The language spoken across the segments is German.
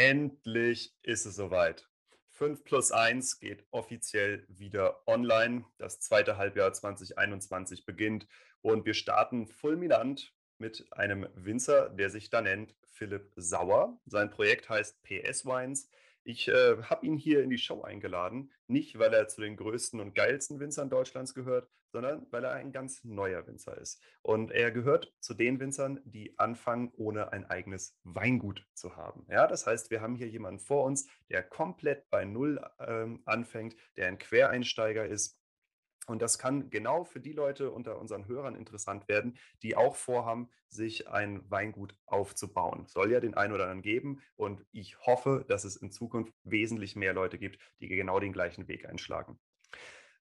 Endlich ist es soweit. 5 plus 1 geht offiziell wieder online. Das zweite Halbjahr 2021 beginnt und wir starten fulminant mit einem Winzer, der sich da nennt Philipp Sauer. Sein Projekt heißt PS Wines. Ich äh, habe ihn hier in die Show eingeladen, nicht weil er zu den größten und geilsten Winzern Deutschlands gehört, sondern weil er ein ganz neuer Winzer ist. Und er gehört zu den Winzern, die anfangen, ohne ein eigenes Weingut zu haben. Ja, das heißt, wir haben hier jemanden vor uns, der komplett bei Null ähm, anfängt, der ein Quereinsteiger ist, und das kann genau für die Leute unter unseren Hörern interessant werden, die auch vorhaben, sich ein Weingut aufzubauen. Soll ja den einen oder anderen geben und ich hoffe, dass es in Zukunft wesentlich mehr Leute gibt, die genau den gleichen Weg einschlagen.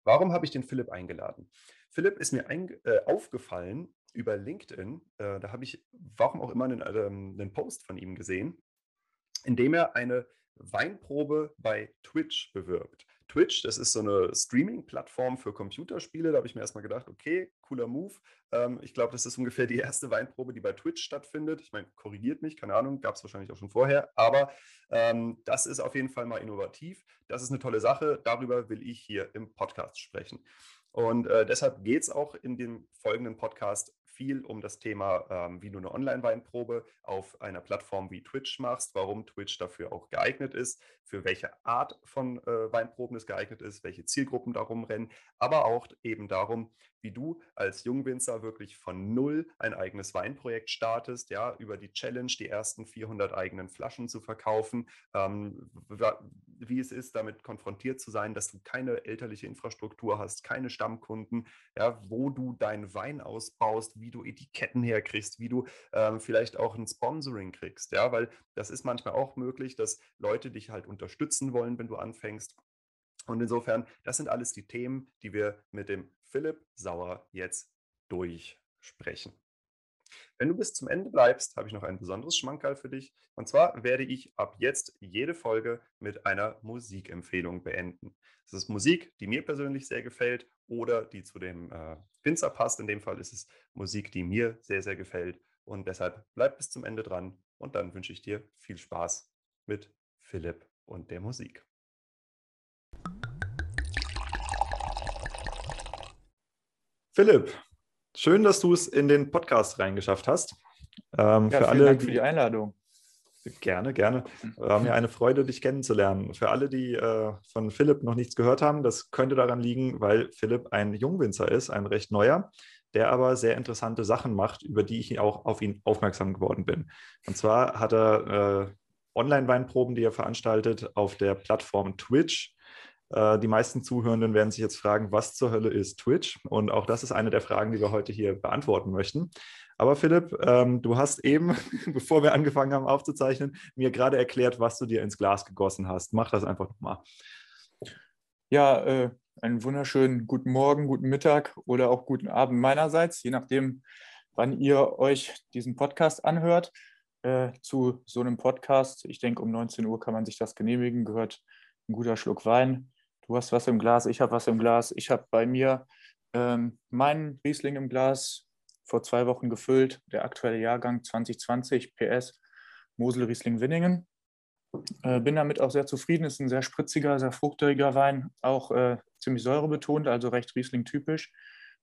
Warum habe ich den Philipp eingeladen? Philipp ist mir ein, äh, aufgefallen über LinkedIn. Äh, da habe ich, warum auch immer, einen, äh, einen Post von ihm gesehen, in dem er eine Weinprobe bei Twitch bewirbt. Twitch, das ist so eine Streaming-Plattform für Computerspiele. Da habe ich mir erstmal gedacht, okay, cooler Move. Ähm, ich glaube, das ist ungefähr die erste Weinprobe, die bei Twitch stattfindet. Ich meine, korrigiert mich, keine Ahnung, gab es wahrscheinlich auch schon vorher. Aber ähm, das ist auf jeden Fall mal innovativ. Das ist eine tolle Sache. Darüber will ich hier im Podcast sprechen. Und äh, deshalb geht es auch in dem folgenden Podcast viel um das Thema, ähm, wie du eine Online-Weinprobe auf einer Plattform wie Twitch machst, warum Twitch dafür auch geeignet ist, für welche Art von äh, Weinproben es geeignet ist, welche Zielgruppen darum rennen, aber auch eben darum, wie du als Jungwinzer wirklich von null ein eigenes Weinprojekt startest, ja, über die Challenge, die ersten 400 eigenen Flaschen zu verkaufen, ähm, wie es ist, damit konfrontiert zu sein, dass du keine elterliche Infrastruktur hast, keine Stammkunden, ja, wo du deinen Wein ausbaust, wie du Etiketten herkriegst, wie du ähm, vielleicht auch ein Sponsoring kriegst, ja, weil das ist manchmal auch möglich, dass Leute dich halt unterstützen wollen, wenn du anfängst. Und insofern, das sind alles die Themen, die wir mit dem Philipp Sauer jetzt durchsprechen. Wenn du bis zum Ende bleibst, habe ich noch ein besonderes Schmankerl für dich. Und zwar werde ich ab jetzt jede Folge mit einer Musikempfehlung beenden. Das ist Musik, die mir persönlich sehr gefällt oder die zu dem äh, Winzer passt. In dem Fall ist es Musik, die mir sehr, sehr gefällt. Und deshalb bleib bis zum Ende dran und dann wünsche ich dir viel Spaß mit Philipp und der Musik. Philipp, schön, dass du es in den Podcast reingeschafft hast. Ähm, ja, für alle, Dank für die Einladung. Gerne, gerne. War mir eine Freude, dich kennenzulernen. Für alle, die äh, von Philipp noch nichts gehört haben, das könnte daran liegen, weil Philipp ein Jungwinzer ist, ein recht neuer, der aber sehr interessante Sachen macht, über die ich auch auf ihn aufmerksam geworden bin. Und zwar hat er äh, Online-Weinproben, die er veranstaltet, auf der Plattform Twitch. Äh, die meisten Zuhörenden werden sich jetzt fragen, was zur Hölle ist Twitch? Und auch das ist eine der Fragen, die wir heute hier beantworten möchten. Aber Philipp, ähm, du hast eben, bevor wir angefangen haben aufzuzeichnen, mir gerade erklärt, was du dir ins Glas gegossen hast. Mach das einfach nochmal. Ja, äh, einen wunderschönen guten Morgen, guten Mittag oder auch guten Abend meinerseits, je nachdem, wann ihr euch diesen Podcast anhört. Äh, zu so einem Podcast, ich denke, um 19 Uhr kann man sich das genehmigen, gehört ein guter Schluck Wein, Du hast was im Glas, ich habe was im Glas. Ich habe bei mir ähm, meinen Riesling im Glas vor zwei Wochen gefüllt, der aktuelle Jahrgang 2020 PS Mosel Riesling Winningen. Äh, bin damit auch sehr zufrieden. Ist ein sehr spritziger, sehr fruchtiger Wein, auch äh, ziemlich säurebetont, also recht Riesling-typisch.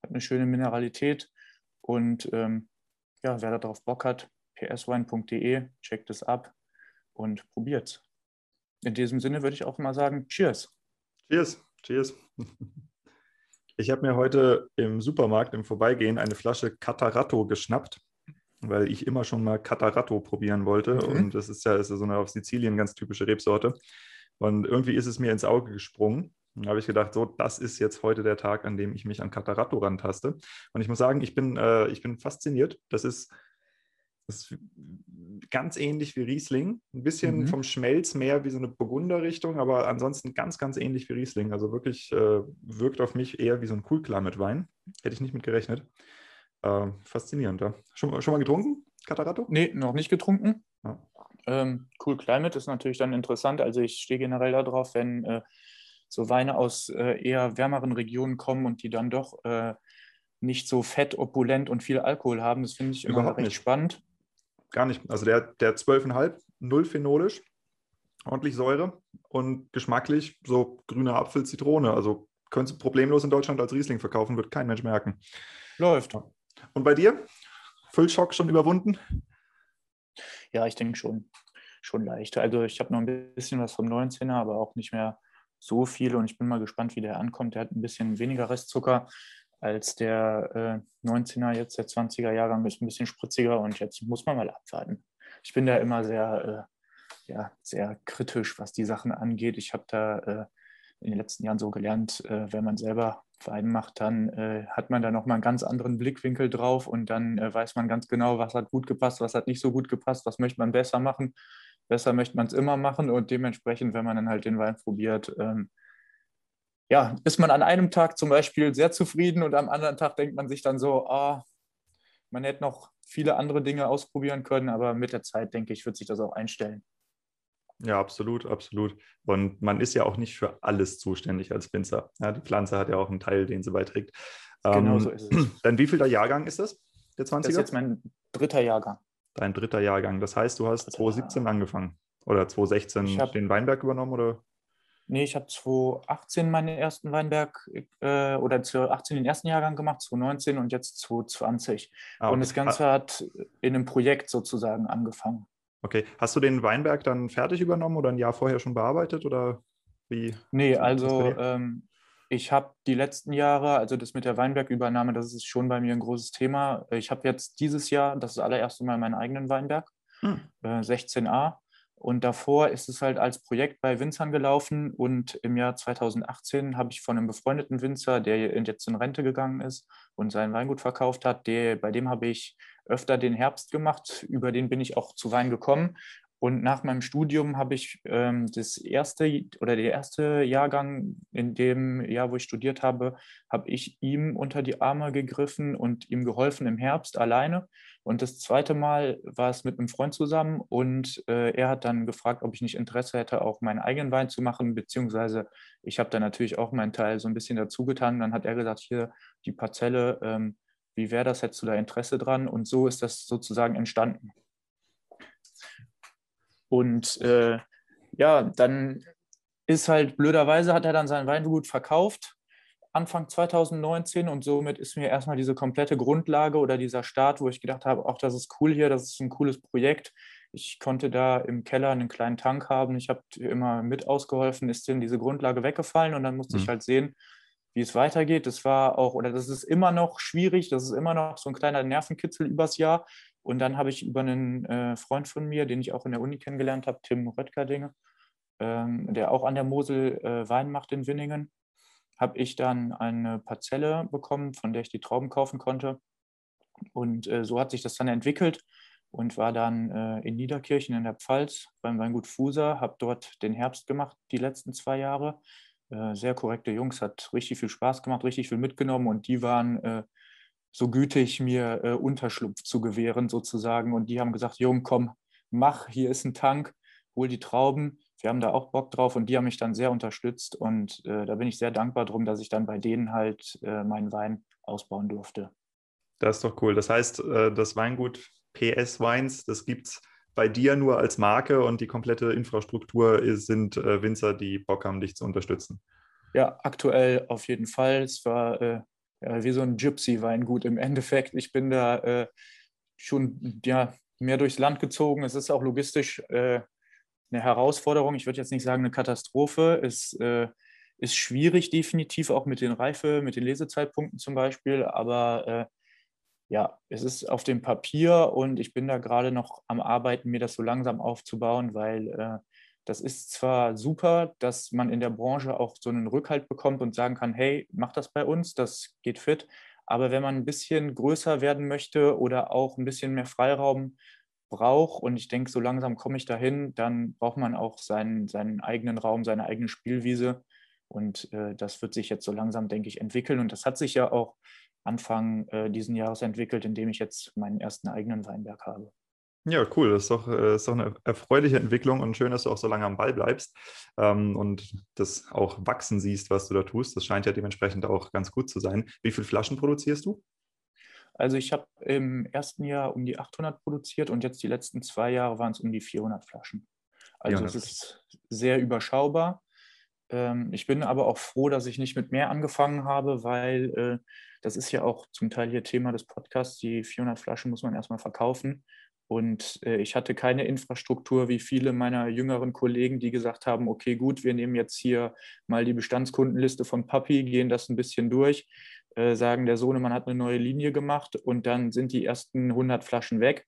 Hat eine schöne Mineralität und ähm, ja, wer darauf Bock hat, pswine.de, checkt es ab und probiert's. In diesem Sinne würde ich auch mal sagen, Cheers. Cheers, cheers. Ich habe mir heute im Supermarkt im Vorbeigehen eine Flasche Catarato geschnappt, weil ich immer schon mal Catarato probieren wollte. Mhm. Und das ist ja, ist ja so eine auf Sizilien ganz typische Rebsorte. Und irgendwie ist es mir ins Auge gesprungen. Da habe ich gedacht, so, das ist jetzt heute der Tag, an dem ich mich an Catarato rantaste. Und ich muss sagen, ich bin, äh, ich bin fasziniert. Das ist das ist ganz ähnlich wie Riesling. Ein bisschen mhm. vom Schmelz mehr wie so eine Burgunder-Richtung, aber ansonsten ganz, ganz ähnlich wie Riesling. Also wirklich äh, wirkt auf mich eher wie so ein Cool Climate Wein. Hätte ich nicht mit gerechnet. Äh, faszinierend. Ja. Schon, schon mal getrunken, Catarato? Nee, noch nicht getrunken. Ja. Ähm, cool Climate ist natürlich dann interessant. Also ich stehe generell darauf, wenn äh, so Weine aus äh, eher wärmeren Regionen kommen und die dann doch äh, nicht so fett, opulent und viel Alkohol haben. Das finde ich immer Überhaupt recht nicht. spannend. Gar nicht. Also der, der 12,5, null phenolisch. ordentlich Säure und geschmacklich so grüner Apfel, Zitrone. Also könntest du problemlos in Deutschland als Riesling verkaufen, wird kein Mensch merken. Läuft. Und bei dir? Füllschock schon überwunden? Ja, ich denke schon. Schon leicht. Also ich habe noch ein bisschen was vom 19er, aber auch nicht mehr so viel und ich bin mal gespannt, wie der ankommt. Der hat ein bisschen weniger Restzucker als der äh, 19er, jetzt der 20er Jahrgang ist ein bisschen spritziger und jetzt muss man mal abwarten. Ich bin da immer sehr, äh, ja, sehr kritisch, was die Sachen angeht. Ich habe da äh, in den letzten Jahren so gelernt, äh, wenn man selber Wein macht, dann äh, hat man da nochmal einen ganz anderen Blickwinkel drauf und dann äh, weiß man ganz genau, was hat gut gepasst, was hat nicht so gut gepasst, was möchte man besser machen. Besser möchte man es immer machen und dementsprechend, wenn man dann halt den Wein probiert, ähm, ja, ist man an einem Tag zum Beispiel sehr zufrieden und am anderen Tag denkt man sich dann so, ah, man hätte noch viele andere Dinge ausprobieren können, aber mit der Zeit, denke ich, wird sich das auch einstellen. Ja, absolut, absolut. Und man ist ja auch nicht für alles zuständig als Winzer. Ja, die Pflanze hat ja auch einen Teil, den sie beiträgt. Genau ähm, so ist es. Dann wie viel der Jahrgang ist das? Der 20er? Das ist jetzt mein dritter Jahrgang. Dein dritter Jahrgang. Das heißt, du hast 2017 angefangen oder 2016 hab, den Weinberg übernommen oder? Nee, ich habe 2018 meinen ersten Weinberg äh, oder 2018 den ersten Jahrgang gemacht, 2019 und jetzt 2020. Ah, okay. Und das Ganze hat in einem Projekt sozusagen angefangen. Okay. Hast du den Weinberg dann fertig übernommen oder ein Jahr vorher schon bearbeitet oder wie? Nee, also ähm, ich habe die letzten Jahre, also das mit der Weinbergübernahme, das ist schon bei mir ein großes Thema. Ich habe jetzt dieses Jahr, das ist das allererste Mal meinen eigenen Weinberg, hm. äh, 16a. Und davor ist es halt als Projekt bei Winzern gelaufen. Und im Jahr 2018 habe ich von einem befreundeten Winzer, der jetzt in Rente gegangen ist und sein Weingut verkauft hat, der, bei dem habe ich öfter den Herbst gemacht. Über den bin ich auch zu Wein gekommen. Und nach meinem Studium habe ich ähm, das erste oder der erste Jahrgang in dem Jahr, wo ich studiert habe, habe ich ihm unter die Arme gegriffen und ihm geholfen im Herbst alleine. Und das zweite Mal war es mit einem Freund zusammen und äh, er hat dann gefragt, ob ich nicht Interesse hätte, auch meinen eigenen Wein zu machen, beziehungsweise ich habe da natürlich auch meinen Teil so ein bisschen dazu getan. Dann hat er gesagt, hier die Parzelle, ähm, wie wäre das, hättest du da Interesse dran? Und so ist das sozusagen entstanden. Und äh, ja, dann ist halt blöderweise, hat er dann sein Weingut verkauft Anfang 2019 und somit ist mir erstmal diese komplette Grundlage oder dieser Start, wo ich gedacht habe, auch das ist cool hier, das ist ein cooles Projekt. Ich konnte da im Keller einen kleinen Tank haben, ich habe immer mit ausgeholfen, ist denn diese Grundlage weggefallen und dann musste mhm. ich halt sehen, wie es weitergeht. Das war auch, oder das ist immer noch schwierig, das ist immer noch so ein kleiner Nervenkitzel übers Jahr. Und dann habe ich über einen äh, Freund von mir, den ich auch in der Uni kennengelernt habe, Tim Röttgerdinge, ähm, der auch an der Mosel äh, Wein macht in Winningen, habe ich dann eine Parzelle bekommen, von der ich die Trauben kaufen konnte. Und äh, so hat sich das dann entwickelt und war dann äh, in Niederkirchen in der Pfalz beim Weingut Fuser, habe dort den Herbst gemacht, die letzten zwei Jahre. Äh, sehr korrekte Jungs, hat richtig viel Spaß gemacht, richtig viel mitgenommen und die waren äh, so gütig, mir äh, Unterschlupf zu gewähren sozusagen. Und die haben gesagt, Jung, komm, mach, hier ist ein Tank, hol die Trauben wir haben da auch Bock drauf und die haben mich dann sehr unterstützt und äh, da bin ich sehr dankbar drum, dass ich dann bei denen halt äh, meinen Wein ausbauen durfte. Das ist doch cool. Das heißt, äh, das Weingut PS Weins, das gibt es bei dir nur als Marke und die komplette Infrastruktur ist, sind äh, Winzer, die Bock haben, dich zu unterstützen. Ja, aktuell auf jeden Fall. Es war äh, wie so ein Gypsy-Weingut im Endeffekt. Ich bin da äh, schon ja, mehr durchs Land gezogen. Es ist auch logistisch eine Herausforderung. Ich würde jetzt nicht sagen eine Katastrophe. Es äh, ist schwierig, definitiv auch mit den Reife, mit den Lesezeitpunkten zum Beispiel. Aber äh, ja, es ist auf dem Papier und ich bin da gerade noch am Arbeiten, mir das so langsam aufzubauen, weil äh, das ist zwar super, dass man in der Branche auch so einen Rückhalt bekommt und sagen kann, hey, mach das bei uns, das geht fit. Aber wenn man ein bisschen größer werden möchte oder auch ein bisschen mehr Freiraum brauche und ich denke, so langsam komme ich dahin, dann braucht man auch seinen, seinen eigenen Raum, seine eigene Spielwiese. Und äh, das wird sich jetzt so langsam, denke ich, entwickeln. Und das hat sich ja auch Anfang äh, diesen Jahres entwickelt, indem ich jetzt meinen ersten eigenen Weinberg habe. Ja, cool. Das ist doch, äh, ist doch eine erfreuliche Entwicklung und schön, dass du auch so lange am Ball bleibst ähm, und das auch wachsen siehst, was du da tust. Das scheint ja dementsprechend auch ganz gut zu sein. Wie viele Flaschen produzierst du? Also ich habe im ersten Jahr um die 800 produziert und jetzt die letzten zwei Jahre waren es um die 400 Flaschen. Also es ist sehr überschaubar. Ähm, ich bin aber auch froh, dass ich nicht mit mehr angefangen habe, weil äh, das ist ja auch zum Teil hier Thema des Podcasts. Die 400 Flaschen muss man erstmal verkaufen. Und äh, ich hatte keine Infrastruktur wie viele meiner jüngeren Kollegen, die gesagt haben, okay, gut, wir nehmen jetzt hier mal die Bestandskundenliste von Papi, gehen das ein bisschen durch, äh, sagen, der Sohnemann hat eine neue Linie gemacht und dann sind die ersten 100 Flaschen weg.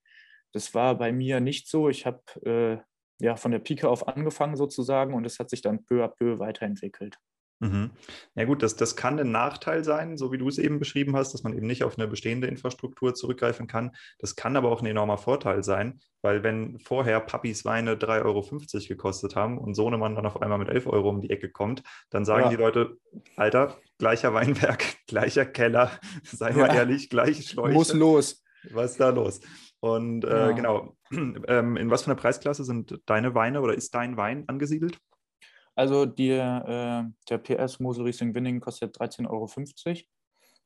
Das war bei mir nicht so. Ich habe äh, ja von der Pike auf angefangen sozusagen und es hat sich dann peu à peu weiterentwickelt. Mhm. Ja gut, das, das kann ein Nachteil sein, so wie du es eben beschrieben hast, dass man eben nicht auf eine bestehende Infrastruktur zurückgreifen kann. Das kann aber auch ein enormer Vorteil sein, weil wenn vorher Papis Weine 3,50 Euro gekostet haben und Sohnemann dann auf einmal mit 11 Euro um die Ecke kommt, dann sagen ja. die Leute, Alter, gleicher Weinberg, gleicher Keller, sei ja. mal ehrlich, gleiche Schläuche. Muss los. Was ist da los? Und äh, ja. genau, ähm, in was für einer Preisklasse sind deine Weine oder ist dein Wein angesiedelt? Also die, äh, der PS Mosel Riesling Winning kostet 13,50 Euro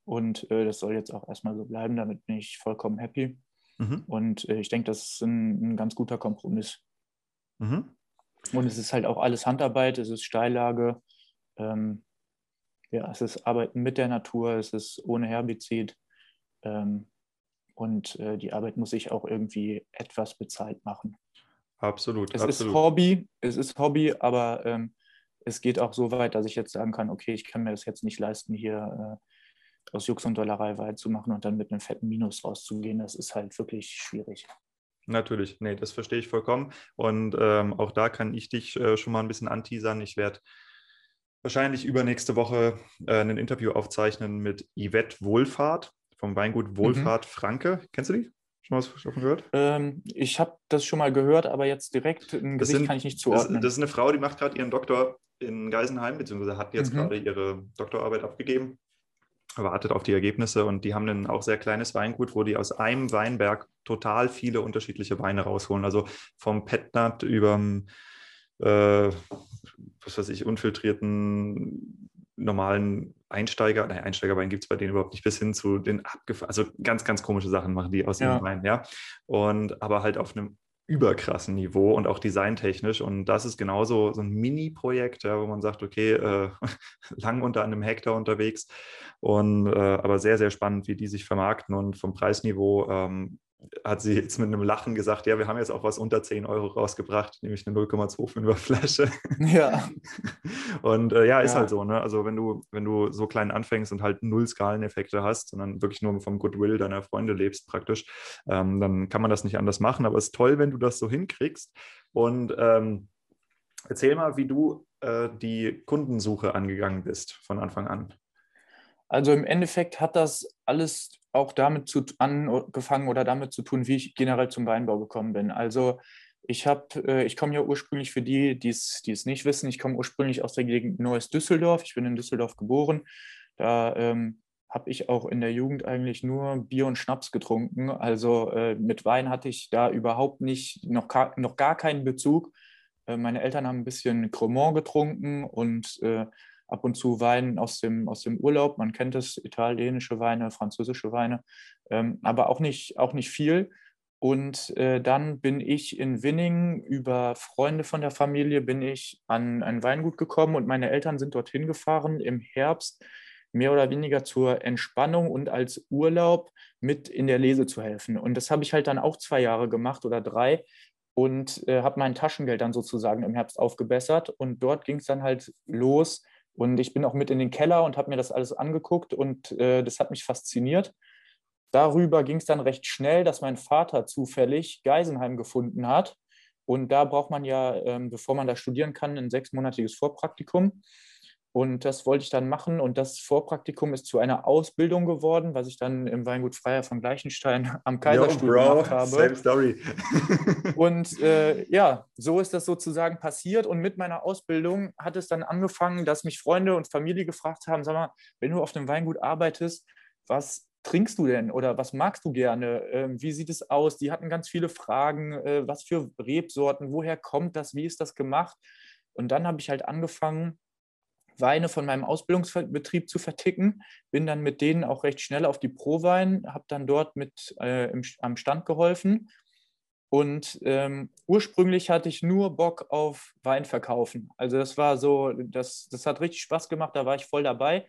und äh, das soll jetzt auch erstmal so bleiben, damit bin ich vollkommen happy. Mhm. Und äh, ich denke, das ist ein, ein, ganz guter Kompromiss. Mhm. Und es ist halt auch alles Handarbeit, es ist Steillage, ähm, ja, es ist Arbeiten mit der Natur, es ist ohne Herbizid. Ähm, und äh, die Arbeit muss ich auch irgendwie etwas bezahlt machen. Absolut. Es absolut. ist Hobby, es ist Hobby, aber ähm, es geht auch so weit, dass ich jetzt sagen kann, okay, ich kann mir das jetzt nicht leisten, hier äh, aus Jux und Dollerei weit zu machen und dann mit einem fetten Minus rauszugehen. Das ist halt wirklich schwierig. Natürlich, nee, das verstehe ich vollkommen. Und ähm, auch da kann ich dich äh, schon mal ein bisschen anteasern. Ich werde wahrscheinlich übernächste Woche äh, ein Interview aufzeichnen mit Yvette Wohlfahrt vom Weingut mhm. Wohlfahrt mhm. Franke. Kennst du die? Schon was davon gehört? Ähm, ich habe das schon mal gehört, aber jetzt direkt ein Gesicht sind, kann ich nicht zuordnen. Das, das, ist eine Frau, die macht gerade ihren Doktor in Geisenheim, beziehungsweise hat jetzt mhm. gerade ihre Doktorarbeit abgegeben, wartet auf die Ergebnisse und die haben ein auch sehr kleines Weingut, wo die aus einem Weinberg total viele unterschiedliche Weine rausholen. Also vom Petnat über äh, was weiß ich, unfiltrierten normalen Einsteiger, nein, Einsteigerwein gibt es bei denen überhaupt nicht, bis hin zu den abgefahren, also ganz, ganz komische Sachen machen die aus ja. dem Wein, ja. Und aber halt auf einem überkrassen Niveau und auch designtechnisch. Und das ist genauso so ein Mini-Projekt, ja, wo man sagt, okay, äh, lang unter einem Hektar unterwegs und äh, aber sehr, sehr spannend, wie die sich vermarkten und vom Preisniveau ähm, hat sie jetzt mit einem Lachen gesagt, ja, wir haben jetzt auch was unter 10 Euro rausgebracht, nämlich eine 0,25er Flasche. Ja. Und äh, ja, ist ja. halt so, ne? Also wenn du, wenn du so klein anfängst und halt null Skaleneffekte hast, sondern wirklich nur vom Goodwill deiner Freunde lebst praktisch, ähm, dann kann man das nicht anders machen. Aber es ist toll, wenn du das so hinkriegst. Und ähm, erzähl mal, wie du äh, die Kundensuche angegangen bist von Anfang an. Also im Endeffekt hat das alles auch damit zu, angefangen oder damit zu tun, wie ich generell zum Weinbau gekommen bin. Also ich habe, äh, ich komme ja ursprünglich für die, die es nicht wissen, ich komme ursprünglich aus der Gegend Neues Düsseldorf. Ich bin in Düsseldorf geboren. Da ähm, habe ich auch in der Jugend eigentlich nur Bier und Schnaps getrunken. Also äh, mit Wein hatte ich da überhaupt nicht, noch, gar, noch gar keinen Bezug. Äh, meine Eltern haben ein bisschen Cremant getrunken und äh, ab und zu Wein aus dem, aus dem Urlaub. Man kennt es, italienische Weine, französische Weine, ähm, aber auch nicht, auch nicht viel. Und äh, dann bin ich in Winning über Freunde von der Familie bin ich an ein Weingut gekommen und meine Eltern sind dorthin gefahren im Herbst mehr oder weniger zur Entspannung und als Urlaub mit in der Lese zu helfen. Und das habe ich halt dann auch zwei Jahre gemacht oder drei und äh, habe mein Taschengeld dann sozusagen im Herbst aufgebessert. Und dort ging es dann halt los, und ich bin auch mit in den Keller und habe mir das alles angeguckt und äh, das hat mich fasziniert. Darüber ging es dann recht schnell, dass mein Vater zufällig Geisenheim gefunden hat. Und da braucht man ja, ähm, bevor man da studieren kann, ein sechsmonatiges Vorpraktikum. Und das wollte ich dann machen. Und das Vorpraktikum ist zu einer Ausbildung geworden, was ich dann im Weingut Freier von Gleichenstein am Kaiserstuhl Yo, gemacht habe. Same story. und äh, ja, so ist das sozusagen passiert. Und mit meiner Ausbildung hat es dann angefangen, dass mich Freunde und Familie gefragt haben: Sag mal, wenn du auf dem Weingut arbeitest, was trinkst du denn oder was magst du gerne? Ähm, wie sieht es aus? Die hatten ganz viele Fragen. Äh, was für Rebsorten? Woher kommt das? Wie ist das gemacht? Und dann habe ich halt angefangen, Weine von meinem Ausbildungsbetrieb zu verticken. Bin dann mit denen auch recht schnell auf die Prowein, habe dann dort mit äh, im, am Stand geholfen. Und ähm, ursprünglich hatte ich nur Bock auf Wein verkaufen. Also das war so, das, das hat richtig Spaß gemacht, da war ich voll dabei.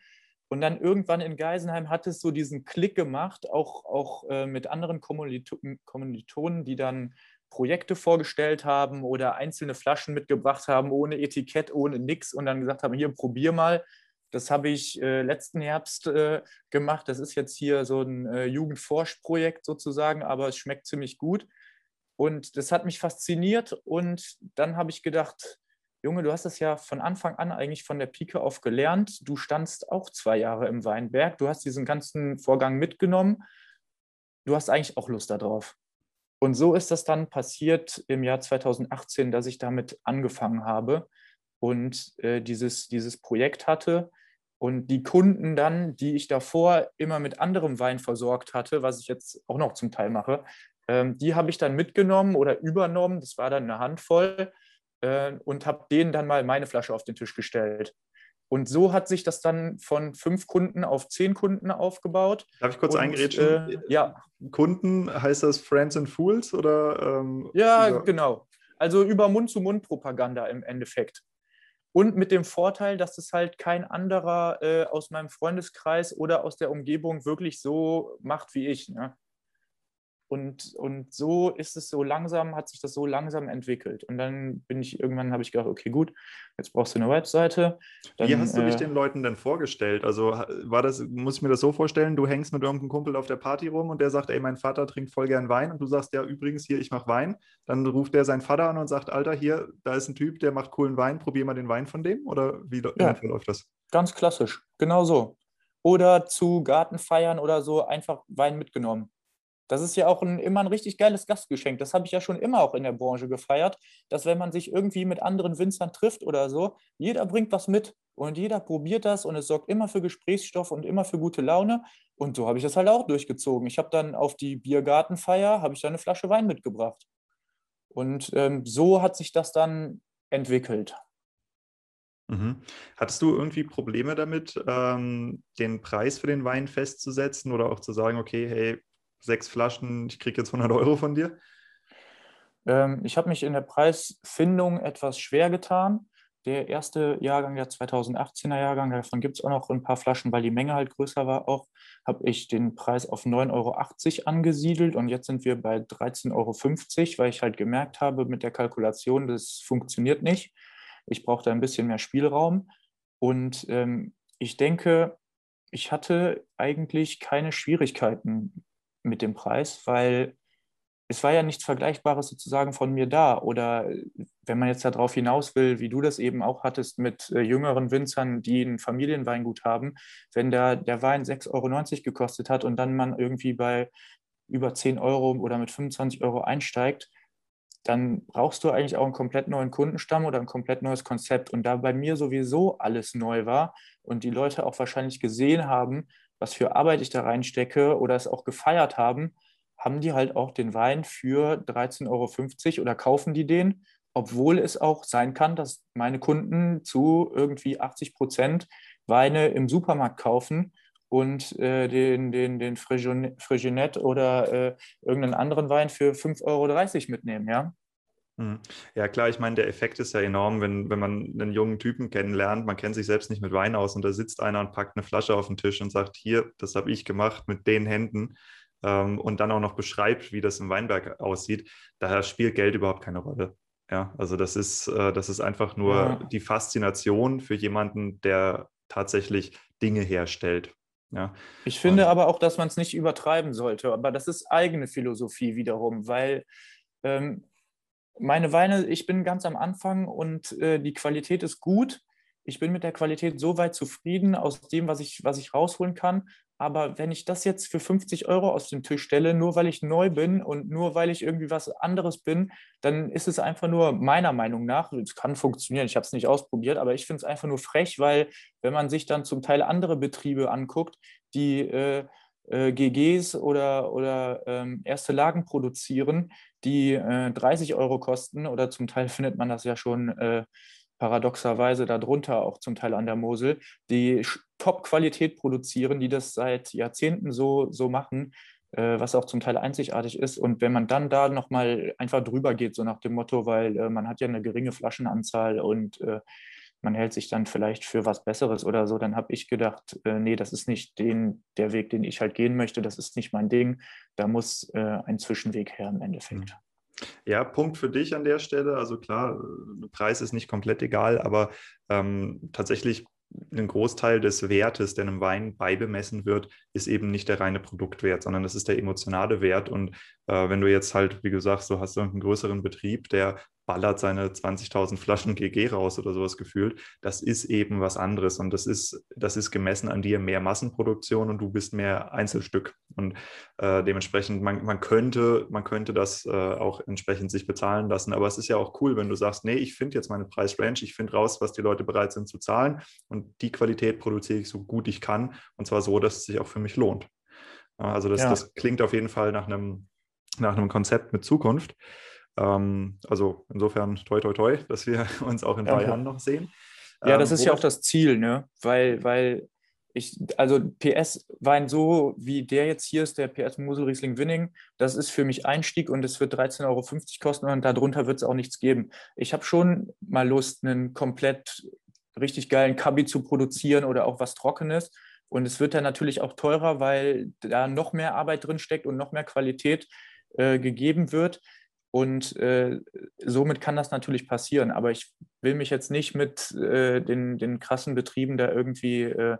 Und dann irgendwann in Geisenheim hat es so diesen Klick gemacht, auch, auch äh, mit anderen Kommilitonen, die dann Projekte vorgestellt haben oder einzelne Flaschen mitgebracht haben, ohne Etikett, ohne nix und dann gesagt haben, hier, probier mal. Das habe ich äh, letzten Herbst äh, gemacht. Das ist jetzt hier so ein äh, Jugendforschprojekt sozusagen, aber es schmeckt ziemlich gut. Und das hat mich fasziniert und dann habe ich gedacht, Junge, du hast das ja von Anfang an eigentlich von der Pike auf gelernt. Du standst auch zwei Jahre im Weinberg. Du hast diesen ganzen Vorgang mitgenommen. Du hast eigentlich auch Lust darauf. Und so ist das dann passiert im Jahr 2018, dass ich damit angefangen habe und äh, dieses, dieses Projekt hatte. Und die Kunden dann, die ich davor immer mit anderem Wein versorgt hatte, was ich jetzt auch noch zum Teil mache, ähm, die habe ich dann mitgenommen oder übernommen, das war dann eine Handvoll, äh, und habe denen dann mal meine Flasche auf den Tisch gestellt. Und so hat sich das dann von fünf Kunden auf zehn Kunden aufgebaut. Darf ich kurz eingerätschen? Äh, ja. Kunden heißt das Friends and Fools oder? Ähm, ja, über... genau. Also über Mund-zu-Mund-Propaganda im Endeffekt. Und mit dem Vorteil, dass es halt kein anderer äh, aus meinem Freundeskreis oder aus der Umgebung wirklich so macht wie ich. Ne? Und, und so ist es so langsam, hat sich das so langsam entwickelt. Und dann bin ich irgendwann, habe ich gedacht, okay, gut, jetzt brauchst du eine Webseite. Dann, Wie hast du dich äh, den Leuten denn vorgestellt? Also war das, muss ich mir das so vorstellen, du hängst mit irgendeinem Kumpel auf der Party rum und der sagt, ey, mein Vater trinkt voll gern Wein und du sagst, ja, übrigens hier, ich mache Wein. Dann ruft der seinen Vater an und sagt, Alter, hier, da ist ein Typ, der macht coolen Wein, probier mal den Wein von dem. Oder wie ja, läuft das? Ganz klassisch, genau so. Oder zu Gartenfeiern oder so einfach Wein mitgenommen. Das ist ja auch ein, immer ein richtig geiles Gastgeschenk. Das habe ich ja schon immer auch in der Branche gefeiert, dass wenn man sich irgendwie mit anderen Winzern trifft oder so, jeder bringt was mit und jeder probiert das und es sorgt immer für Gesprächsstoff und immer für gute Laune. Und so habe ich das halt auch durchgezogen. Ich habe dann auf die Biergartenfeier, habe ich dann eine Flasche Wein mitgebracht. Und ähm, so hat sich das dann entwickelt. Mhm. Hattest du irgendwie Probleme damit, ähm, den Preis für den Wein festzusetzen oder auch zu sagen, okay, hey, sechs Flaschen, ich kriege jetzt 100 Euro von dir? Ähm, ich habe mich in der Preisfindung etwas schwer getan. Der erste Jahrgang, der 2018er Jahrgang, davon gibt es auch noch ein paar Flaschen, weil die Menge halt größer war auch, habe ich den Preis auf 9,80 Euro angesiedelt und jetzt sind wir bei 13,50 Euro, weil ich halt gemerkt habe mit der Kalkulation, das funktioniert nicht. Ich brauche da ein bisschen mehr Spielraum und ähm, ich denke, ich hatte eigentlich keine Schwierigkeiten mit dem Preis, weil es war ja nichts Vergleichbares sozusagen von mir da. Oder wenn man jetzt darauf hinaus will, wie du das eben auch hattest mit äh, jüngeren Winzern, die ein Familienweingut haben, wenn der, der Wein 6,90 Euro gekostet hat und dann man irgendwie bei über 10 Euro oder mit 25 Euro einsteigt, dann brauchst du eigentlich auch einen komplett neuen Kundenstamm oder ein komplett neues Konzept. Und da bei mir sowieso alles neu war und die Leute auch wahrscheinlich gesehen haben, was für Arbeit ich da reinstecke oder es auch gefeiert haben, haben die halt auch den Wein für 13,50 Euro oder kaufen die den, obwohl es auch sein kann, dass meine Kunden zu irgendwie 80 Prozent Weine im Supermarkt kaufen und äh, den, den, den Friginet oder äh, irgendeinen anderen Wein für 5,30 Euro mitnehmen, ja. Mhm. Ja, klar, ich meine, der Effekt ist ja enorm, wenn, wenn man einen jungen Typen kennenlernt, man kennt sich selbst nicht mit Wein aus und da sitzt einer und packt eine Flasche auf den Tisch und sagt, hier, das habe ich gemacht mit den Händen ähm, und dann auch noch beschreibt, wie das im Weinberg aussieht, daher spielt Geld überhaupt keine Rolle. Ja, also das ist, äh, das ist einfach nur ja. die Faszination für jemanden, der tatsächlich Dinge herstellt. Ja. Ich finde und, aber auch, dass man es nicht übertreiben sollte, aber das ist eigene Philosophie wiederum, weil ähm, meine Weine, ich bin ganz am Anfang und äh, die Qualität ist gut. Ich bin mit der Qualität so weit zufrieden aus dem, was ich, was ich rausholen kann. Aber wenn ich das jetzt für 50 Euro aus dem Tisch stelle, nur weil ich neu bin und nur weil ich irgendwie was anderes bin, dann ist es einfach nur meiner Meinung nach, es kann funktionieren, ich habe es nicht ausprobiert, aber ich finde es einfach nur frech, weil wenn man sich dann zum Teil andere Betriebe anguckt, die äh, äh, GGs oder, oder ähm, erste Lagen produzieren, die äh, 30 Euro kosten oder zum Teil findet man das ja schon äh, paradoxerweise darunter, auch zum Teil an der Mosel, die Top-Qualität produzieren, die das seit Jahrzehnten so, so machen. äh, was auch zum Teil einzigartig ist. Und wenn man dann da nochmal einfach drüber geht, so nach dem Motto, weil äh, man hat ja eine geringe Flaschenanzahl und äh, man hält sich dann vielleicht für was Besseres oder so, dann habe ich gedacht, äh, nee, das ist nicht den, der Weg, den ich halt gehen möchte, das ist nicht mein Ding. Da muss äh, ein Zwischenweg her im Endeffekt. Mhm. Ja, Punkt für dich an der Stelle. Also klar, äh, Preis ist nicht komplett egal, aber ähm, tatsächlich ein Großteil des Wertes, der einem Wein beibemessen wird, ist eben nicht der reine Produktwert, sondern das ist der emotionale Wert. Und äh, wenn du jetzt halt, wie gesagt, so hast du einen größeren Betrieb, der ballert seine 20.000 Flaschen GG raus oder sowas gefühlt. Das ist eben was anderes und das ist, das ist gemessen an dir mehr Massenproduktion und du bist mehr Einzelstück. Und äh, dementsprechend, man, man, könnte, man könnte das äh, auch entsprechend sich bezahlen lassen. Aber es ist ja auch cool, wenn du sagst, nee, ich finde jetzt meine Preisrange, ich finde raus, was die Leute bereit sind zu zahlen und die Qualität produziere ich so gut ich kann und zwar so, dass es sich auch für mich lohnt. Also das, ja. das klingt auf jeden Fall nach einem, nach einem Konzept mit Zukunft. Ähm, also insofern toi toi toi, dass wir uns auch in drei Jahren noch sehen. Ja, das ähm, ist ja auch das Ziel, ne? Weil, weil ich, also PS-Wein so wie der jetzt hier ist, der PS Mosel Riesling Winning, das ist für mich Einstieg und es wird 13,50 Euro kosten und darunter wird es auch nichts geben. Ich habe schon mal Lust, einen komplett richtig geilen Kabi zu produzieren oder auch was Trockenes. Und es wird dann natürlich auch teurer, weil da noch mehr Arbeit drin steckt und noch mehr Qualität äh, gegeben wird. Und äh, somit kann das natürlich passieren. Aber ich will mich jetzt nicht mit äh, den, den krassen Betrieben da irgendwie äh,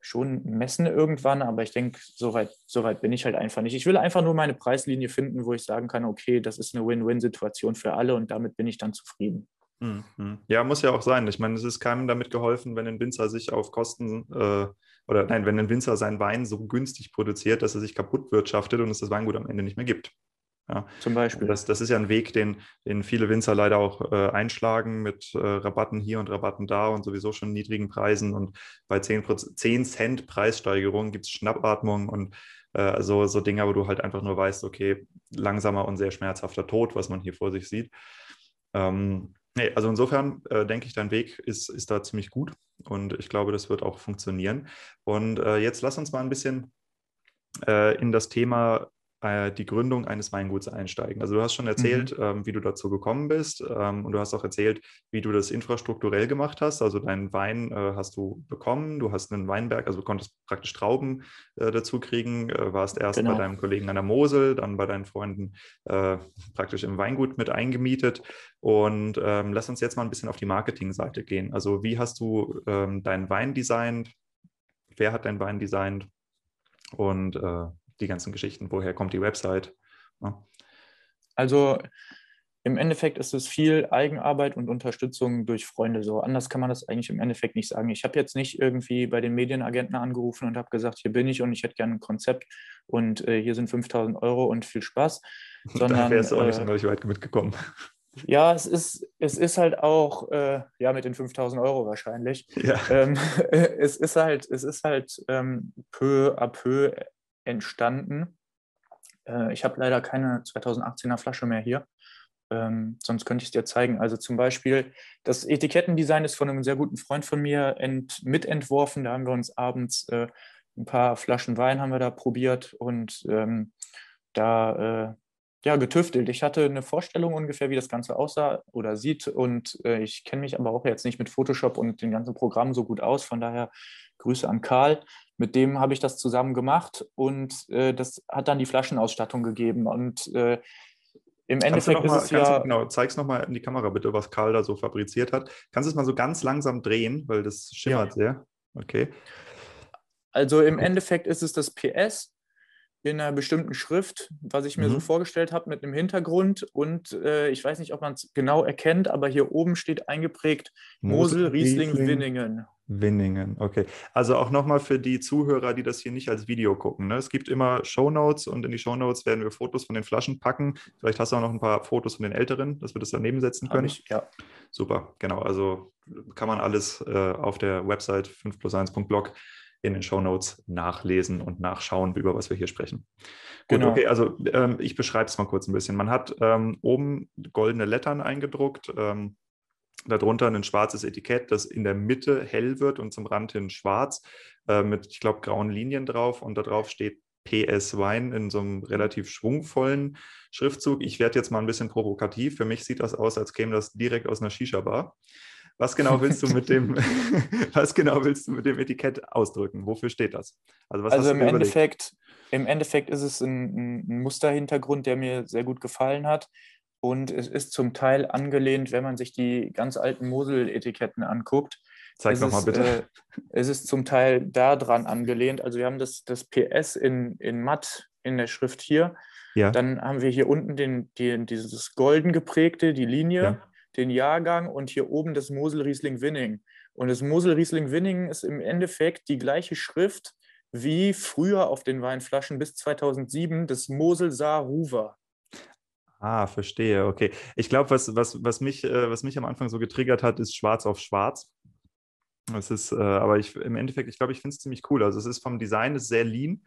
schon messen irgendwann. Aber ich denke, soweit so weit bin ich halt einfach nicht. Ich will einfach nur meine Preislinie finden, wo ich sagen kann, okay, das ist eine Win-Win-Situation für alle und damit bin ich dann zufrieden. Mhm. Ja, muss ja auch sein. Ich meine, es ist keinem damit geholfen, wenn ein Winzer sich auf Kosten äh, oder nein, wenn ein Winzer seinen Wein so günstig produziert, dass er sich kaputt wirtschaftet und es das Weingut am Ende nicht mehr gibt. Ja. Zum Beispiel. Das, das, ist ja ein Weg, den, den viele Winzer leider auch äh, einschlagen mit äh, Rabatten hier und Rabatten da und sowieso schon niedrigen Preisen. Und bei 10, 10 Cent Preissteigerung gibt es Schnappatmung und äh, so, so Dinge, wo du halt einfach nur weißt, okay, langsamer und sehr schmerzhafter Tod, was man hier vor sich sieht. Ähm, nee, also insofern äh, denke ich, dein Weg ist, ist da ziemlich gut und ich glaube, das wird auch funktionieren. Und äh, jetzt lass uns mal ein bisschen äh, in das Thema äh, die Gründung eines Weinguts einsteigen. Also du hast schon erzählt, mhm. ähm, wie du dazu gekommen bist ähm, und du hast auch erzählt, wie du das infrastrukturell gemacht hast. Also deinen Wein äh, hast du bekommen, du hast einen Weinberg, also du konntest praktisch Trauben äh, dazu kriegen, äh, warst erst genau. bei deinem Kollegen an der Mosel, dann bei deinen Freunden äh, praktisch im Weingut mit eingemietet. Und ähm, lass uns jetzt mal ein bisschen auf die Marketingseite gehen. Also wie hast du ähm, deinen Wein designt? Wer hat deinen Wein designt? Und äh, die ganzen Geschichten, woher kommt die Website. Ja. Also im Endeffekt ist es viel Eigenarbeit und Unterstützung durch Freunde. So anders kann man das eigentlich im Endeffekt nicht sagen. Ich habe jetzt nicht irgendwie bei den Medienagenten angerufen und habe gesagt, hier bin ich und ich hätte gerne ein Konzept und äh, hier sind 5000 Euro und viel Spaß. Sondern, da wärst du auch nicht äh, sonderlich weit mitgekommen. Ja, es ist, es ist halt auch, äh, ja, mit den 5000 Euro wahrscheinlich. Ja. Ähm, es ist halt, es ist halt ähm, peu à peu entstanden. Äh, ich habe leider keine 2018er Flasche mehr hier. Ähm, sonst könnte ich es dir zeigen. Also zum Beispiel, das Etikettendesign ist von einem sehr guten Freund von mir ent, mitentworfen. Da haben wir uns abends äh, ein paar Flaschen Wein haben wir da probiert und ähm, da äh, ja, getüftelt. Ich hatte eine Vorstellung ungefähr, wie das Ganze aussah oder sieht und äh, ich kenne mich aber auch jetzt nicht mit Photoshop und den ganzen Programmen so gut aus. Von daher Grüße an Karl. Mit dem habe ich das zusammen gemacht und äh, das hat dann die Flaschenausstattung gegeben. Und äh, im Endeffekt mal, ist es ja. Du, genau, zeig's nochmal in die Kamera bitte, was Karl da so fabriziert hat. Kannst du es mal so ganz langsam drehen, weil das schimmert ja. sehr. Okay. Also im Endeffekt ist es das PS in einer bestimmten Schrift, was ich mir mhm. so vorgestellt habe mit einem Hintergrund. Und äh, ich weiß nicht, ob man es genau erkennt, aber hier oben steht eingeprägt Mosel, Riesling, Riesling, Winningen. Winningen, okay. Also auch nochmal für die Zuhörer, die das hier nicht als Video gucken. Ne? Es gibt immer Shownotes und in die Shownotes werden wir Fotos von den Flaschen packen. Vielleicht hast du auch noch ein paar Fotos von den älteren, dass wir das daneben setzen können. Ich, ja. Super, genau. Also kann man alles äh, auf der Website 5 plus 1.blog in den Shownotes nachlesen und nachschauen, über was wir hier sprechen. Gut, genau. okay, also ähm, ich beschreibe es mal kurz ein bisschen. Man hat ähm, oben goldene Lettern eingedruckt. Ähm, darunter ein schwarzes Etikett, das in der Mitte hell wird und zum Rand hin schwarz äh, mit, ich glaube, grauen Linien drauf und da drauf steht PS Wein in so einem relativ schwungvollen Schriftzug. Ich werde jetzt mal ein bisschen provokativ. Für mich sieht das aus, als käme das direkt aus einer Shisha-Bar. Was genau willst du mit dem, was genau willst du mit dem Etikett ausdrücken? Wofür steht das? Also, also im Endeffekt, im Endeffekt ist es ein, ein Musterhintergrund, der mir sehr gut gefallen hat. Und es ist zum Teil angelehnt, wenn man sich die ganz alten Mosel-Etiketten anguckt. Zeig nochmal bitte. Äh, es ist zum Teil daran angelehnt. Also wir haben das, das PS in, in matt in der Schrift hier. Ja. Dann haben wir hier unten den, den, dieses golden geprägte, die Linie, ja. den Jahrgang und hier oben das Mosel Riesling Winning. Und das Mosel Riesling Winning ist im Endeffekt die gleiche Schrift wie früher auf den Weinflaschen bis 2007 das Mosel Saar Ruwer. Ah, verstehe. Okay. Ich glaube, was, was, was, mich, äh, was mich am Anfang so getriggert hat, ist Schwarz auf Schwarz. Es ist, äh, aber ich, im Endeffekt, ich glaube, ich finde es ziemlich cool. Also es ist vom Design ist sehr lean,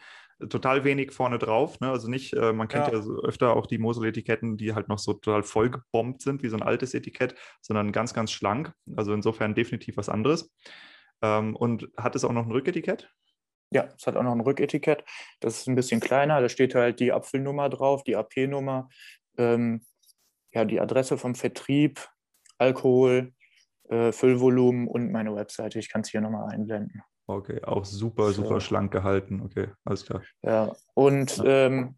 total wenig vorne drauf. Ne? Also nicht, äh, man kennt ja, ja so öfter auch die Mosel-Etiketten, die halt noch so total vollgebombt sind, wie so ein altes Etikett, sondern ganz, ganz schlank. Also insofern definitiv was anderes. Ähm, und hat es auch noch ein Rücketikett? Ja, es hat auch noch ein Rücketikett. Das ist ein bisschen kleiner. Da steht halt die Apfelnummer drauf, die AP-Nummer, ähm, ja, die Adresse vom Vertrieb, Alkohol, äh, Füllvolumen und meine Webseite. Ich kann es hier nochmal einblenden. Okay, auch super, super so. schlank gehalten. Okay, alles klar. Ja, und ja, ähm,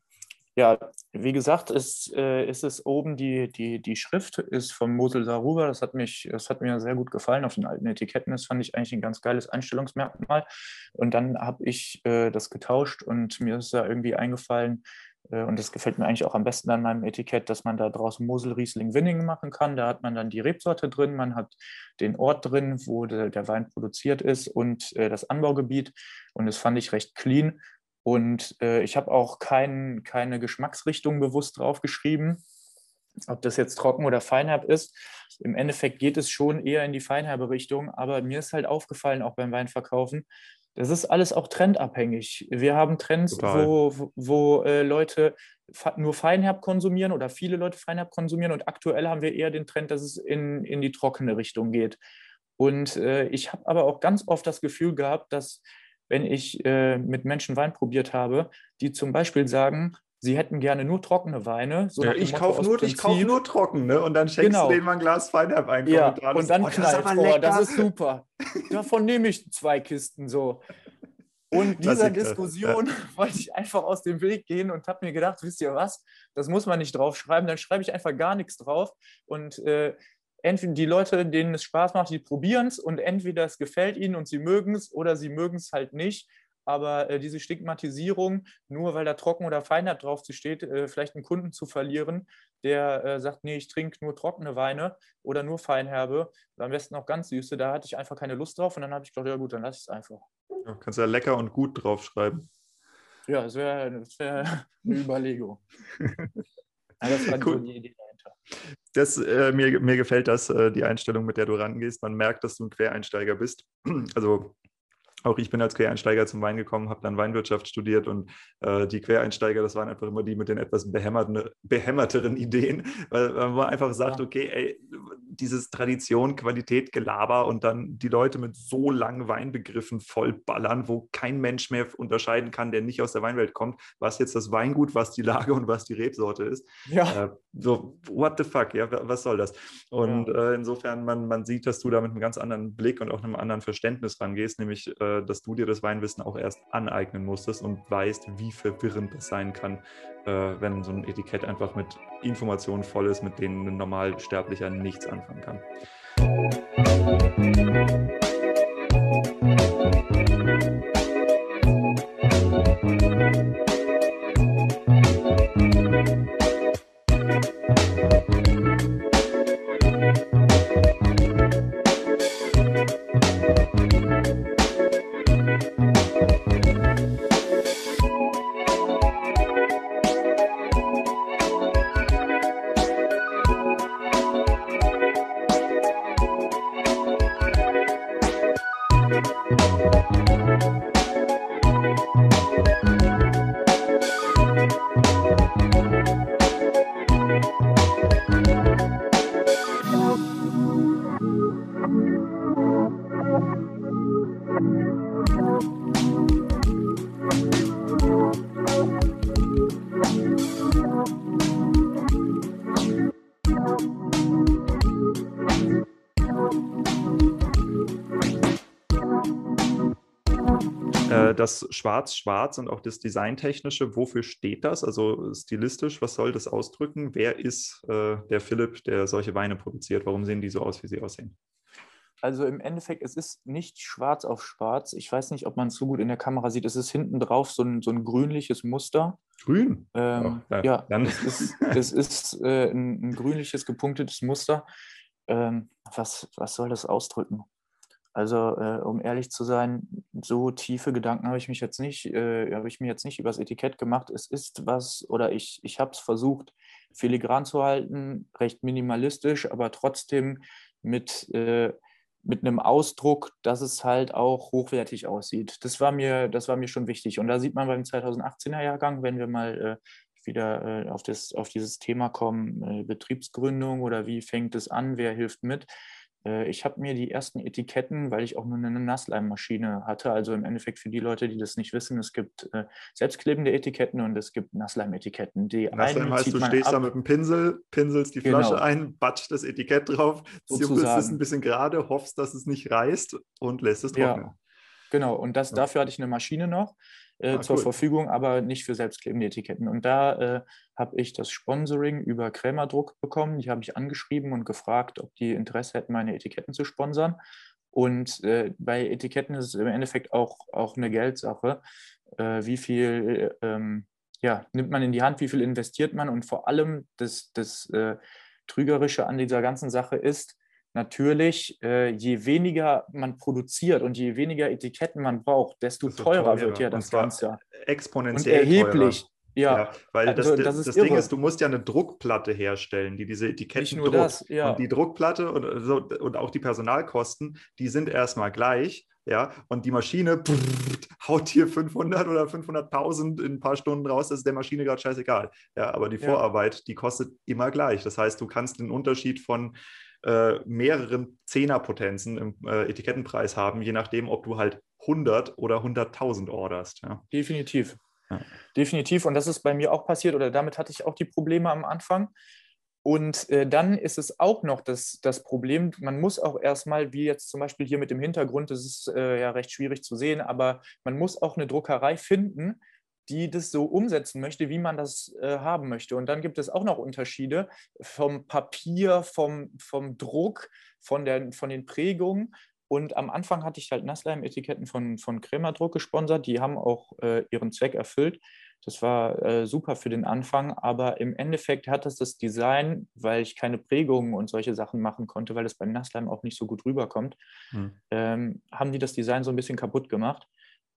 ja wie gesagt, ist, äh, ist es oben die, die, die Schrift ist vom Mosel Saruba. Das hat, mich, das hat mir sehr gut gefallen auf den alten Etiketten. Das fand ich eigentlich ein ganz geiles Einstellungsmerkmal. Und dann habe ich äh, das getauscht und mir ist da irgendwie eingefallen, äh, und das gefällt mir eigentlich auch am besten an meinem Etikett, dass man da draußen Mosel, Riesling, Winning machen kann. Da hat man dann die Rebsorte drin, man hat den Ort drin, wo der Wein produziert ist und äh, das Anbaugebiet. Und das fand ich recht clean. Und äh, ich habe auch kein, keine Geschmacksrichtung bewusst draufgeschrieben, ob das jetzt trocken oder feinherb ist. Im Endeffekt geht es schon eher in die feinherbe Richtung, aber mir ist halt aufgefallen, auch beim Weinverkaufen, das ist alles auch trendabhängig. Wir haben Trends, Total. wo, wo äh, Leute nur Feinherb konsumieren oder viele Leute Feinherb konsumieren und aktuell haben wir eher den Trend, dass es in, in die trockene Richtung geht. Und äh, ich habe aber auch ganz oft das Gefühl gehabt, dass wenn ich äh, mit Menschen Wein probiert habe, die zum Beispiel sagen, sie hätten gerne nur trockene Weine. So ja, ich kaufe nur, kauf nur trocken, ne? Und dann schenkst genau. du denen mal ein Glas Weinherb ein. Ja, und dann oh, knallt, das, oh, das ist super. Davon nehme ich zwei Kisten so. Und dieser Diskussion ja. wollte ich einfach aus dem Weg gehen und habe mir gedacht, wisst ihr was, das muss man nicht draufschreiben, dann schreibe ich einfach gar nichts drauf. Und äh, entweder die Leute, denen es Spaß macht, die probieren es und entweder es gefällt ihnen und sie mögen es oder sie mögen es halt nicht. Aber äh, diese Stigmatisierung, nur weil da trocken oder Feinheit drauf steht, äh, vielleicht einen Kunden zu verlieren, der äh, sagt, nee, ich trinke nur trockene Weine oder nur Feinherbe, oder am besten auch ganz süße, da hatte ich einfach keine Lust drauf und dann habe ich gedacht, ja gut, dann lasse ich es einfach. Ja, kannst ja lecker und gut draufschreiben. Ja, das wäre wär eine Überlegung. das war cool. die Idee dahinter. Das, äh, mir, mir gefällt das, äh, die Einstellung, mit der du rangehst. Man merkt, dass du ein Quereinsteiger bist. Also auch ich bin als Quereinsteiger zum Wein gekommen, habe dann Weinwirtschaft studiert und äh, die Quereinsteiger, das waren einfach immer die mit den etwas behämmerteren Ideen, weil, man einfach sagt, okay, ey, dieses Tradition, Qualität, Gelaber und dann die Leute mit so langen Weinbegriffen vollballern, wo kein Mensch mehr unterscheiden kann, der nicht aus der Weinwelt kommt, was jetzt das Weingut, was die Lage und was die Rebsorte ist. Ja. Äh, so, what the fuck, ja, was soll das? Und ja. äh, insofern, man, man sieht, dass du da mit einem ganz anderen Blick und auch einem anderen Verständnis rangehst, nämlich äh, dass du dir das Weinwissen auch erst aneignen musstest und weißt, wie verwirrend das sein kann, äh, wenn so ein Etikett einfach mit Informationen voll ist, mit denen ein Normalsterblicher nichts anfangen kann. Musik Schwarz-Schwarz und auch das Designtechnische, wofür steht das? Also stilistisch, was soll das ausdrücken? Wer ist äh, der Philipp, der solche Weine produziert? Warum sehen die so aus, wie sie aussehen? Also im Endeffekt, es ist nicht schwarz auf schwarz. Ich weiß nicht, ob man es so gut in der Kamera sieht. Es ist hinten drauf so ein, so ein grünliches Muster. Grün? Ähm, oh, ja, ja dann. es ist, es ist äh, ein, ein, grünliches, gepunktetes Muster. Ähm, was, was soll das ausdrücken? Also, äh, um ehrlich zu sein, so tiefe Gedanken habe ich mich jetzt nicht, äh, habe ich mir jetzt nicht übers Etikett gemacht. Es ist was, oder ich, ich habe es versucht, filigran zu halten, recht minimalistisch, aber trotzdem mit äh, mit einem Ausdruck, dass es halt auch hochwertig aussieht. Das war mir, das war mir schon wichtig. Und da sieht man beim 2018er Jahrgang, wenn wir mal äh, wieder äh, auf, das, auf dieses Thema kommen, äh, Betriebsgründung oder wie fängt es an, wer hilft mit, ich habe mir die ersten Etiketten, weil ich auch nur eine Nassleimmaschine hatte, also im Endeffekt für die Leute, die das nicht wissen, es gibt äh, selbstklebende Etiketten und es gibt Nassleimetiketten. Die Nassleim heißt, du stehst ab. da mit dem Pinsel, pinselst die genau. Flasche ein, batscht das Etikett drauf, zirkelst es ein bisschen gerade, hoffst, dass es nicht reißt und lässt es trocknen. Ja. Genau, und das, dafür hatte ich eine Maschine noch äh, ah, zur cool. Verfügung, aber nicht für selbstklebende Etiketten. Und da äh, habe ich das Sponsoring über Krämerdruck bekommen. Die habe ich angeschrieben und gefragt, ob die Interesse hätten, meine Etiketten zu sponsern. Und äh, bei Etiketten ist es im Endeffekt auch, auch eine Geldsache. Äh, wie viel ähm, ja, nimmt man in die Hand, wie viel investiert man? Und vor allem das, das äh, Trügerische an dieser ganzen Sache ist, natürlich, äh, je weniger man produziert und je weniger Etiketten man braucht, desto teurer, teurer, wird ja das Ganze. Exponentiell. Und erheblich. Teurer. Ja, ja, weil also, das, das, das Ding ist, du musst ja eine Druckplatte herstellen, die diese Etiketten druckt. Das, ja. Und die Druckplatte und, so, und auch die Personalkosten, die sind erstmal gleich. Ja, und die Maschine pff, haut hier 500 oder 500.000 in ein paar Stunden raus, das ist der Maschine gerade scheißegal. Ja, aber die Vorarbeit, die kostet immer gleich. Das heißt, du kannst den Unterschied von äh, mehreren Zehnerpotenzen im äh, Etikettenpreis haben, je nachdem, ob du halt 100 oder 100.000 orderst. Ja. Definitiv. Ja. Definitiv. Und das ist bei mir auch passiert oder damit hatte ich auch die Probleme am Anfang. Und äh, dann ist es auch noch das, das Problem, man muss auch erstmal, wie jetzt zum Beispiel hier mit dem Hintergrund, das ist äh, ja recht schwierig zu sehen, aber man muss auch eine Druckerei finden, die das so umsetzen möchte, wie man das äh, haben möchte. Und dann gibt es auch noch Unterschiede vom Papier, vom, vom Druck, von, der, von den Prägungen. Und am Anfang hatte ich halt Nassleim-Etiketten von, von Krämerdruck gesponsert. Die haben auch äh, ihren Zweck erfüllt. Das war äh, super für den Anfang, aber im Endeffekt hat das das Design, weil ich keine Prägungen und solche Sachen machen konnte, weil es beim Nassleim auch nicht so gut rüberkommt, hm. ähm, haben die das Design so ein bisschen kaputt gemacht.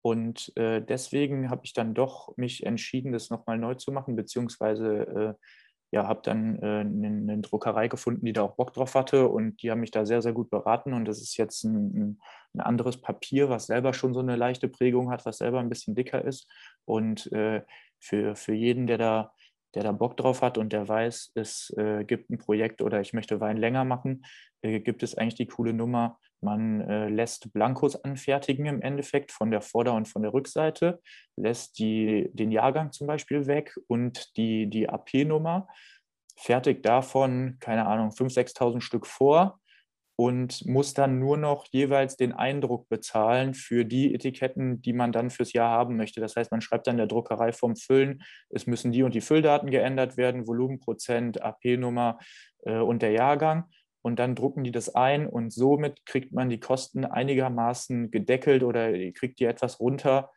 Und äh, deswegen habe ich dann doch mich entschieden, das nochmal neu zu machen, beziehungsweise äh, ja, habe dann äh, eine, eine, Druckerei gefunden, die da auch Bock drauf hatte und die haben mich da sehr, sehr gut beraten. Und das ist jetzt ein, ein anderes Papier, was selber schon so eine leichte Prägung hat, was selber ein bisschen dicker ist. Und äh, für, für jeden, der da, der da Bock drauf hat und der weiß, es äh, gibt ein Projekt oder ich möchte Wein länger machen, äh, gibt es eigentlich die coole Nummer man äh, lässt Blankos anfertigen im Endeffekt von der Vorder- und von der Rückseite, lässt die, den Jahrgang zum Beispiel weg und die, die AP-Nummer, fertigt davon, keine Ahnung, 5.000, 6.000 Stück vor und muss dann nur noch jeweils den Eindruck bezahlen für die Etiketten, die man dann fürs Jahr haben möchte. Das heißt, man schreibt dann der Druckerei vom Füllen, es müssen die und die Fülldaten geändert werden, Volumenprozent, AP-Nummer äh, und der Jahrgang und dann drucken die das ein und somit kriegt man die Kosten einigermaßen gedeckelt oder kriegt die etwas runter,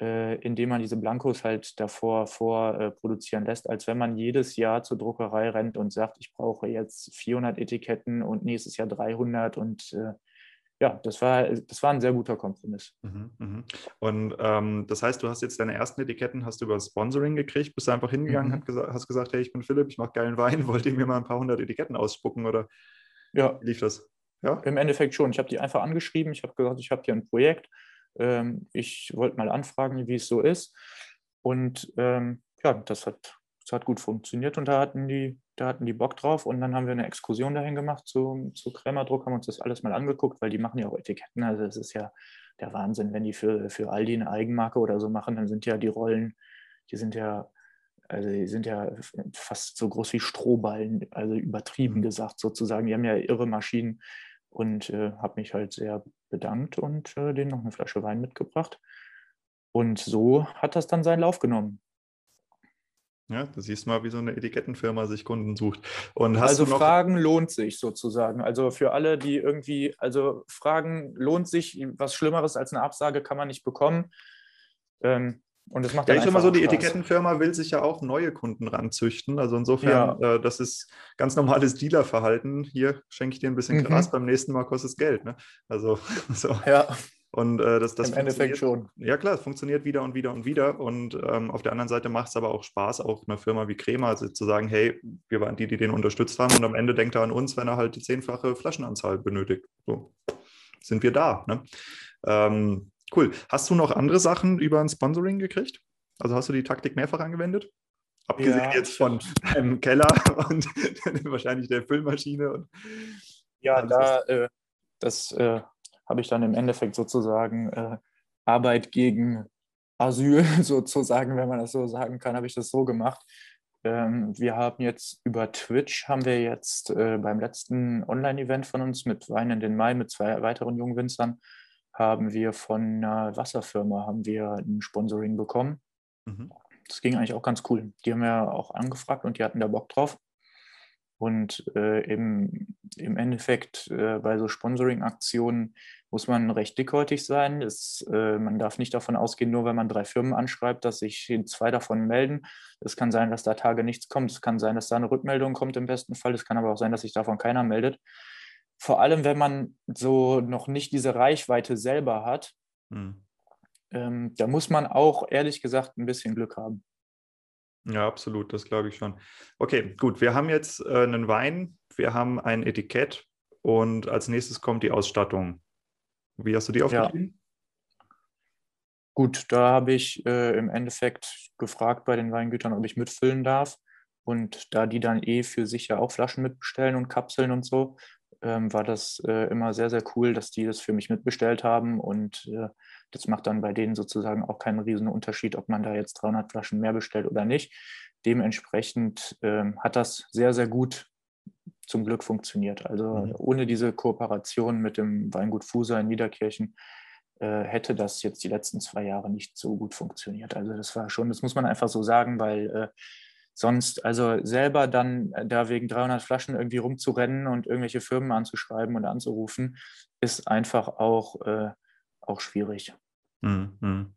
äh, indem man diese Blankos halt davor vorproduzieren äh, lässt, als wenn man jedes Jahr zur Druckerei rennt und sagt, ich brauche jetzt 400 Etiketten und nächstes Jahr 300 und äh, ja, das war, das war ein sehr guter Kompromiss. Mhm, mh. Und ähm, das heißt, du hast jetzt deine ersten Etiketten, hast du über Sponsoring gekriegt, bist du einfach hingegangen, mhm. hast gesagt, hey, ich bin Philipp, ich mache geilen Wein, wollt ihr mir mal ein paar hundert Etiketten ausspucken oder ja. Lief das? Ja? Im Endeffekt schon. Ich habe die einfach angeschrieben. Ich habe gesagt, ich habe hier ein Projekt. Ähm, ich wollte mal anfragen, wie es so ist. Und ähm, ja, das hat, das hat gut funktioniert und da hatten, die, da hatten die Bock drauf. Und dann haben wir eine Exkursion dahin gemacht zu, zu Krämerdruck, haben uns das alles mal angeguckt, weil die machen ja auch Etiketten. Also es ist ja der Wahnsinn, wenn die für, für Aldi eine Eigenmarke oder so machen, dann sind ja die Rollen, die sind ja also die sind ja fast so groß wie Strohballen, also übertrieben mhm. gesagt sozusagen. Die haben ja irre Maschinen und äh, habe mich halt sehr bedankt und äh, denen noch eine Flasche Wein mitgebracht. Und so hat das dann seinen Lauf genommen. Ja, du siehst mal, wie so eine Etikettenfirma sich Kunden sucht. Und also Fragen lohnt sich sozusagen. Also für alle, die irgendwie, also Fragen lohnt sich, was Schlimmeres als eine Absage kann man nicht bekommen. Ähm, und das macht Ja, ich mal so, die Spaß. Etikettenfirma will sich ja auch neue Kunden ranzüchten. Also insofern, äh, das ist ganz normales Dealerverhalten. Hier schenke ich dir ein bisschen Mhm. Gras, beim nächsten Mal kostet es Geld. Ne? Also so. Ja, Und äh, das, das im Endeffekt schon. Ja klar, es funktioniert wieder und wieder und wieder. Und ähm, auf der anderen Seite macht es aber auch Spaß, auch einer Firma wie Crema also zu sagen, hey, wir waren die, die den unterstützt haben und am Ende denkt er an uns, wenn er halt die zehnfache Flaschenanzahl benötigt. So sind wir da. Ne? Ähm, cool. Hast du noch andere Sachen über ein Sponsoring gekriegt? Also hast du die Taktik mehrfach angewendet? Abgesehen Ja. jetzt von deinem Keller und wahrscheinlich der Füllmaschine. Und Ja, da, äh, das äh, habe ich dann im Endeffekt sozusagen äh, Arbeit gegen Asyl sozusagen, wenn man das so sagen kann, habe ich das so gemacht. Ähm, wir haben jetzt über Twitch, haben wir jetzt äh, beim letzten Online-Event von uns mit Wein in den Mai mit zwei weiteren jungen Winzern, haben wir von einer Wasserfirma haben wir ein Sponsoring bekommen. Mhm. Das ging eigentlich auch ganz cool. Die haben ja auch angefragt und die hatten da Bock drauf. Und äh, im, im Endeffekt äh, bei so Sponsoring-Aktionen muss man recht dickhäutig sein. Es, äh, man darf nicht davon ausgehen, nur wenn man drei Firmen anschreibt, dass sich zwei davon melden. Es kann sein, dass da Tage nichts kommt. Es kann sein, dass da eine Rückmeldung kommt im besten Fall. Es kann aber auch sein, dass sich davon keiner meldet. Vor allem, wenn man so noch nicht diese Reichweite selber hat, Mhm. ähm, da muss man auch ehrlich gesagt ein bisschen Glück haben. Ja, absolut, das glaube ich schon. Okay, gut, wir haben jetzt äh, einen Wein, wir haben ein Etikett und als nächstes kommt die Ausstattung. Wie hast du die aufgeschrieben? Gut, da habe ich äh, im Endeffekt gefragt bei den Weingütern, ob ich mitfüllen darf. Und da die dann eh für sich ja auch Flaschen mitbestellen und Kapseln und so, ähm, war das äh, immer sehr, sehr cool, dass die das für mich mitbestellt haben. Und äh, das macht dann bei denen sozusagen auch keinen riesen Unterschied, ob man da jetzt 300 Flaschen mehr bestellt oder nicht. Dementsprechend ähm, hat das sehr, sehr gut zum Glück funktioniert. Also Mhm. ohne diese Kooperation mit dem Weingut Fusa in Niederkirchen äh, hätte das jetzt die letzten zwei Jahre nicht so gut funktioniert. Also das war schon, das muss man einfach so sagen, weil äh, sonst, also selber dann äh, da wegen 300 Flaschen irgendwie rumzurennen und irgendwelche Firmen anzuschreiben und anzurufen, ist einfach auch, äh, auch schwierig. Mhm, mhm.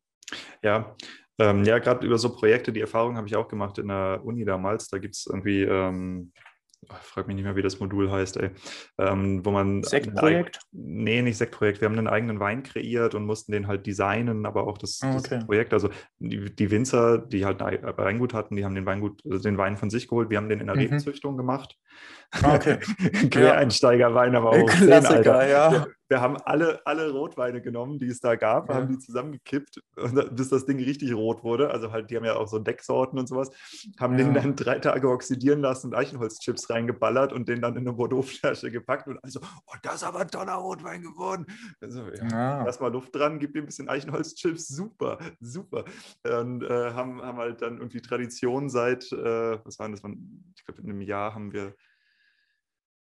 Ja, ähm, ja, gerade über so Projekte, die Erfahrung habe ich auch gemacht in der Uni damals. Da gibt es irgendwie, ähm, ich frage mich nicht mehr, wie das Modul heißt, ey, ähm, wo man. Sektprojekt? Nee, nicht Sektprojekt. Wir haben einen eigenen Wein kreiert und mussten den halt designen, aber auch das, Ah, das okay. Projekt. Also die, die Winzer, die halt ein Weingut hatten, die haben den Weingut, also den Wein von sich geholt. Wir haben den in der Mhm. Rebenzüchtung gemacht. Ah, okay. Quereinsteigerwein, aber auch Klassiker, ja. Wir, haben alle, alle Rotweine genommen, die es da gab, Ja. haben die zusammengekippt, bis das Ding richtig rot wurde. Also halt, die haben ja auch so Decksorten und sowas, haben den Ja. dann drei Tage oxidieren lassen und Eichenholzchips reingeballert und den dann in eine Bordeaux-Flasche gepackt und also, oh, das ist aber ein toller Rotwein geworden. Also, ja, Ja. Erstmal Luft dran, gib ihm ein bisschen Eichenholzchips, super, super. Und äh, haben, haben halt dann irgendwie Tradition seit, äh, was war das, ich glaube in einem Jahr haben wir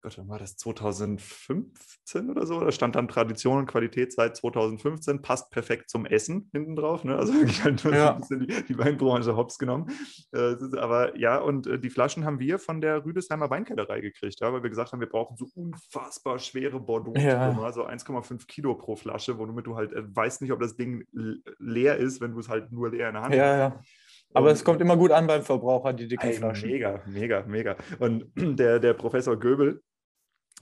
Gott, wann war das 2015 oder so? Da stand dann Tradition und Qualität seit 2015, passt perfekt zum Essen hinten drauf. Ne? Also wirklich halt nur so Ja. ein bisschen die, die Weinbranche hops genommen. Äh, aber ja, und äh, die Flaschen haben wir von der Rüdesheimer Weinkellerei gekriegt, ja, weil wir gesagt haben, wir brauchen so unfassbar schwere bordeaux Ja. so 1,5 Kilo pro Flasche, womit du halt äh, weißt nicht, ob das Ding leer ist, wenn du es halt nur leer in der Hand Ja, hast. ja. Aber Und- es kommt immer gut an beim Verbraucher, die dicken Ey, Flaschen. mega, mega, mega. Und der, der Professor Göbel,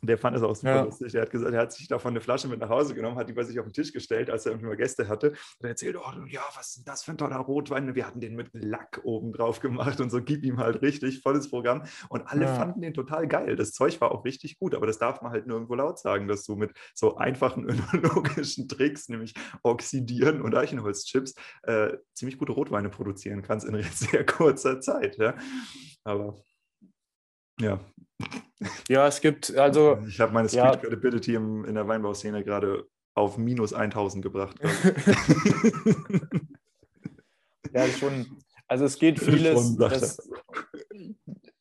der fand es auch super Ja. lustig. Der hat gesagt, er hat sich davon eine Flasche mit nach Hause genommen, hat die bei sich auf den Tisch gestellt, als er irgendwie mal Gäste hatte. Und er erzählt, oh ja, was ist denn das für ein toller Rotwein? Wir hatten den mit Lack oben drauf gemacht und so, gib ihm halt richtig, volles Programm. Und alle Ja. fanden den total geil. Das Zeug war auch richtig gut, aber das darf man halt nirgendwo laut sagen, dass du mit so einfachen önologischen Tricks, nämlich Oxidieren und Eichenholzchips, äh, ziemlich gute Rotweine produzieren kannst in sehr kurzer Zeit. Ja? Aber ja, Ja, es gibt, also ich habe meine ja. Street Credibility im, in der Weinbauszene gerade auf minus 1000 gebracht. Ja, schon. Also es geht vieles. Das,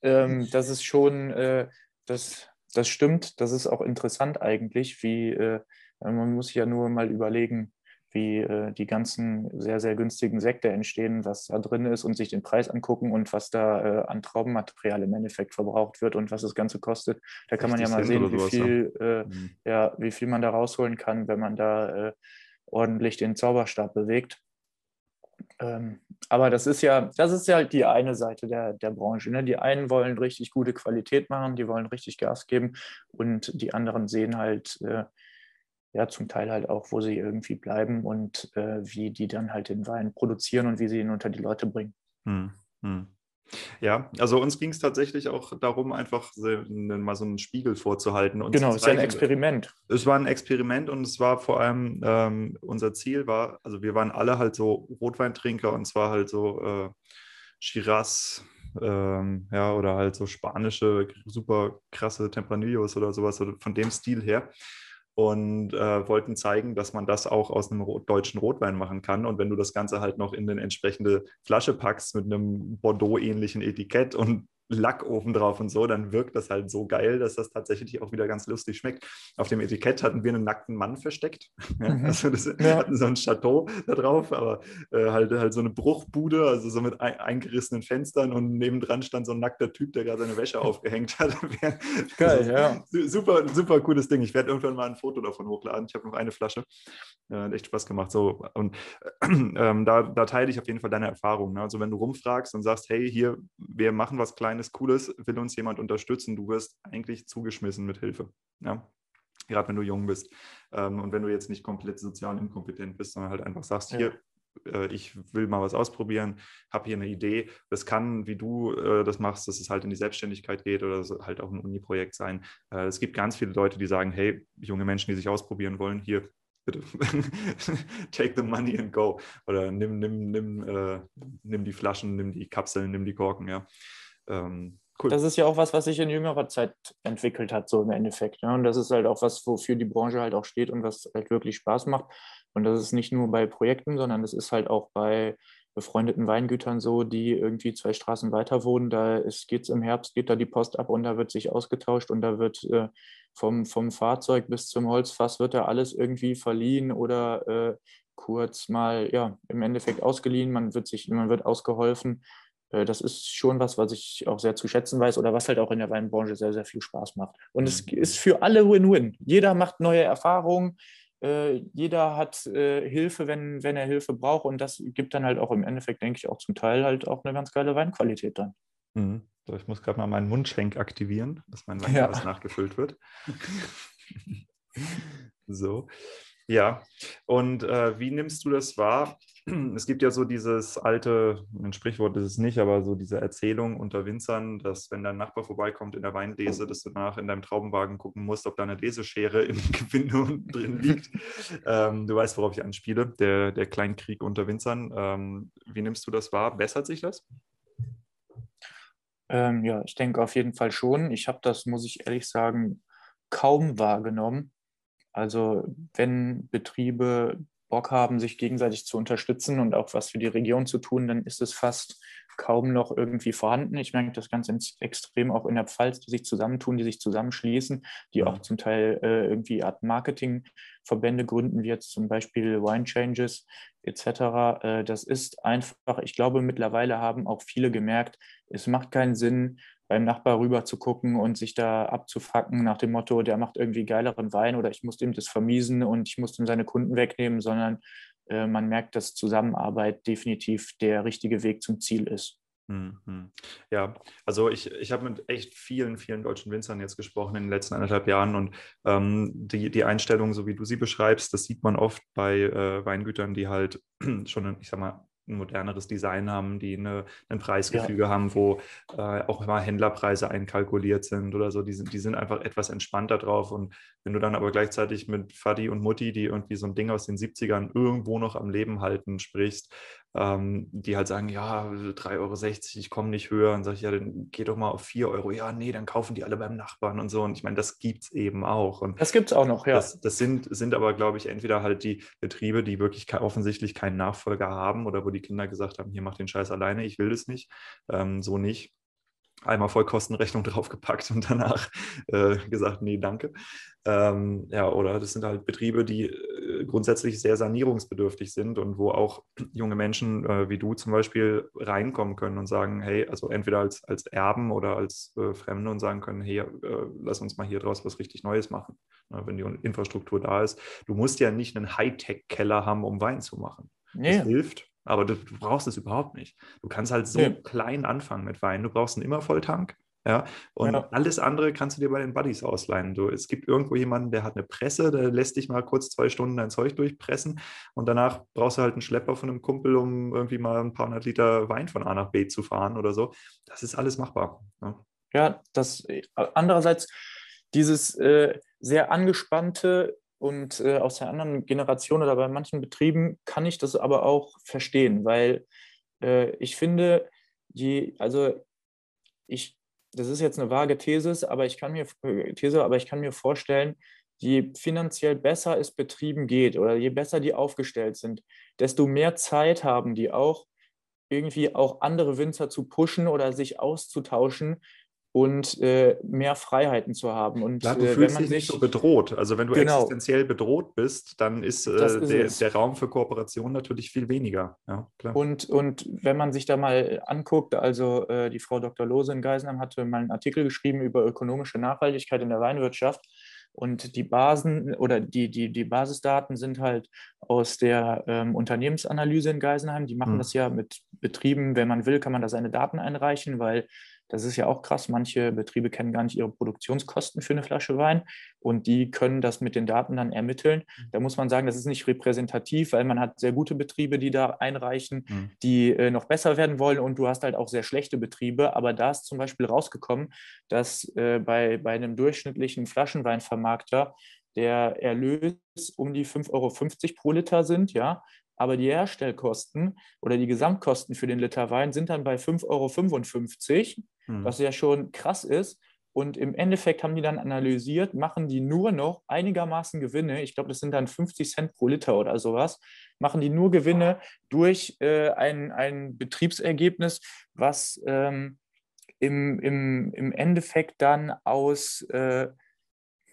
ähm, das ist schon, äh, das, das stimmt. Das ist auch interessant eigentlich, wie äh, man muss sich ja nur mal überlegen, wie äh, die ganzen sehr, sehr günstigen Sekte entstehen, was da drin ist und sich den Preis angucken und was da äh, an Traubenmaterial im Endeffekt verbraucht wird und was das Ganze kostet. Da kann man ja mal sehen, wie viel, äh, mhm. ja, wie viel man da rausholen kann, wenn man da äh, ordentlich den Zauberstab bewegt. Ähm, aber das ist ja, das ist ja halt die eine Seite der, der Branche. Ne? Die einen wollen richtig gute Qualität machen, die wollen richtig Gas geben und die anderen sehen halt äh, ja zum Teil halt auch, wo sie irgendwie bleiben und äh, wie die dann halt den Wein produzieren und wie sie ihn unter die Leute bringen. Hm, hm. Ja, also uns ging es tatsächlich auch darum, einfach mal so einen Spiegel vorzuhalten. Und genau, es ja ein Experiment. Es war ein Experiment und es war vor allem, ähm, unser Ziel war, also wir waren alle halt so Rotweintrinker und zwar halt so äh, Shiraz, ähm, ja, oder halt so spanische, super krasse Tempranillos oder sowas, oder von dem Stil her und äh, wollten zeigen, dass man das auch aus einem deutschen Rotwein machen kann. Und wenn du das Ganze halt noch in eine entsprechende Flasche packst mit einem Bordeaux-ähnlichen Etikett und Lack oben drauf und so, dann wirkt das halt so geil, dass das tatsächlich auch wieder ganz lustig schmeckt. Auf dem Etikett hatten wir einen nackten Mann versteckt. Ja, mhm. also das ja. hatten so ein Chateau da drauf, aber äh, halt, halt so eine Bruchbude, also so mit ein, eingerissenen Fenstern und nebendran stand so ein nackter Typ, der gerade seine Wäsche aufgehängt hat. geil, ja. Super, super cooles Ding. Ich werde irgendwann mal ein Foto davon hochladen. Ich habe noch eine Flasche. Äh, hat echt Spaß gemacht. So, und äh, ähm, da, da teile ich auf jeden Fall deine Erfahrung. Ne? Also wenn du rumfragst und sagst, hey, hier, wir machen was Kleines, Kleines, Cooles, will uns jemand unterstützen, du wirst eigentlich zugeschmissen mit Hilfe. Ja? Gerade wenn du jung bist. Ähm, und wenn du jetzt nicht komplett sozial inkompetent bist, sondern halt einfach sagst, ja. hier, äh, ich will mal was ausprobieren, habe hier eine Idee. Das kann, wie du äh, das machst, dass es halt in die Selbstständigkeit geht oder halt auch ein Uni-Projekt sein. Äh, es gibt ganz viele Leute, die sagen, hey, junge Menschen, die sich ausprobieren wollen, hier, bitte take the money and go. Oder nimm, nimm, nimm, äh, nimm die Flaschen, nimm die Kapseln, nimm die Korken, ja. Ähm, cool. Das ist ja auch was, was sich in jüngerer Zeit entwickelt hat, so im Endeffekt. Ja? Und das ist halt auch was, wofür die Branche halt auch steht und was halt wirklich Spaß macht. Und das ist nicht nur bei Projekten, sondern es ist halt auch bei befreundeten Weingütern so, die irgendwie zwei Straßen weiter wohnen. Da geht es im Herbst, geht da die Post ab und da wird sich ausgetauscht und da wird äh, vom, vom Fahrzeug bis zum Holzfass wird da alles irgendwie verliehen oder äh, kurz mal, ja, im Endeffekt ausgeliehen. Man wird sich, man wird ausgeholfen. Äh, das ist schon was, was ich auch sehr zu schätzen weiß oder was halt auch in der Weinbranche sehr, sehr viel Spaß macht. Und es mhm. ist für alle Win-Win. Jeder macht neue Erfahrungen, äh, jeder hat äh, Hilfe, wenn, wenn er Hilfe braucht und das gibt dann halt auch im Endeffekt, denke ich, auch zum Teil halt auch eine ganz geile Weinqualität dann. Mhm. So, ich muss gerade mal meinen Mundschenk aktivieren, dass mein Weinglas ja. nachgefüllt wird. so. Ja, und äh, wie nimmst du das wahr? es gibt ja so dieses alte, ein Sprichwort ist es nicht, aber so diese Erzählung unter Winzern, dass wenn dein Nachbar vorbeikommt in der Weinlese, dass du danach in deinem Traubenwagen gucken musst, ob da eine Leseschere im Gewinde drin liegt. ähm, du weißt, worauf ich anspiele, der, der Kleinkrieg unter Winzern. Ähm, wie nimmst du das wahr? Bessert sich das? Ähm, ja, ich denke auf jeden Fall schon. Ich habe das, muss ich ehrlich sagen, kaum wahrgenommen. Also wenn Betriebe Bock haben, sich gegenseitig zu unterstützen und auch was für die Region zu tun, dann ist es fast kaum noch irgendwie vorhanden. Ich merke das ganz extrem auch in der Pfalz, die sich zusammentun, die sich zusammenschließen, die auch zum Teil äh, irgendwie Art Marketingverbände gründen, wie jetzt zum Beispiel Wine Changes etc. Äh, das ist einfach, ich glaube, mittlerweile haben auch viele gemerkt, es macht keinen Sinn, beim Nachbar rüber zu gucken und sich da abzufacken nach dem Motto, der macht irgendwie geileren Wein oder ich muss ihm das vermiesen und ich muss ihm seine Kunden wegnehmen, sondern äh, man merkt, dass Zusammenarbeit definitiv der richtige Weg zum Ziel ist. Mhm. Ja, also ich, ich habe mit echt vielen, vielen deutschen Winzern jetzt gesprochen in den letzten anderthalb Jahren und ähm, die, die Einstellung, so wie du sie beschreibst, das sieht man oft bei äh, Weingütern, die halt schon, ich sag mal, ein moderneres Design haben, die eine, ein Preisgefüge ja. haben, wo äh, auch mal Händlerpreise einkalkuliert sind oder so. Die sind, die sind einfach etwas entspannter drauf. Und wenn du dann aber gleichzeitig mit Fadi und Mutti, die irgendwie so ein Ding aus den 70ern irgendwo noch am Leben halten, sprichst, ähm, die halt sagen, ja, 3,60 Euro, ich komme nicht höher. Und sage ich, ja, dann geh doch mal auf 4 Euro. Ja, nee, dann kaufen die alle beim Nachbarn und so. Und ich meine, das gibt es eben auch. Und das gibt es auch noch, ja. Das, das, sind, sind aber, glaube ich, entweder halt die Betriebe, die wirklich offensichtlich keinen Nachfolger haben oder wo die Kinder gesagt haben, hier mach den Scheiß alleine, ich will das nicht. Ähm, so nicht einmal Vollkostenrechnung draufgepackt und danach äh, gesagt, nee, danke. Ähm, ja, oder das sind halt Betriebe, die grundsätzlich sehr sanierungsbedürftig sind und wo auch junge Menschen äh, wie du zum Beispiel reinkommen können und sagen, hey, also entweder als, als Erben oder als äh, Fremde und sagen können, hey, äh, lass uns mal hier draus was richtig Neues machen, ne, wenn die Infrastruktur da ist. Du musst ja nicht einen Hightech-Keller haben, um Wein zu machen. Nee. Das hilft, aber du, du, brauchst es überhaupt nicht. Du kannst halt so nee. klein anfangen mit Wein. Du brauchst einen Immervolltank ja, und ja. alles andere kannst du dir bei den Buddies ausleihen. Du, es gibt irgendwo jemanden, der hat eine Presse, der lässt dich mal kurz zwei Stunden dein Zeug durchpressen und danach brauchst du halt einen Schlepper von einem Kumpel, um irgendwie mal ein paar hundert Liter Wein von A nach B zu fahren oder so. Das ist alles machbar. Ja, ja das andererseits dieses äh, sehr angespannte und äh, aus der anderen Generation oder bei manchen Betrieben kann ich das aber auch verstehen, weil äh, ich finde, je, also ich das ist jetzt eine vage These, aber ich kann mir, These, aber ich kann mir vorstellen, je finanziell besser es Betrieben geht oder je besser die aufgestellt sind, desto mehr Zeit haben die auch, irgendwie auch andere Winzer zu pushen oder sich auszutauschen und äh, mehr Freiheiten zu haben. Und ja, du äh, fühlst dich nicht so bedroht. Also wenn du genau, existenziell bedroht bist, dann ist, äh, ist der, der, Raum für Kooperation natürlich viel weniger. Ja, und, und wenn man sich da mal anguckt, also äh, die Frau Dr. Lose in Geisenheim hatte mal einen Artikel geschrieben über ökonomische Nachhaltigkeit in der Weinwirtschaft. Und die Basen oder die, die, die Basisdaten sind halt aus der ähm, Unternehmensanalyse in Geisenheim. Die machen hm. das ja mit Betrieben, wenn man will, kann man da seine Daten einreichen, weil das ist ja auch krass. Manche Betriebe kennen gar nicht ihre Produktionskosten für eine Flasche Wein und die können das mit den Daten dann ermitteln. Mhm. Da muss man sagen, das ist nicht repräsentativ, weil man hat sehr gute Betriebe, die da einreichen, mhm. die äh, noch besser werden wollen und du hast halt auch sehr schlechte Betriebe. Aber da ist zum Beispiel rausgekommen, dass äh, bei, bei einem durchschnittlichen Flaschenweinvermarkter der Erlös um die 5,50 Euro pro Liter sind, ja, aber die Herstellkosten oder die Gesamtkosten für den Liter Wein sind dann bei 5,55 Euro, mhm. was ja schon krass ist. Und im Endeffekt haben die dann analysiert, machen die nur noch einigermaßen Gewinne, ich glaube, das sind dann 50 Cent pro Liter oder sowas, machen die nur Gewinne durch äh, ein, ein Betriebsergebnis, was ähm, im, im, im Endeffekt dann aus, äh,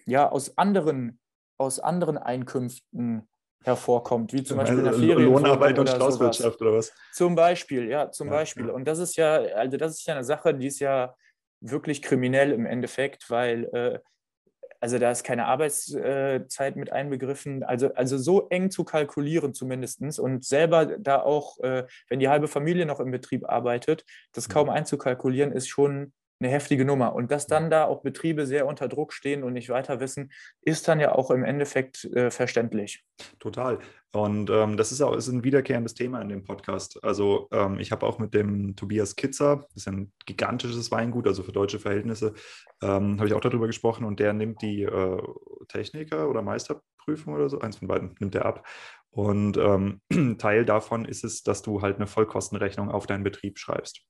ja, aus, anderen, aus anderen Einkünften hervorkommt, wie zum Beispiel in der Ferien Lohnarbeit und Straußwirtschaft oder was? Zum Beispiel, ja, zum ja, Beispiel. Ja. Und das ist ja, also das ist ja eine Sache, die ist ja wirklich kriminell im Endeffekt, weil äh, also da ist keine Arbeitszeit mit einbegriffen. Also, also so eng zu kalkulieren zumindest und selber da auch, äh, wenn die halbe Familie noch im Betrieb arbeitet, das kaum mhm. einzukalkulieren, ist schon eine heftige Nummer. Und dass dann da auch Betriebe sehr unter Druck stehen und nicht weiter wissen, ist dann ja auch im Endeffekt äh, verständlich. Total. Und ähm, das ist auch ist ein wiederkehrendes Thema in dem Podcast. Also ähm, ich habe auch mit dem Tobias Kitzer, das ist ein gigantisches Weingut, also für deutsche Verhältnisse, ähm, habe ich auch darüber gesprochen und der nimmt die äh, Techniker- oder Meisterprüfung oder so, eins von beiden nimmt er ab. Und ähm, Teil davon ist es, dass du halt eine Vollkostenrechnung auf deinen Betrieb schreibst.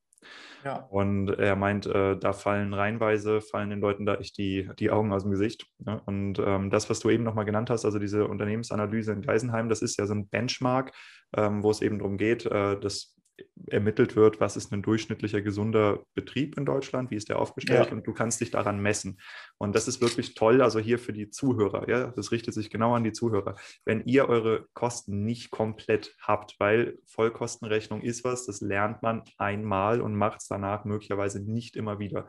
Ja. Und er meint, äh, da fallen reinweise, fallen den Leuten da echt die, die Augen aus dem Gesicht. Ne? Und ähm, das, was du eben nochmal genannt hast, also diese Unternehmensanalyse in Geisenheim, das ist ja so ein Benchmark, ähm, wo es eben darum geht, äh, das ermittelt wird, was ist ein durchschnittlicher gesunder Betrieb in Deutschland, wie ist der aufgestellt ja. und du kannst dich daran messen. Und das ist wirklich toll, also hier für die Zuhörer, ja, das richtet sich genau an die Zuhörer. Wenn ihr eure Kosten nicht komplett habt, weil Vollkostenrechnung ist was, das lernt man einmal und macht es danach möglicherweise nicht immer wieder.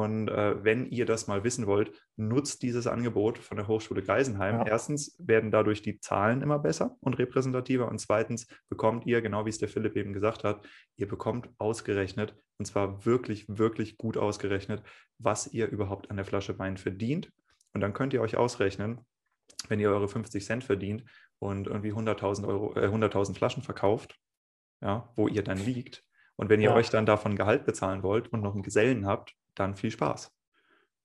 Und äh, wenn ihr das mal wissen wollt, nutzt dieses Angebot von der Hochschule Geisenheim. Ja. Erstens werden dadurch die Zahlen immer besser und repräsentativer. Und zweitens bekommt ihr, genau wie es der Philipp eben gesagt hat, ihr bekommt ausgerechnet, und zwar wirklich, wirklich gut ausgerechnet, was ihr überhaupt an der Flasche Wein verdient. Und dann könnt ihr euch ausrechnen, wenn ihr eure 50 Cent verdient und irgendwie 100.000 Euro, äh, 100.000 Flaschen verkauft, ja, wo ihr dann liegt. Und wenn ihr ja. euch dann davon Gehalt bezahlen wollt und noch einen Gesellen habt, dann viel Spaß.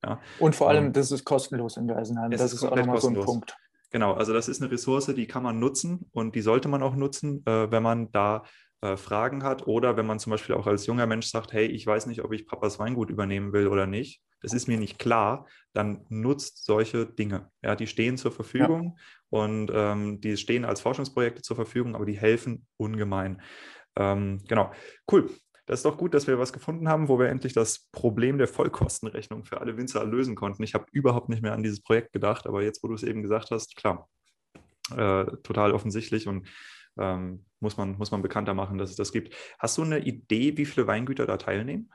Ja. Und vor allem, das ist kostenlos in Geisenheim. Das ist, ist auch nochmal so ein Punkt. Genau, also das ist eine Ressource, die kann man nutzen und die sollte man auch nutzen, äh, wenn man da äh, Fragen hat oder wenn man zum Beispiel auch als junger Mensch sagt, hey, ich weiß nicht, ob ich Papas Weingut übernehmen will oder nicht. Das ist mir nicht klar, dann nutzt solche Dinge. Ja, die stehen zur Verfügung ja. und ähm, die stehen als Forschungsprojekte zur Verfügung, aber die helfen ungemein. Ähm, genau, cool. Das ist doch gut, dass wir was gefunden haben, wo wir endlich das Problem der Vollkostenrechnung für alle Winzer lösen konnten. Ich habe überhaupt nicht mehr an dieses Projekt gedacht, aber jetzt, wo du es eben gesagt hast, klar. äh, total offensichtlich und ähm, muss, man, muss man bekannter machen, dass es das gibt. Hast du eine Idee, wie viele Weingüter da teilnehmen?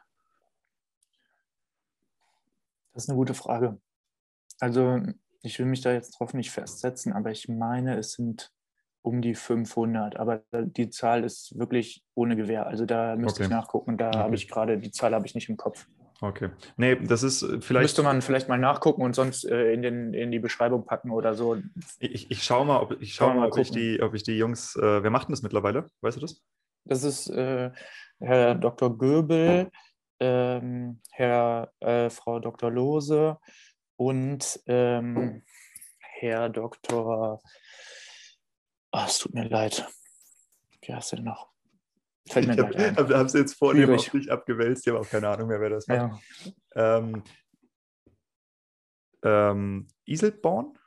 Das ist eine gute Frage. Also ich will mich da jetzt drauf nicht festsetzen, aber ich meine, es sind um die 500. Aber die Zahl ist wirklich ohne Gewähr. Also da müsste okay. ich nachgucken. Da okay. habe ich gerade, die Zahl habe ich nicht im Kopf. Okay. Nee, das ist äh, vielleicht. Müsste man vielleicht mal nachgucken und sonst äh, in, den, in die Beschreibung packen oder so. Ich, ich schaue mal, ob ich, schau mal, ob ich, die, ob ich die Jungs. Äh, wer macht denn das mittlerweile? Weißt du das? Das ist äh, Herr Dr. Göbel, ähm, Herr, äh, Frau Dr. Lose und ähm, Herr Dr. Oh, es tut mir leid. Wie heißt der noch? Fällt mir ich habe hab, es jetzt vor dir auf dich abgewälzt. Ich habe auch keine Ahnung mehr, wer das war. Ja. Ähm, ähm, Iselborn?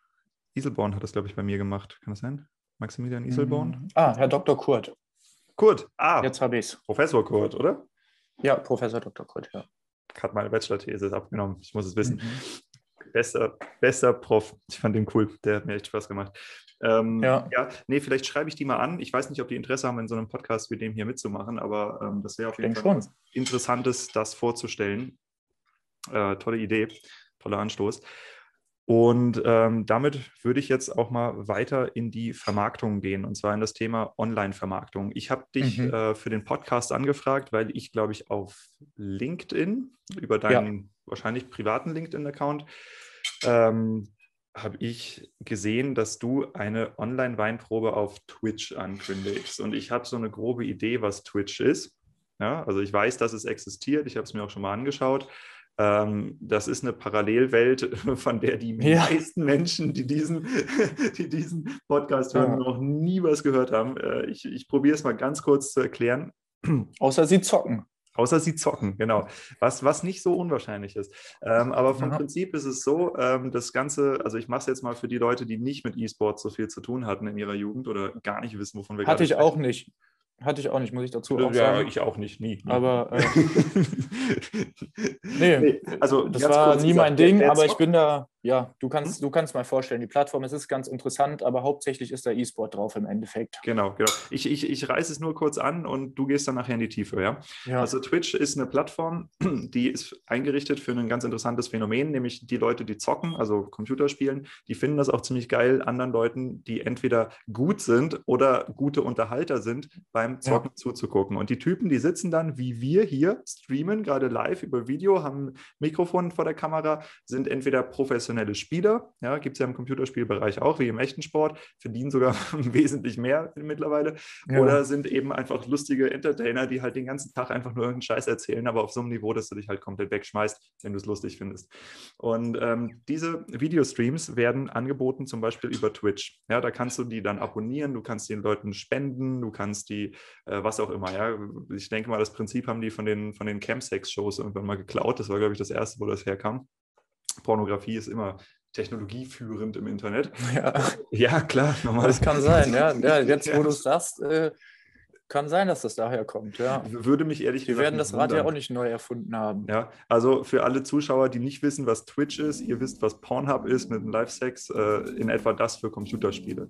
Iselborn hat das, glaube ich, bei mir gemacht. Kann das sein? Maximilian Iselborn? Mhm. Ah, Herr Dr. Kurt. Kurt, ah. Jetzt habe ich es. Professor Kurt, oder? Ja, Professor Dr. Kurt, ja. Hat meine Bachelor-These abgenommen. Ich muss es wissen. Mhm. Bester, bester Prof. Ich fand den cool. Der hat mir echt Spaß gemacht. Ähm, ja. ja, nee, vielleicht schreibe ich die mal an. Ich weiß nicht, ob die Interesse haben, in so einem Podcast wie dem hier mitzumachen, aber ähm, das wäre auf jeden Fall. Interessantes, das vorzustellen. Äh, tolle Idee, toller Anstoß. Und ähm, damit würde ich jetzt auch mal weiter in die Vermarktung gehen, und zwar in das Thema Online-Vermarktung. Ich habe dich mhm. äh, für den Podcast angefragt, weil ich, glaube ich, auf LinkedIn, über deinen ja. wahrscheinlich privaten LinkedIn-Account, ähm, habe ich gesehen, dass du eine Online-Weinprobe auf Twitch ankündigst. Und ich habe so eine grobe Idee, was Twitch ist. Ja, also ich weiß, dass es existiert. Ich habe es mir auch schon mal angeschaut. Ähm, das ist eine Parallelwelt, von der die ja. meisten Menschen, die diesen, die diesen Podcast hören, ja. noch nie was gehört haben. Äh, ich ich probiere es mal ganz kurz zu erklären. Außer sie zocken. Außer sie zocken, genau. Was, was nicht so unwahrscheinlich ist. Ähm, aber vom ja. Prinzip ist es so, ähm, das Ganze, also ich mache es jetzt mal für die Leute, die nicht mit E-Sport so viel zu tun hatten in ihrer Jugend oder gar nicht wissen, wovon wir Hatte ich sprechen. auch nicht. Hatte ich auch nicht, muss ich dazu auch ja, sagen. ich auch nicht, nie. nie. Aber äh, nee, nee, also das war nie mein Ding, aber ich bin da, ja, du kannst, hm? du kannst mal vorstellen, die Plattform, es ist ganz interessant, aber hauptsächlich ist da E-Sport drauf im Endeffekt. Genau, genau. Ich, ich, ich reiße es nur kurz an und du gehst dann nachher in die Tiefe, ja? ja? Also Twitch ist eine Plattform, die ist eingerichtet für ein ganz interessantes Phänomen, nämlich die Leute, die zocken, also Computerspielen, die finden das auch ziemlich geil, anderen Leuten, die entweder gut sind oder gute Unterhalter sind, beim Zocken ja. zuzugucken. Und die Typen, die sitzen dann, wie wir hier, streamen gerade live über Video, haben Mikrofon vor der Kamera, sind entweder professionell professionelle Spieler, ja, gibt es ja im Computerspielbereich auch, wie im echten Sport, verdienen sogar wesentlich mehr mittlerweile. Ja. Oder sind eben einfach lustige Entertainer, die halt den ganzen Tag einfach nur irgendeinen Scheiß erzählen, aber auf so einem Niveau, dass du dich halt komplett wegschmeißt, wenn du es lustig findest. Und ähm, diese Videostreams werden angeboten zum Beispiel über Twitch. Ja, da kannst du die dann abonnieren, du kannst den Leuten spenden, du kannst die, äh, was auch immer, ja. Ich denke mal, das Prinzip haben die von den, von den Campsex-Shows irgendwann mal geklaut. Das war, glaube ich, das erste, wo das herkam. Pornografie ist immer technologieführend im Internet. Ja, ja klar. Normal. Das kann sein, ja. ja jetzt, wo du es sagst, äh, kann sein, dass das daher kommt, ja. Würde mich ehrlich Wir werden das Rad ja auch nicht neu erfunden haben. Ja, also für alle Zuschauer, die nicht wissen, was Twitch ist, ihr wisst, was Pornhub ist mit dem Live-Sex, äh, in etwa das für Computerspiele.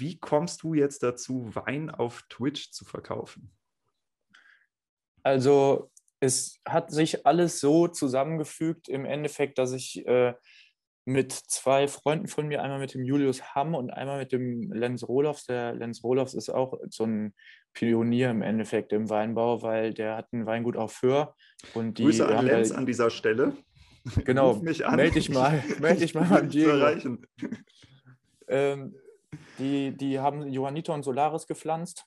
Wie kommst du jetzt dazu, Wein auf Twitch zu verkaufen? Also es hat sich alles so zusammengefügt im Endeffekt, dass ich äh, mit zwei Freunden von mir, einmal mit dem Julius Hamm und einmal mit dem Lenz Rohlofs. Der Lenz Rohlofs ist auch so ein Pionier im Endeffekt im Weinbau, weil der hat ein Weingut auf Föhr. Und die, Grüße an Lenz halt, an dieser Stelle. Genau, melde dich mal, melde dich mal beim Diego. Ähm, die, die haben Johanniter und Solaris gepflanzt.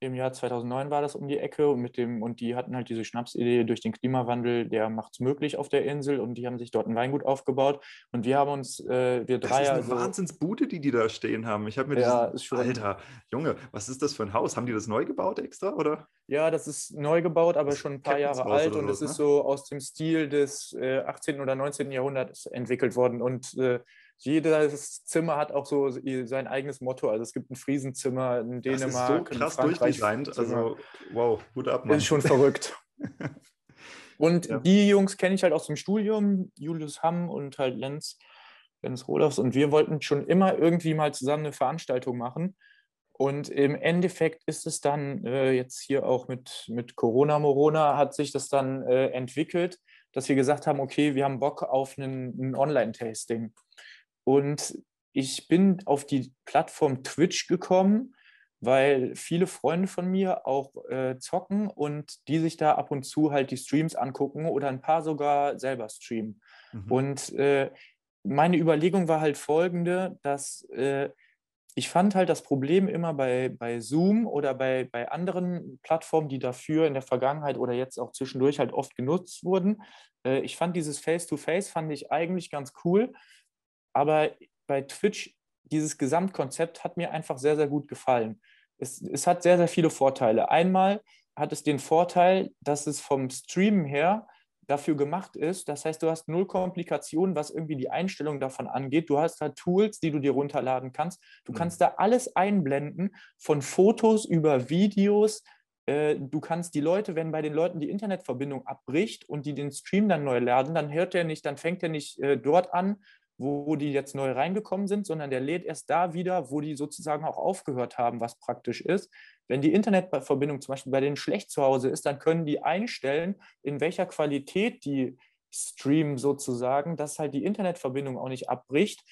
Im Jahr 2009 war das um die Ecke und, mit dem, und die hatten halt diese Schnapsidee durch den Klimawandel, der macht es möglich auf der Insel und die haben sich dort ein Weingut aufgebaut und wir haben uns, äh, wir drei... Das ist eine also, Wahnsinnsbude, die die da stehen haben. Ich habe mir ja, dieses, schon, Alter, Junge, was ist das für ein Haus? Haben die das neu gebaut extra, oder? Ja, das ist neu gebaut, aber schon ein paar Jahre alt und es ne? ist so aus dem Stil des äh, 18. oder 19. Jahrhunderts entwickelt worden und äh, jedes Zimmer hat auch so sein eigenes Motto. Also es gibt ein Friesenzimmer in Dänemark. Das ist so krass durchdesignt. Also wow, gut ab. Mann. Ist schon verrückt. und ja. die Jungs kenne ich halt aus dem Studium, Julius Hamm und halt Lenz, Lenz Rolofs. Und wir wollten schon immer irgendwie mal zusammen eine Veranstaltung machen. Und im Endeffekt ist es dann äh, jetzt hier auch mit, mit Corona, Morona hat sich das dann äh, entwickelt, dass wir gesagt haben, okay, wir haben Bock auf ein Online-Tasting. Und ich bin auf die Plattform Twitch gekommen, weil viele Freunde von mir auch äh, zocken und die sich da ab und zu halt die Streams angucken oder ein paar sogar selber streamen. Mhm. Und äh, meine Überlegung war halt folgende, dass äh, ich fand halt das Problem immer bei, bei Zoom oder bei, bei anderen Plattformen, die dafür in der Vergangenheit oder jetzt auch zwischendurch halt oft genutzt wurden. Äh, ich fand dieses Face-to-Face -face fand ich eigentlich ganz cool, aber bei Twitch, dieses Gesamtkonzept hat mir einfach sehr, sehr gut gefallen. Es, es hat sehr, sehr viele Vorteile. Einmal hat es den Vorteil, dass es vom Streamen her dafür gemacht ist. Das heißt, du hast null Komplikationen, was irgendwie die Einstellung davon angeht. Du hast da Tools, die du dir runterladen kannst. Du mhm. kannst da alles einblenden, von Fotos über Videos. Äh, du kannst die Leute, wenn bei den Leuten die Internetverbindung abbricht und die den Stream dann neu laden, dann hört er nicht, dann fängt er nicht äh, dort an, wo die jetzt neu reingekommen sind, sondern der lädt erst da wieder, wo die sozusagen auch aufgehört haben, was praktisch ist. Wenn die Internetverbindung zum Beispiel bei denen schlecht zu Hause ist, dann können die einstellen, in welcher Qualität die streamen sozusagen, dass halt die Internetverbindung auch nicht abbricht.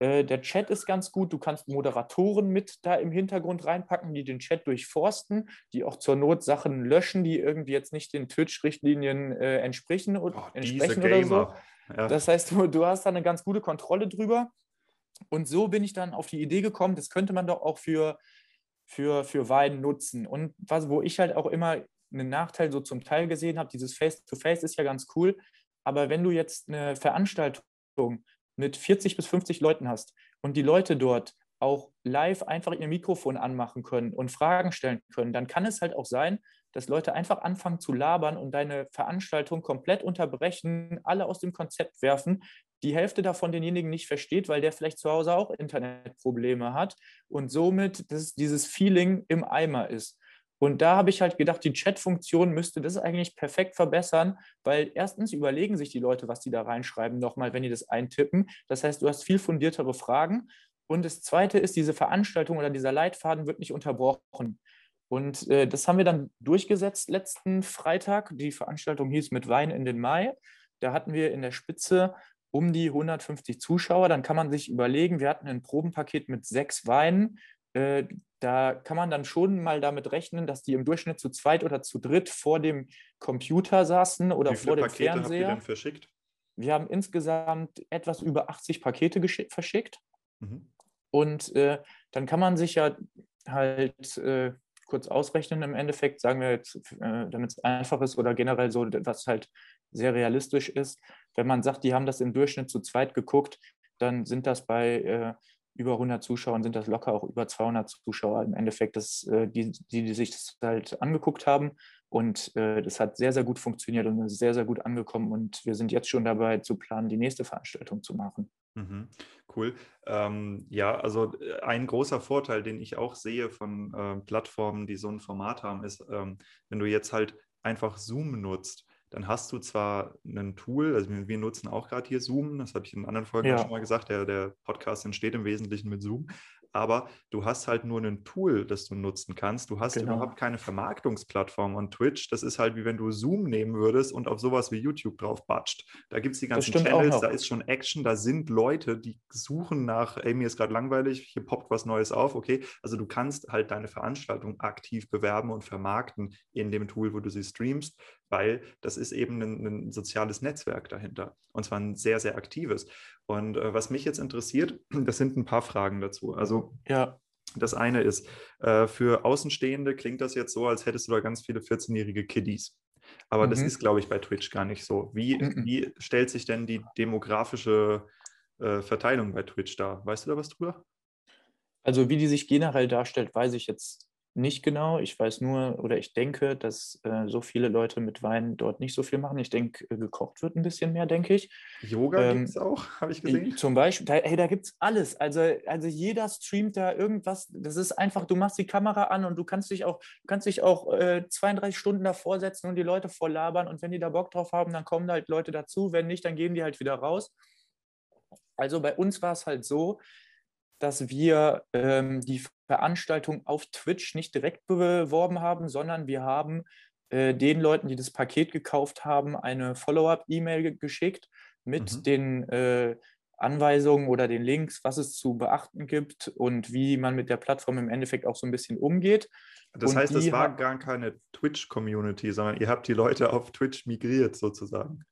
Äh, der Chat ist ganz gut. Du kannst Moderatoren mit da im Hintergrund reinpacken, die den Chat durchforsten, die auch zur Not Sachen löschen, die irgendwie jetzt nicht den Twitch-Richtlinien äh, entsprechen, oh, entsprechen oder so. Ja. Das heißt, du, du hast da eine ganz gute Kontrolle drüber. Und so bin ich dann auf die Idee gekommen, das könnte man doch auch für, für, für Wein nutzen. Und was, wo ich halt auch immer einen Nachteil so zum Teil gesehen habe, dieses Face-to-Face -face ist ja ganz cool, aber wenn du jetzt eine Veranstaltung mit 40 bis 50 Leuten hast und die Leute dort auch live einfach ihr Mikrofon anmachen können und Fragen stellen können, dann kann es halt auch sein, dass Leute einfach anfangen zu labern und deine Veranstaltung komplett unterbrechen, alle aus dem Konzept werfen, die Hälfte davon denjenigen nicht versteht, weil der vielleicht zu Hause auch Internetprobleme hat und somit das, dieses Feeling im Eimer ist. Und da habe ich halt gedacht, die Chat-Funktion müsste das eigentlich perfekt verbessern, weil erstens überlegen sich die Leute, was die da reinschreiben, nochmal, wenn die das eintippen. Das heißt, du hast viel fundiertere Fragen. Und das Zweite ist, diese Veranstaltung oder dieser Leitfaden wird nicht unterbrochen. Und äh, das haben wir dann durchgesetzt letzten Freitag. Die Veranstaltung hieß mit Wein in den Mai. Da hatten wir in der Spitze um die 150 Zuschauer. Dann kann man sich überlegen, wir hatten ein Probenpaket mit sechs Weinen. Äh, da kann man dann schon mal damit rechnen, dass die im Durchschnitt zu zweit oder zu dritt vor dem Computer saßen oder vor dem Pakete Fernseher. Habt ihr denn verschickt? Wir haben insgesamt etwas über 80 Pakete verschickt. Mhm. Und äh, dann kann man sich ja halt äh, kurz ausrechnen im Endeffekt, sagen wir jetzt, äh, damit es einfach ist oder generell so, was halt sehr realistisch ist. Wenn man sagt, die haben das im Durchschnitt zu zweit geguckt, dann sind das bei äh, über 100 Zuschauern, sind das locker auch über 200 Zuschauer im Endeffekt, das, äh, die, die, die sich das halt angeguckt haben. Und äh, das hat sehr, sehr gut funktioniert und ist sehr, sehr gut angekommen. Und wir sind jetzt schon dabei zu planen, die nächste Veranstaltung zu machen. Mhm, cool. Ähm, ja, also äh, ein großer Vorteil, den ich auch sehe von äh, Plattformen, die so ein Format haben, ist, ähm, wenn du jetzt halt einfach Zoom nutzt, dann hast du zwar ein Tool, also wir, wir nutzen auch gerade hier Zoom, das habe ich in anderen Folgen ja. schon mal gesagt, der, der Podcast entsteht im Wesentlichen mit Zoom, aber du hast halt nur ein Tool, das du nutzen kannst. Du hast genau. überhaupt keine Vermarktungsplattform. Und Twitch, das ist halt wie wenn du Zoom nehmen würdest und auf sowas wie YouTube drauf batscht. Da gibt es die ganzen Channels, da ist schon Action, da sind Leute, die suchen nach, ey, mir ist gerade langweilig, hier poppt was Neues auf, okay. Also du kannst halt deine Veranstaltung aktiv bewerben und vermarkten in dem Tool, wo du sie streamst weil das ist eben ein, ein, soziales Netzwerk dahinter und zwar ein sehr, sehr aktives. Und äh, was mich jetzt interessiert, das sind ein paar Fragen dazu. Also ja. Das eine ist, äh, für Außenstehende klingt das jetzt so, als hättest du da ganz viele 14-jährige Kiddies. Aber mhm. das ist, glaube ich, bei Twitch gar nicht so. Wie, mhm. wie stellt sich denn die demografische äh, Verteilung bei Twitch dar? Weißt du da was drüber? Also wie die sich generell darstellt, weiß ich jetzt nicht genau. Ich weiß nur oder ich denke, dass äh, so viele Leute mit Wein dort nicht so viel machen. Ich denke, äh, gekocht wird ein bisschen mehr, denke ich. Yoga ähm, gibt es auch, habe ich gesehen. Zum Beispiel, da, hey, da gibt es alles. Also, also jeder streamt da irgendwas. Das ist einfach, du machst die Kamera an und du kannst dich auch, kannst dich auch äh, 32 Stunden davor setzen und die Leute vorlabern. Und wenn die da Bock drauf haben, dann kommen halt Leute dazu. Wenn nicht, dann gehen die halt wieder raus. Also bei uns war es halt so, dass wir ähm, die Veranstaltung auf Twitch nicht direkt beworben haben, sondern wir haben äh, den Leuten, die das Paket gekauft haben, eine Follow-up-E-Mail geschickt mit mhm. den äh, Anweisungen oder den Links, was es zu beachten gibt und wie man mit der Plattform im Endeffekt auch so ein bisschen umgeht. Das und heißt, es war gar keine Twitch-Community, sondern ihr habt die Leute auf Twitch migriert sozusagen.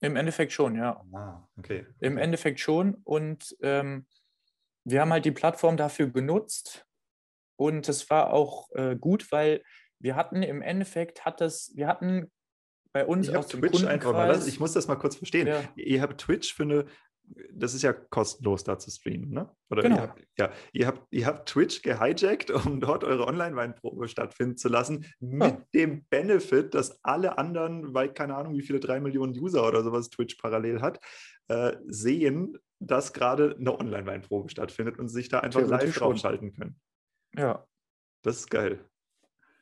Im Endeffekt schon, ja. Ah, okay. Im Endeffekt schon. Und ähm, wir haben halt die Plattform dafür genutzt und es war auch äh, gut, weil wir hatten im Endeffekt, hat das, wir hatten bei uns ich aus dem Twitch einfach mal, ich muss das mal kurz verstehen. Ja. Ihr habt Twitch für eine, das ist ja kostenlos da zu streamen, ne? Oder genau. ihr habt, ja, ihr habt, ihr habt Twitch gehijackt, um dort eure Online-Weinprobe stattfinden zu lassen, mit ja. dem Benefit, dass alle anderen, weil keine Ahnung, wie viele drei Millionen User oder sowas Twitch parallel hat, äh, sehen, dass gerade eine Online-Weinprobe stattfindet und sich da einfach live draufschalten können. Ja. Das ist geil.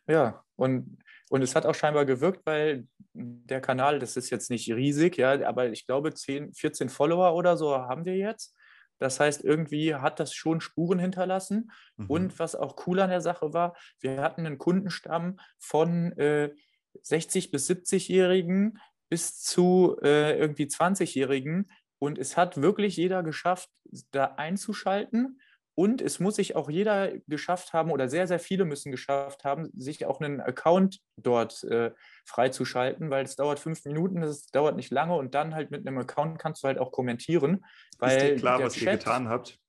Ja, und, und es hat auch scheinbar gewirkt, weil der Kanal, das ist jetzt nicht riesig, ja, aber ich glaube 10, 14 Follower oder so haben wir jetzt. Das heißt, irgendwie hat das schon Spuren hinterlassen. Mhm. Und was auch cool an der Sache war, wir hatten einen Kundenstamm von äh, 60 bis 70-Jährigen bis zu äh, irgendwie 20-Jährigen, und es hat wirklich jeder geschafft, da einzuschalten. Und es muss sich auch jeder geschafft haben, oder sehr, sehr viele müssen geschafft haben, sich auch einen Account dort äh, freizuschalten, weil es dauert fünf Minuten, es dauert nicht lange und dann halt mit einem Account kannst du halt auch kommentieren. Weil ist dir klar, was Chat ihr getan habt?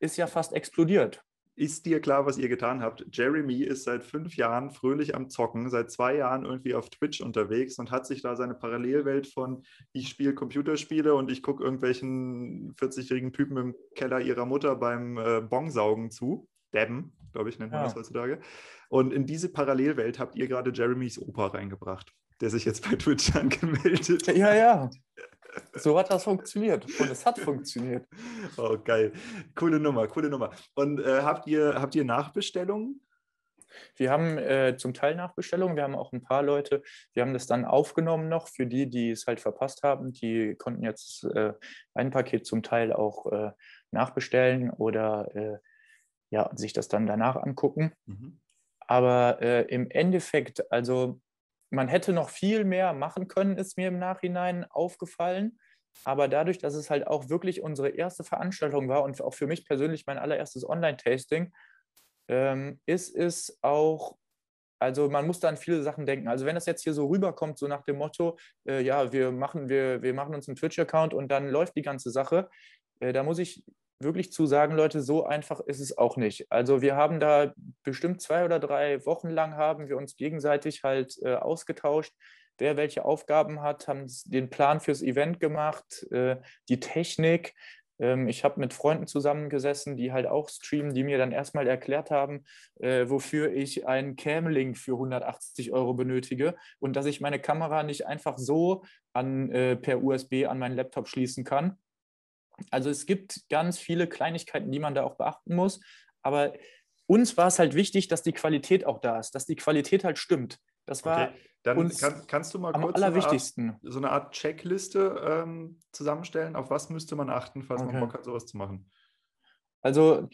Ist ja fast explodiert ist dir klar, was ihr getan habt? Jeremy ist seit fünf Jahren fröhlich am Zocken, seit zwei Jahren irgendwie auf Twitch unterwegs und hat sich da seine Parallelwelt von ich spiele Computerspiele und ich gucke irgendwelchen 40-jährigen Typen im Keller ihrer Mutter beim äh, Bongsaugen zu. Dabben, glaube ich, nennt man ja. das heutzutage. Und in diese Parallelwelt habt ihr gerade Jeremys Opa reingebracht, der sich jetzt bei Twitch angemeldet hat. Ja, ja. So hat das funktioniert und es hat funktioniert. Oh, geil. Coole Nummer, coole Nummer. Und äh, habt, ihr, habt ihr Nachbestellungen? Wir haben äh, zum Teil Nachbestellungen, wir haben auch ein paar Leute, wir haben das dann aufgenommen noch für die, die es halt verpasst haben. Die konnten jetzt äh, ein Paket zum Teil auch äh, nachbestellen oder äh, ja, sich das dann danach angucken. Mhm. Aber äh, im Endeffekt, also man hätte noch viel mehr machen können, ist mir im Nachhinein aufgefallen. Aber dadurch, dass es halt auch wirklich unsere erste Veranstaltung war und auch für mich persönlich mein allererstes Online-Tasting, ähm, ist es auch, also man muss da an viele Sachen denken. Also wenn das jetzt hier so rüberkommt, so nach dem Motto, äh, ja, wir machen, wir, wir machen uns einen Twitch-Account und dann läuft die ganze Sache, äh, da muss ich wirklich zu sagen, Leute, so einfach ist es auch nicht. Also wir haben da bestimmt zwei oder drei Wochen lang haben wir uns gegenseitig halt äh, ausgetauscht, wer welche Aufgaben hat, haben den Plan fürs Event gemacht, äh, die Technik. Ähm, ich habe mit Freunden zusammengesessen, die halt auch streamen, die mir dann erstmal erklärt haben, äh, wofür ich einen Cam-Link für 180 Euro benötige und dass ich meine Kamera nicht einfach so an, äh, per USB an meinen Laptop schließen kann Also es gibt ganz viele Kleinigkeiten, die man da auch beachten muss. Aber uns war es halt wichtig, dass die Qualität auch da ist, dass die Qualität halt stimmt. Das war okay. Dann uns kann, kannst du mal kurz so eine, Art, so eine Art, Checkliste ähm, zusammenstellen. Auf was müsste man achten, falls okay. man Bock hat, sowas zu machen? Also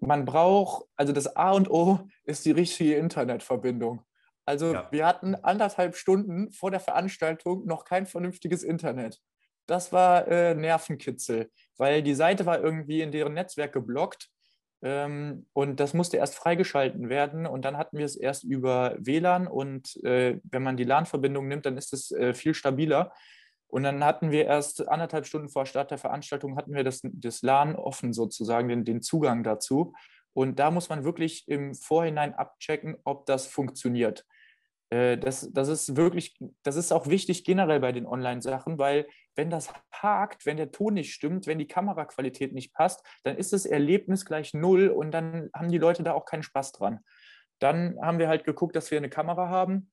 man braucht, also das A und O ist die richtige Internetverbindung. Also ja. wir hatten anderthalb Stunden vor der Veranstaltung noch kein vernünftiges Internet. Das war äh, Nervenkitzel, weil die Seite war irgendwie in deren Netzwerk geblockt ähm, und das musste erst freigeschalten werden und dann hatten wir es erst über WLAN und äh, wenn man die LAN-Verbindung nimmt, dann ist es äh, viel stabiler. Und dann hatten wir erst anderthalb Stunden vor Start der Veranstaltung, hatten wir das, das LAN offen sozusagen, den, den Zugang dazu. Und da muss man wirklich im Vorhinein abchecken, ob das funktioniert. Äh, das, das ist wirklich, das ist auch wichtig generell bei den Online-Sachen, weil wenn das hakt, wenn der Ton nicht stimmt, wenn die Kameraqualität nicht passt, dann ist das Erlebnis gleich null und dann haben die Leute da auch keinen Spaß dran. Dann haben wir halt geguckt, dass wir eine Kamera haben,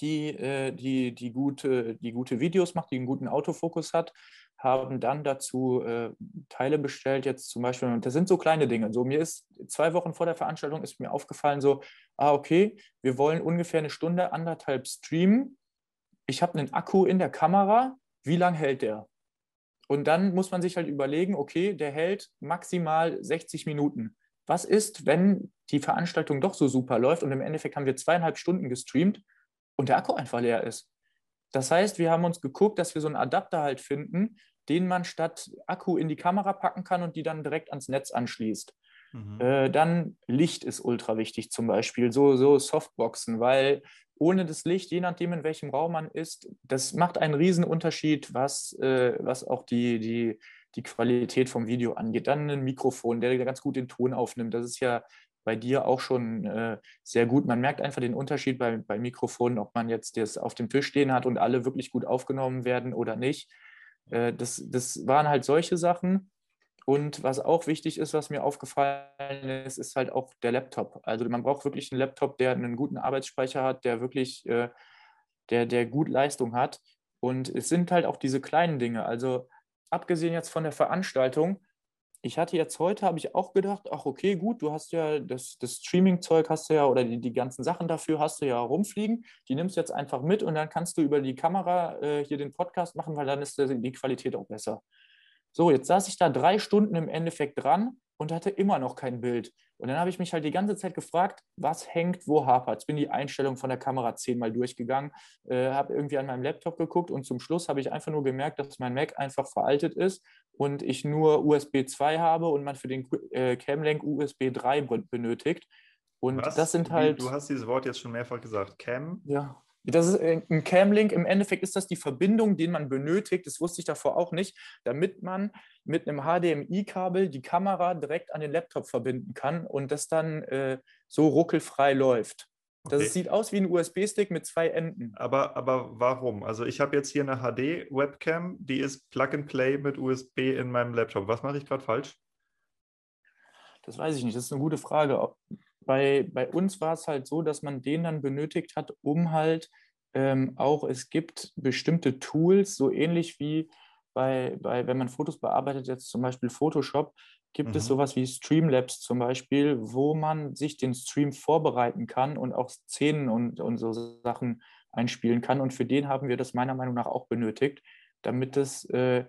die, äh, die, die, gute, die gute Videos macht, die einen guten Autofokus hat, haben dann dazu äh, Teile bestellt, jetzt zum Beispiel, das sind so kleine Dinge. So, mir ist zwei Wochen vor der Veranstaltung ist mir aufgefallen, so, ah, okay, wir wollen ungefähr eine Stunde, anderthalb streamen. Ich habe einen Akku in der Kamera, wie lange hält der? Und dann muss man sich halt überlegen, okay, der hält maximal 60 Minuten. Was ist, wenn die Veranstaltung doch so super läuft und im Endeffekt haben wir zweieinhalb Stunden gestreamt und der Akku einfach leer ist? Das heißt, wir haben uns geguckt, dass wir so einen Adapter halt finden, den man statt Akku in die Kamera packen kann und die dann direkt ans Netz anschließt. Mhm. Äh, dann Licht ist ultra wichtig zum Beispiel, so, so Softboxen, weil ohne das Licht, je nachdem in welchem Raum man ist, das macht einen riesen Unterschied, was, äh, was auch die, die, die Qualität vom Video angeht. Dann ein Mikrofon, der ganz gut den Ton aufnimmt. Das ist ja bei dir auch schon äh, sehr gut. Man merkt einfach den Unterschied bei, bei Mikrofonen, ob man jetzt das auf dem Tisch stehen hat und alle wirklich gut aufgenommen werden oder nicht. Äh, das, das waren halt solche Sachen. Und was auch wichtig ist, was mir aufgefallen ist, ist halt auch der Laptop. Also man braucht wirklich einen Laptop, der einen guten Arbeitsspeicher hat, der wirklich, äh, der, der gut Leistung hat. Und es sind halt auch diese kleinen Dinge. Also abgesehen jetzt von der Veranstaltung, ich hatte jetzt heute, habe ich auch gedacht, ach okay, gut, du hast ja das, das Streaming-Zeug hast du ja oder die, die ganzen Sachen dafür hast du ja rumfliegen. Die nimmst du jetzt einfach mit und dann kannst du über die Kamera äh, hier den Podcast machen, weil dann ist die Qualität auch besser. So, jetzt saß ich da drei Stunden im Endeffekt dran und hatte immer noch kein Bild. Und dann habe ich mich halt die ganze Zeit gefragt, was hängt, wo hapert. Jetzt bin die Einstellung von der Kamera zehnmal durchgegangen, äh, habe irgendwie an meinem Laptop geguckt und zum Schluss habe ich einfach nur gemerkt, dass mein Mac einfach veraltet ist und ich nur USB 2 habe und man für den äh, Camlink USB 3 benötigt. Und was? das sind halt. Du hast dieses Wort jetzt schon mehrfach gesagt. Cam? Ja. Das ist ein Camlink. Im Endeffekt ist das die Verbindung, die man benötigt. Das wusste ich davor auch nicht, damit man mit einem HDMI-Kabel die Kamera direkt an den Laptop verbinden kann und das dann äh, so ruckelfrei läuft. Das okay. sieht aus wie ein USB-Stick mit zwei Enden. Aber, aber warum? Also ich habe jetzt hier eine HD-Webcam, die ist Plug-and-Play mit USB in meinem Laptop. Was mache ich gerade falsch? Das weiß ich nicht. Das ist eine gute Frage bei, bei uns war es halt so, dass man den dann benötigt hat, um halt ähm, auch, es gibt bestimmte Tools, so ähnlich wie bei, bei, wenn man Fotos bearbeitet, jetzt zum Beispiel Photoshop, gibt mhm. es sowas wie Streamlabs zum Beispiel, wo man sich den Stream vorbereiten kann und auch Szenen und, und so Sachen einspielen kann. Und für den haben wir das meiner Meinung nach auch benötigt, damit es äh,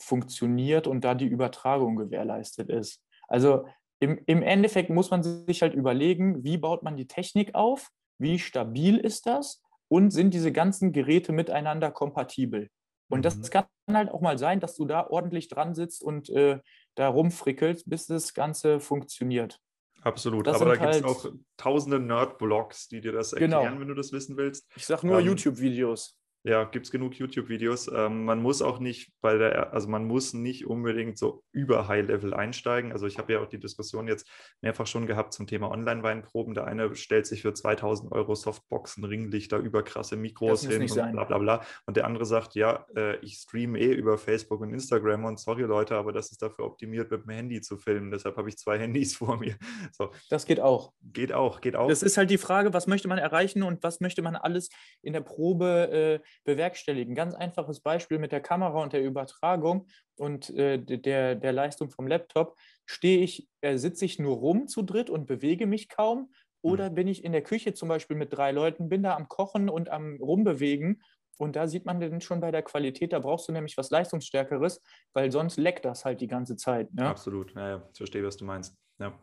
funktioniert und da die Übertragung gewährleistet ist. Also im, im Endeffekt muss man sich halt überlegen, wie baut man die Technik auf, wie stabil ist das und sind diese ganzen Geräte miteinander kompatibel. Und mhm. das kann halt auch mal sein, dass du da ordentlich dran sitzt und äh, da rumfrickelst, bis das Ganze funktioniert. Absolut, das aber da halt gibt es auch tausende Nerd-Blogs, die dir das genau. erklären, genau. wenn du das wissen willst. Ich sage nur ähm, YouTube-Videos. Ja, gibt es genug YouTube-Videos. Ähm, man muss auch nicht bei der, also man muss nicht unbedingt so über High-Level einsteigen. Also ich habe ja auch die Diskussion jetzt mehrfach schon gehabt zum Thema Online-Weinproben. Der eine stellt sich für 2000 Euro Softboxen, Ringlichter, überkrasse Mikros hin und sein. bla bla bla. Und der andere sagt, ja, äh, ich streame eh über Facebook und Instagram und sorry Leute, aber das ist dafür optimiert, mit dem Handy zu filmen. Deshalb habe ich zwei Handys vor mir. So. Das geht auch. Geht auch, geht auch. Das ist halt die Frage, was möchte man erreichen und was möchte man alles in der Probe äh, bewerkstelligen. Ganz einfaches Beispiel mit der Kamera und der Übertragung und äh, der, der Leistung vom Laptop. Stehe ich, äh, sitze ich nur rum zu dritt und bewege mich kaum oder bin ich in der Küche zum Beispiel mit drei Leuten, bin da am Kochen und am Rumbewegen und da sieht man dann schon bei der Qualität, da brauchst du nämlich was Leistungsstärkeres, weil sonst leckt das halt die ganze Zeit. Ne? Absolut, ja, ja, ich verstehe, was du meinst. Ja.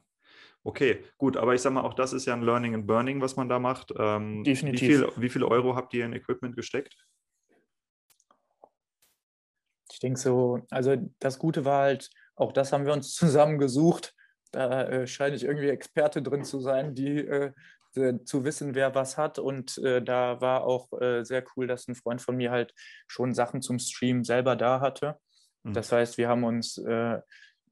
Okay, gut, aber ich sage mal, auch das ist ja ein Learning and Burning, was man da macht. Ähm, Definitiv. Wie viel, wie viel Euro habt ihr in Equipment gesteckt? Ich denke so, also das Gute war halt, auch das haben wir uns zusammen gesucht. Da äh, scheine ich irgendwie Experte drin zu sein, die äh, zu wissen, wer was hat. Und äh, da war auch äh, sehr cool, dass ein Freund von mir halt schon Sachen zum Stream selber da hatte. Mhm. Das heißt, wir haben uns äh,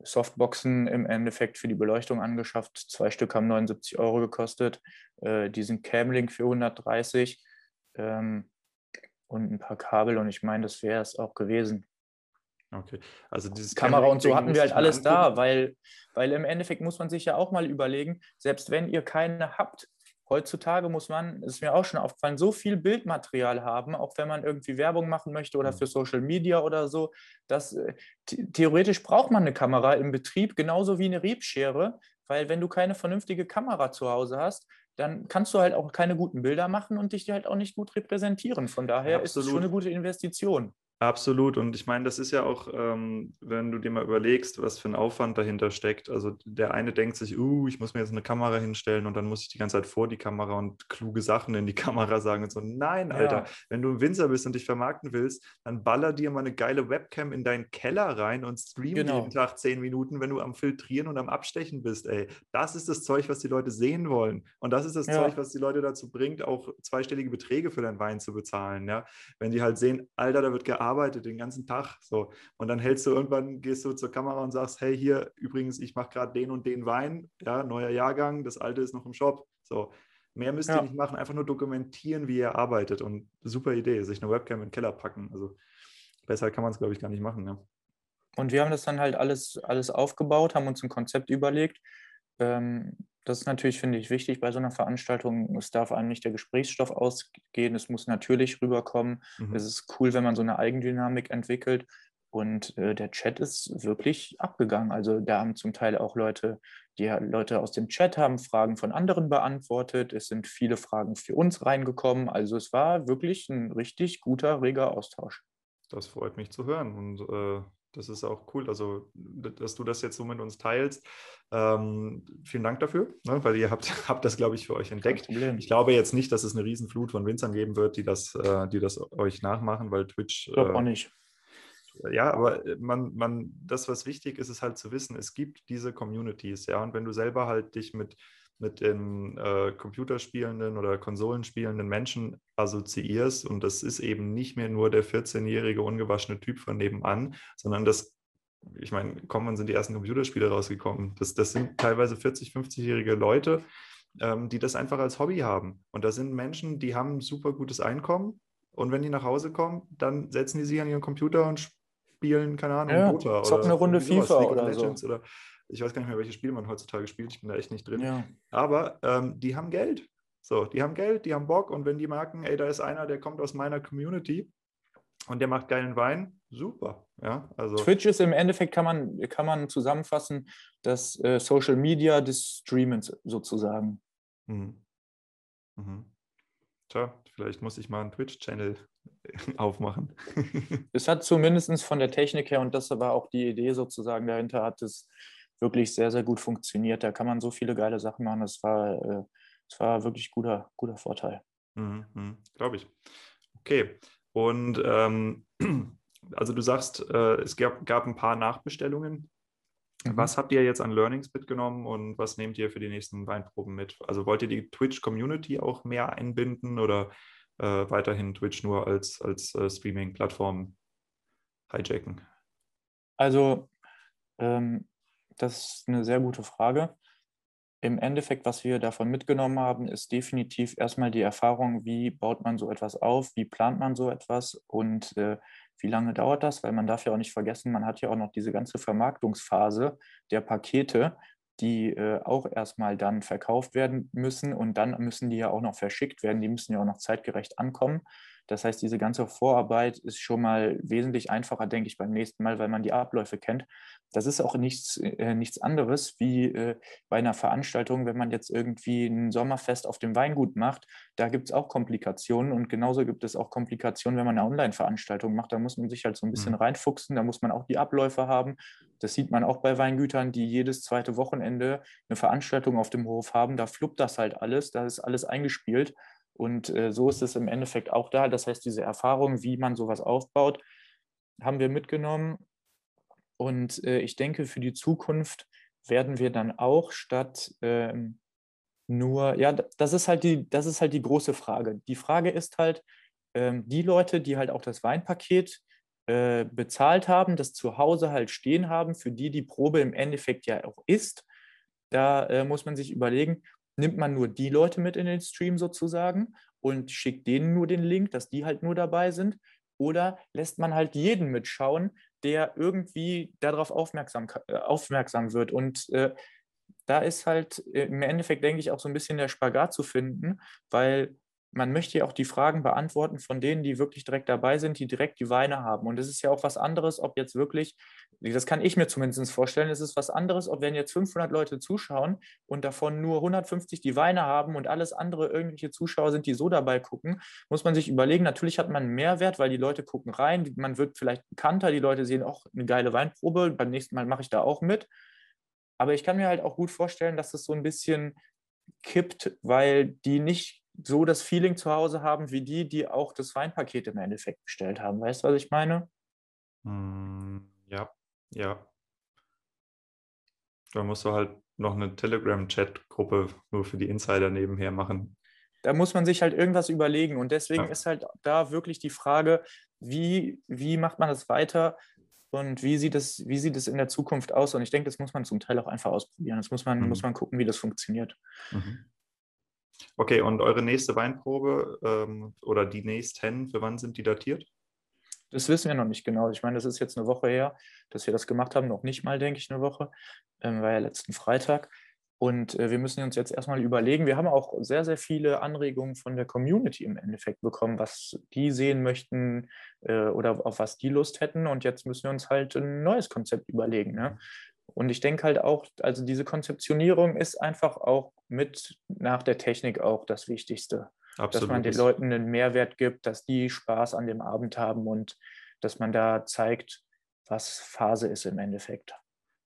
Softboxen im Endeffekt für die Beleuchtung angeschafft. Zwei Stück haben 79 Euro gekostet. Äh, diesen Camlink für 130 ähm, und ein paar Kabel. Und ich meine, das wäre es auch gewesen. Okay, also dieses Kamera und so hatten wir halt alles da, weil, weil im Endeffekt muss man sich ja auch mal überlegen, selbst wenn ihr keine habt, heutzutage muss man, ist mir auch schon aufgefallen, so viel Bildmaterial haben, auch wenn man irgendwie Werbung machen möchte oder mhm. für Social Media oder so, dass äh, theoretisch braucht man eine Kamera im Betrieb, genauso wie eine Riebschere, weil wenn du keine vernünftige Kamera zu Hause hast, dann kannst du halt auch keine guten Bilder machen und dich halt auch nicht gut repräsentieren. Von daher Absolut. ist es schon eine gute Investition. Absolut. Und ich meine, das ist ja auch, ähm, wenn du dir mal überlegst, was für ein Aufwand dahinter steckt. Also der eine denkt sich, uh, ich muss mir jetzt eine Kamera hinstellen und dann muss ich die ganze Zeit vor die Kamera und kluge Sachen in die Kamera sagen und so. Nein, Alter, ja. wenn du ein Winzer bist und dich vermarkten willst, dann baller dir mal eine geile Webcam in deinen Keller rein und stream genau. jeden Tag zehn Minuten, wenn du am Filtrieren und am Abstechen bist, ey. Das ist das Zeug, was die Leute sehen wollen. Und das ist das ja. Zeug, was die Leute dazu bringt, auch zweistellige Beträge für deinen Wein zu bezahlen. Ja? Wenn die halt sehen, Alter, da wird gearbeitet gearbeitet den ganzen Tag. So. Und dann hältst du irgendwann, gehst du zur Kamera und sagst, hey, hier, übrigens, ich mache gerade den und den Wein, ja, neuer Jahrgang, das alte ist noch im Shop. So. Mehr müsst ja. ihr nicht machen, einfach nur dokumentieren, wie ihr arbeitet. Und super Idee, sich eine Webcam in den Keller packen. Also besser kann man es, glaube ich, gar nicht machen. Ne? Und wir haben das dann halt alles, alles aufgebaut, haben uns ein Konzept überlegt. Ähm, das ist natürlich, finde ich, wichtig bei so einer Veranstaltung. Es darf einem nicht der Gesprächsstoff ausgehen, es muss natürlich rüberkommen. Mhm. Es ist cool, wenn man so eine Eigendynamik entwickelt. Und äh, der Chat ist wirklich abgegangen. Also da haben zum Teil auch Leute, die Leute aus dem Chat haben Fragen von anderen beantwortet. Es sind viele Fragen für uns reingekommen. Also es war wirklich ein richtig guter, reger Austausch. Das freut mich zu hören. Und äh, das ist auch cool, also dass du das jetzt so mit uns teilst. Ähm, vielen Dank dafür, ne, weil ihr habt, habt das, glaube ich, für euch entdeckt. Ich glaube jetzt nicht, dass es eine Riesenflut von Winzern geben wird, die das, äh, die das euch nachmachen, weil Twitch. Ich glaube äh, auch nicht. Ja, aber man, man, das, was wichtig ist, ist halt zu wissen, es gibt diese Communities, ja, und wenn du selber halt dich mit mit den äh, Computerspielenden oder Konsolenspielenden Menschen assoziierst. Und das ist eben nicht mehr nur der 14-jährige ungewaschene Typ von nebenan, sondern das, ich meine, komm, wann sind die ersten Computerspiele rausgekommen? Das, das sind teilweise 40-, 50-jährige Leute, ähm, die das einfach als Hobby haben. Und das sind Menschen, die haben ein super gutes Einkommen. Und wenn die nach Hause kommen, dann setzen die sich an ihren Computer und spielen, keine Ahnung, ja, Dota oder eine Runde FIFA oder so. Oder ich weiß gar nicht mehr, welche Spiele man heutzutage spielt. Ich bin da echt nicht drin. Ja. Aber ähm, die haben Geld. So, die haben Geld, die haben Bock. Und wenn die merken, ey, da ist einer, der kommt aus meiner Community und der macht geilen Wein, super. Ja, also Twitch ist im Endeffekt, kann man, kann man zusammenfassen, das äh, Social Media des Streamens sozusagen. Mhm. Mhm. Tja, vielleicht muss ich mal einen Twitch-Channel aufmachen. es hat zumindest von der Technik her, und das war auch die Idee sozusagen dahinter, hat es wirklich sehr, sehr gut funktioniert. Da kann man so viele geile Sachen machen. Das war, äh, das war wirklich guter, guter Vorteil. Mhm, mhm Glaube ich. Okay. Und ähm, also du sagst, äh, es gab, gab ein paar Nachbestellungen. Mhm. Was habt ihr jetzt an Learnings mitgenommen und was nehmt ihr für die nächsten Weinproben mit? Also wollt ihr die Twitch-Community auch mehr einbinden oder äh, weiterhin Twitch nur als, als äh, Streaming-Plattform hijacken? Also ähm, das ist eine sehr gute Frage. Im Endeffekt, was wir davon mitgenommen haben, ist definitiv erstmal die Erfahrung, wie baut man so etwas auf, wie plant man so etwas und äh, wie lange dauert das, weil man darf ja auch nicht vergessen, man hat ja auch noch diese ganze Vermarktungsphase der Pakete, die äh, auch erstmal dann verkauft werden müssen und dann müssen die ja auch noch verschickt werden, die müssen ja auch noch zeitgerecht ankommen. Das heißt, diese ganze Vorarbeit ist schon mal wesentlich einfacher, denke ich, beim nächsten Mal, weil man die Abläufe kennt. Das ist auch nichts, äh, nichts anderes wie äh, bei einer Veranstaltung, wenn man jetzt irgendwie ein Sommerfest auf dem Weingut macht. Da gibt es auch Komplikationen und genauso gibt es auch Komplikationen, wenn man eine Online-Veranstaltung macht. Da muss man sich halt so ein bisschen mhm. reinfuchsen, da muss man auch die Abläufe haben. Das sieht man auch bei Weingütern, die jedes zweite Wochenende eine Veranstaltung auf dem Hof haben. Da fluppt das halt alles, da ist alles eingespielt. Und äh, so ist es im Endeffekt auch da. Das heißt, diese Erfahrung, wie man sowas aufbaut, haben wir mitgenommen und äh, ich denke, für die Zukunft werden wir dann auch statt ähm, nur, ja, das ist halt die, das ist halt die große Frage. Die Frage ist halt, ähm, die Leute, die halt auch das Weinpaket äh, bezahlt haben, das zu Hause halt stehen haben, für die die Probe im Endeffekt ja auch ist, da äh, muss man sich überlegen, nimmt man nur die Leute mit in den Stream sozusagen und schickt denen nur den Link, dass die halt nur dabei sind, oder lässt man halt jeden mitschauen, der irgendwie darauf aufmerksam, äh, aufmerksam wird. Und äh, da ist halt äh, im Endeffekt, denke ich, auch so ein bisschen der Spagat zu finden, weil man möchte ja auch die Fragen beantworten von denen, die wirklich direkt dabei sind, die direkt die Weine haben. Und es ist ja auch was anderes, ob jetzt wirklich, das kann ich mir zumindest vorstellen, es ist was anderes, ob wenn jetzt 500 Leute zuschauen und davon nur 150 die Weine haben und alles andere irgendwelche Zuschauer sind, die so dabei gucken, muss man sich überlegen, natürlich hat man einen Mehrwert, weil die Leute gucken rein, man wird vielleicht bekannter, die Leute sehen auch eine geile Weinprobe, beim nächsten Mal mache ich da auch mit. Aber ich kann mir halt auch gut vorstellen, dass es so ein bisschen kippt, weil die nicht so das Feeling zu Hause haben wie die, die auch das Weinpaket im Endeffekt bestellt haben. Weißt du, was ich meine? Mm, ja, ja. Da musst du halt noch eine Telegram-Chat-Gruppe nur für die Insider nebenher machen. Da muss man sich halt irgendwas überlegen. Und deswegen ja. ist halt da wirklich die Frage, wie, wie macht man das weiter und wie sieht, es, wie sieht es in der Zukunft aus? Und ich denke, das muss man zum Teil auch einfach ausprobieren. Das muss man, mhm. muss man gucken, wie das funktioniert. Mhm. Okay, und eure nächste Weinprobe ähm, oder die nächsten, für wann sind die datiert? Das wissen wir noch nicht genau. Ich meine, das ist jetzt eine Woche her, dass wir das gemacht haben. Noch nicht mal, denke ich, eine Woche. Ähm, war ja letzten Freitag. Und äh, wir müssen uns jetzt erstmal überlegen. Wir haben auch sehr, sehr viele Anregungen von der Community im Endeffekt bekommen, was die sehen möchten äh, oder auf was die Lust hätten. Und jetzt müssen wir uns halt ein neues Konzept überlegen. Ne? Und ich denke halt auch, also diese Konzeptionierung ist einfach auch mit nach der Technik auch das Wichtigste. Absolut. Dass man den Leuten einen Mehrwert gibt, dass die Spaß an dem Abend haben und dass man da zeigt, was Phase ist im Endeffekt.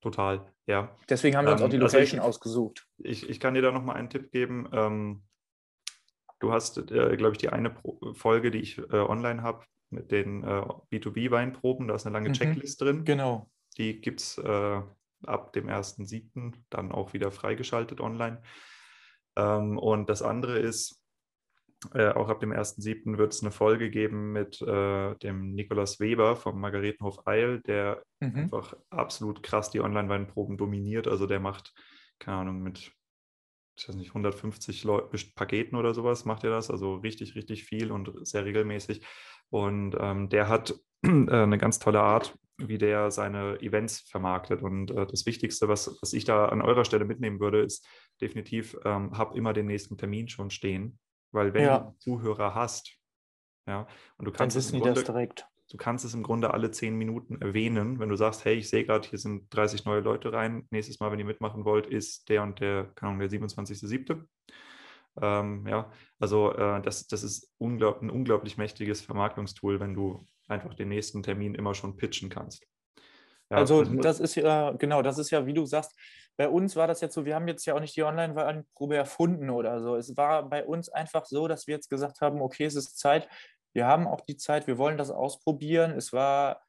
Total, ja. Deswegen haben wir uns ähm, auch die also Location also ich, ausgesucht. Ich, ich kann dir da nochmal einen Tipp geben. Ähm, du hast, äh, glaube ich, die eine Pro Folge, die ich äh, online habe, mit den äh, B2B-Weinproben. Da ist eine lange mhm. Checklist drin. Genau. Die gibt es äh, ab dem 1.7. dann auch wieder freigeschaltet online. Ähm, und das andere ist, äh, auch ab dem 1.7. wird es eine Folge geben mit äh, dem Nikolaus Weber vom Margaretenhof Eil, der mhm. einfach absolut krass die Online-Weinproben dominiert. Also der macht, keine Ahnung, mit ich weiß nicht, 150 Leu Paketen oder sowas macht er das, also richtig, richtig viel und sehr regelmäßig. Und ähm, der hat äh, eine ganz tolle Art, wie der seine Events vermarktet. Und äh, das Wichtigste, was, was ich da an eurer Stelle mitnehmen würde, ist definitiv, ähm, hab immer den nächsten Termin schon stehen. Weil wenn ja. du Zuhörer hast, ja, und du kannst es im Grunde, direkt. Du kannst es im Grunde alle zehn Minuten erwähnen, wenn du sagst, hey, ich sehe gerade, hier sind 30 neue Leute rein. Nächstes Mal, wenn ihr mitmachen wollt, ist der und der, keine Ahnung, der 27.07. Ähm, ja, also äh, das, das ist unglaub, ein unglaublich mächtiges Vermarktungstool, wenn du einfach den nächsten Termin immer schon pitchen kannst. Ja, also das ist ja, genau, das ist ja, wie du sagst, bei uns war das jetzt so, wir haben jetzt ja auch nicht die Online-Probe erfunden oder so. Es war bei uns einfach so, dass wir jetzt gesagt haben, okay, es ist Zeit, wir haben auch die Zeit, wir wollen das ausprobieren. Es war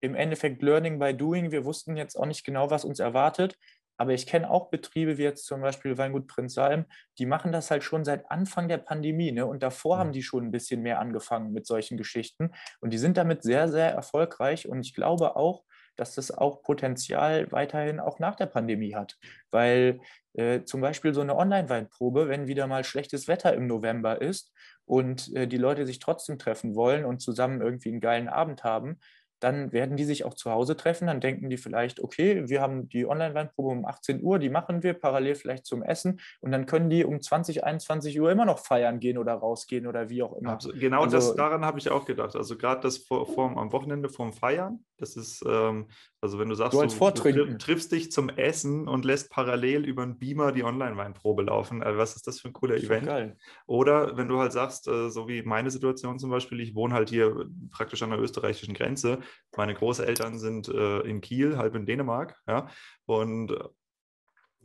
im Endeffekt Learning by Doing. Wir wussten jetzt auch nicht genau, was uns erwartet. Aber ich kenne auch Betriebe wie jetzt zum Beispiel Weingut Prinz Salm, die machen das halt schon seit Anfang der Pandemie. Ne? Und davor mhm. haben die schon ein bisschen mehr angefangen mit solchen Geschichten. Und die sind damit sehr, sehr erfolgreich. Und ich glaube auch, dass das auch Potenzial weiterhin auch nach der Pandemie hat. Weil äh, zum Beispiel so eine Online-Weinprobe, wenn wieder mal schlechtes Wetter im November ist und äh, die Leute sich trotzdem treffen wollen und zusammen irgendwie einen geilen Abend haben, dann werden die sich auch zu Hause treffen. Dann denken die vielleicht, okay, wir haben die Online-Weinprobe um 18 Uhr, die machen wir parallel vielleicht zum Essen und dann können die um 20, 21 Uhr immer noch feiern gehen oder rausgehen oder wie auch immer. Absolut. Genau also, das, daran habe ich auch gedacht. Also gerade das vor, vor, am Wochenende vorm Feiern, das ist, ähm, also wenn du sagst, du, du, triffst dich zum Essen und lässt parallel über einen Beamer die Online-Weinprobe laufen. Also was ist das für ein cooler Event? Geil. Oder wenn du halt sagst, äh, so wie meine Situation zum Beispiel, ich wohne halt hier praktisch an der österreichischen Grenze. Meine Großeltern sind äh, in Kiel, halb in Dänemark, ja. Und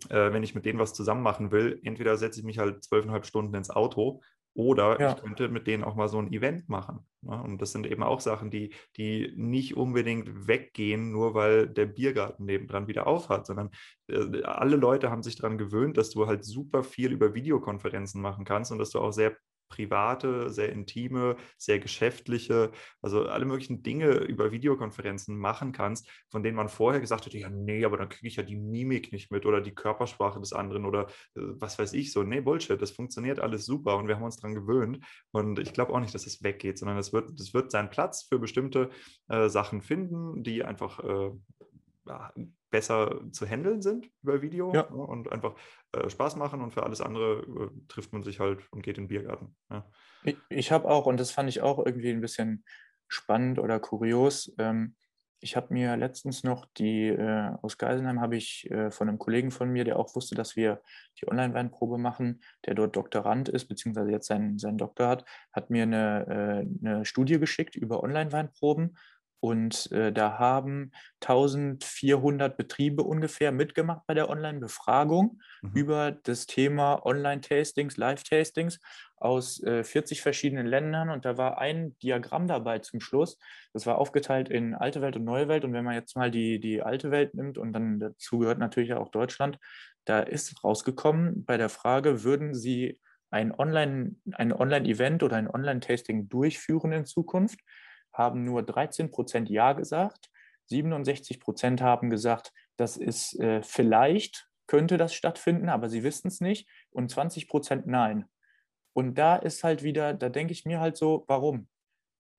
äh, wenn ich mit denen was zusammen machen will, entweder setze ich mich halt zwölfeinhalb Stunden ins Auto oder ja. ich könnte mit denen auch mal so ein Event machen. Ne? Und das sind eben auch Sachen, die, die nicht unbedingt weggehen, nur weil der Biergarten nebendran wieder aufhat, sondern äh, alle Leute haben sich daran gewöhnt, dass du halt super viel über Videokonferenzen machen kannst und dass du auch sehr private, sehr intime, sehr geschäftliche, also alle möglichen Dinge über Videokonferenzen machen kannst, von denen man vorher gesagt hätte, ja, nee, aber dann kriege ich ja die Mimik nicht mit oder die Körpersprache des anderen oder äh, was weiß ich so. Nee, Bullshit, das funktioniert alles super und wir haben uns daran gewöhnt. Und ich glaube auch nicht, dass es weggeht, sondern es wird, wird seinen Platz für bestimmte äh, Sachen finden, die einfach äh, besser zu handeln sind über Video ja. ne, und einfach äh, Spaß machen und für alles andere äh, trifft man sich halt und geht in den Biergarten. Ja. Ich, ich habe auch, und das fand ich auch irgendwie ein bisschen spannend oder kurios, ähm, ich habe mir letztens noch die, äh, aus Geisenheim habe ich äh, von einem Kollegen von mir, der auch wusste, dass wir die Online-Weinprobe machen, der dort Doktorand ist, beziehungsweise jetzt seinen, seinen Doktor hat, hat mir eine, äh, eine Studie geschickt über Online-Weinproben und äh, da haben 1400 Betriebe ungefähr mitgemacht bei der Online-Befragung mhm. über das Thema Online-Tastings, Live-Tastings aus äh, 40 verschiedenen Ländern. Und da war ein Diagramm dabei zum Schluss. Das war aufgeteilt in alte Welt und neue Welt. Und wenn man jetzt mal die, die alte Welt nimmt und dann dazu gehört natürlich auch Deutschland, da ist rausgekommen bei der Frage, würden Sie ein Online, ein Online-Event oder ein Online-Tasting durchführen in Zukunft? Haben nur 13 Prozent Ja gesagt. 67 Prozent haben gesagt, das ist äh, vielleicht, könnte das stattfinden, aber sie wissen es nicht. Und 20 Prozent Nein. Und da ist halt wieder, da denke ich mir halt so, warum?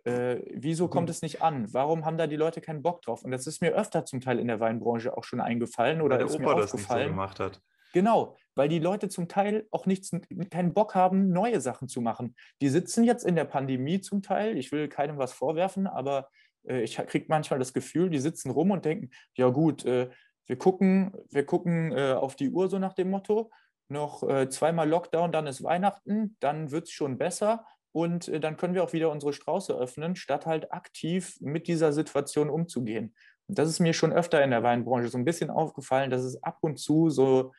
Äh, wieso kommt es nicht an? Warum haben da die Leute keinen Bock drauf? Und das ist mir öfter zum Teil in der Weinbranche auch schon eingefallen oder Weil der ist Opa mir aufgefallen. Das nicht so gemacht hat. Genau, weil die Leute zum Teil auch nichts, keinen Bock haben, neue Sachen zu machen. Die sitzen jetzt in der Pandemie zum Teil, ich will keinem was vorwerfen, aber äh, ich kriege manchmal das Gefühl, die sitzen rum und denken, ja gut, äh, wir gucken, wir gucken äh, auf die Uhr so nach dem Motto, noch äh, zweimal Lockdown, dann ist Weihnachten, dann wird es schon besser und äh, dann können wir auch wieder unsere Strauße öffnen, statt halt aktiv mit dieser Situation umzugehen. Das ist mir schon öfter in der Weinbranche so ein bisschen aufgefallen, dass es ab und zu so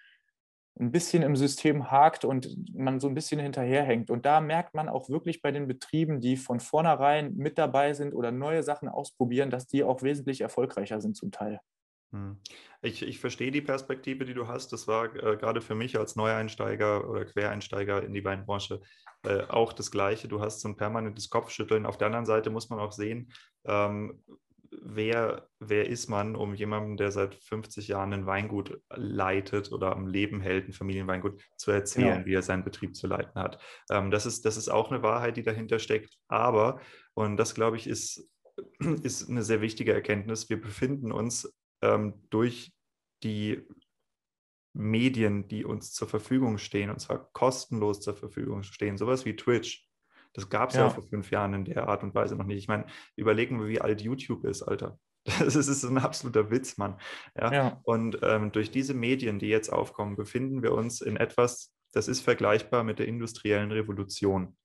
ein bisschen im System hakt und man so ein bisschen hinterherhängt. Und da merkt man auch wirklich bei den Betrieben, die von vornherein mit dabei sind oder neue Sachen ausprobieren, dass die auch wesentlich erfolgreicher sind zum Teil. Hm. Ich, ich verstehe die Perspektive, die du hast. Das war äh, gerade für mich als Neueinsteiger oder Quereinsteiger in die Weinbranche äh, auch das Gleiche. Du hast so ein permanentes Kopfschütteln. Auf der anderen Seite muss man auch sehen, ähm, wer, wer ist man, um jemandem, der seit 50 Jahren ein Weingut leitet oder am Leben hält, ein Familienweingut, zu erzählen, ja. wie er seinen Betrieb zu leiten hat. Ähm, das, ist, das ist auch eine Wahrheit, die dahinter steckt. Aber, und das glaube ich, ist, ist eine sehr wichtige Erkenntnis, wir befinden uns ähm, durch die Medien, die uns zur Verfügung stehen, und zwar kostenlos zur Verfügung stehen, sowas wie Twitch, das gab es ja. ja. vor fünf Jahren in der Art und Weise noch nicht. Ich meine, überlegen wir, wie alt YouTube ist, Alter. Das ist, ein absoluter Witz, Mann. Ja? ja. Und ähm, durch diese Medien, die jetzt aufkommen, befinden wir uns in etwas, das ist vergleichbar mit der industriellen Revolution.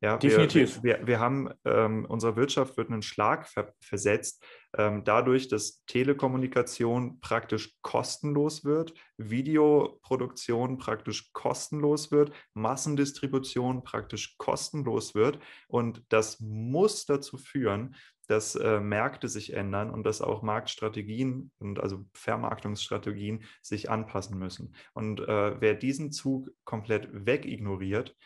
Ja, Definitiv. Wir, wir, wir haben, ähm, unsere Wirtschaft wird einen Schlag ver versetzt, ähm, dadurch, dass Telekommunikation praktisch kostenlos wird, Videoproduktion praktisch kostenlos wird, Massendistribution praktisch kostenlos wird. Und das muss dazu führen, dass äh, Märkte sich ändern und dass auch Marktstrategien und also Vermarktungsstrategien sich anpassen müssen. Und äh, wer diesen Zug komplett wegignoriert,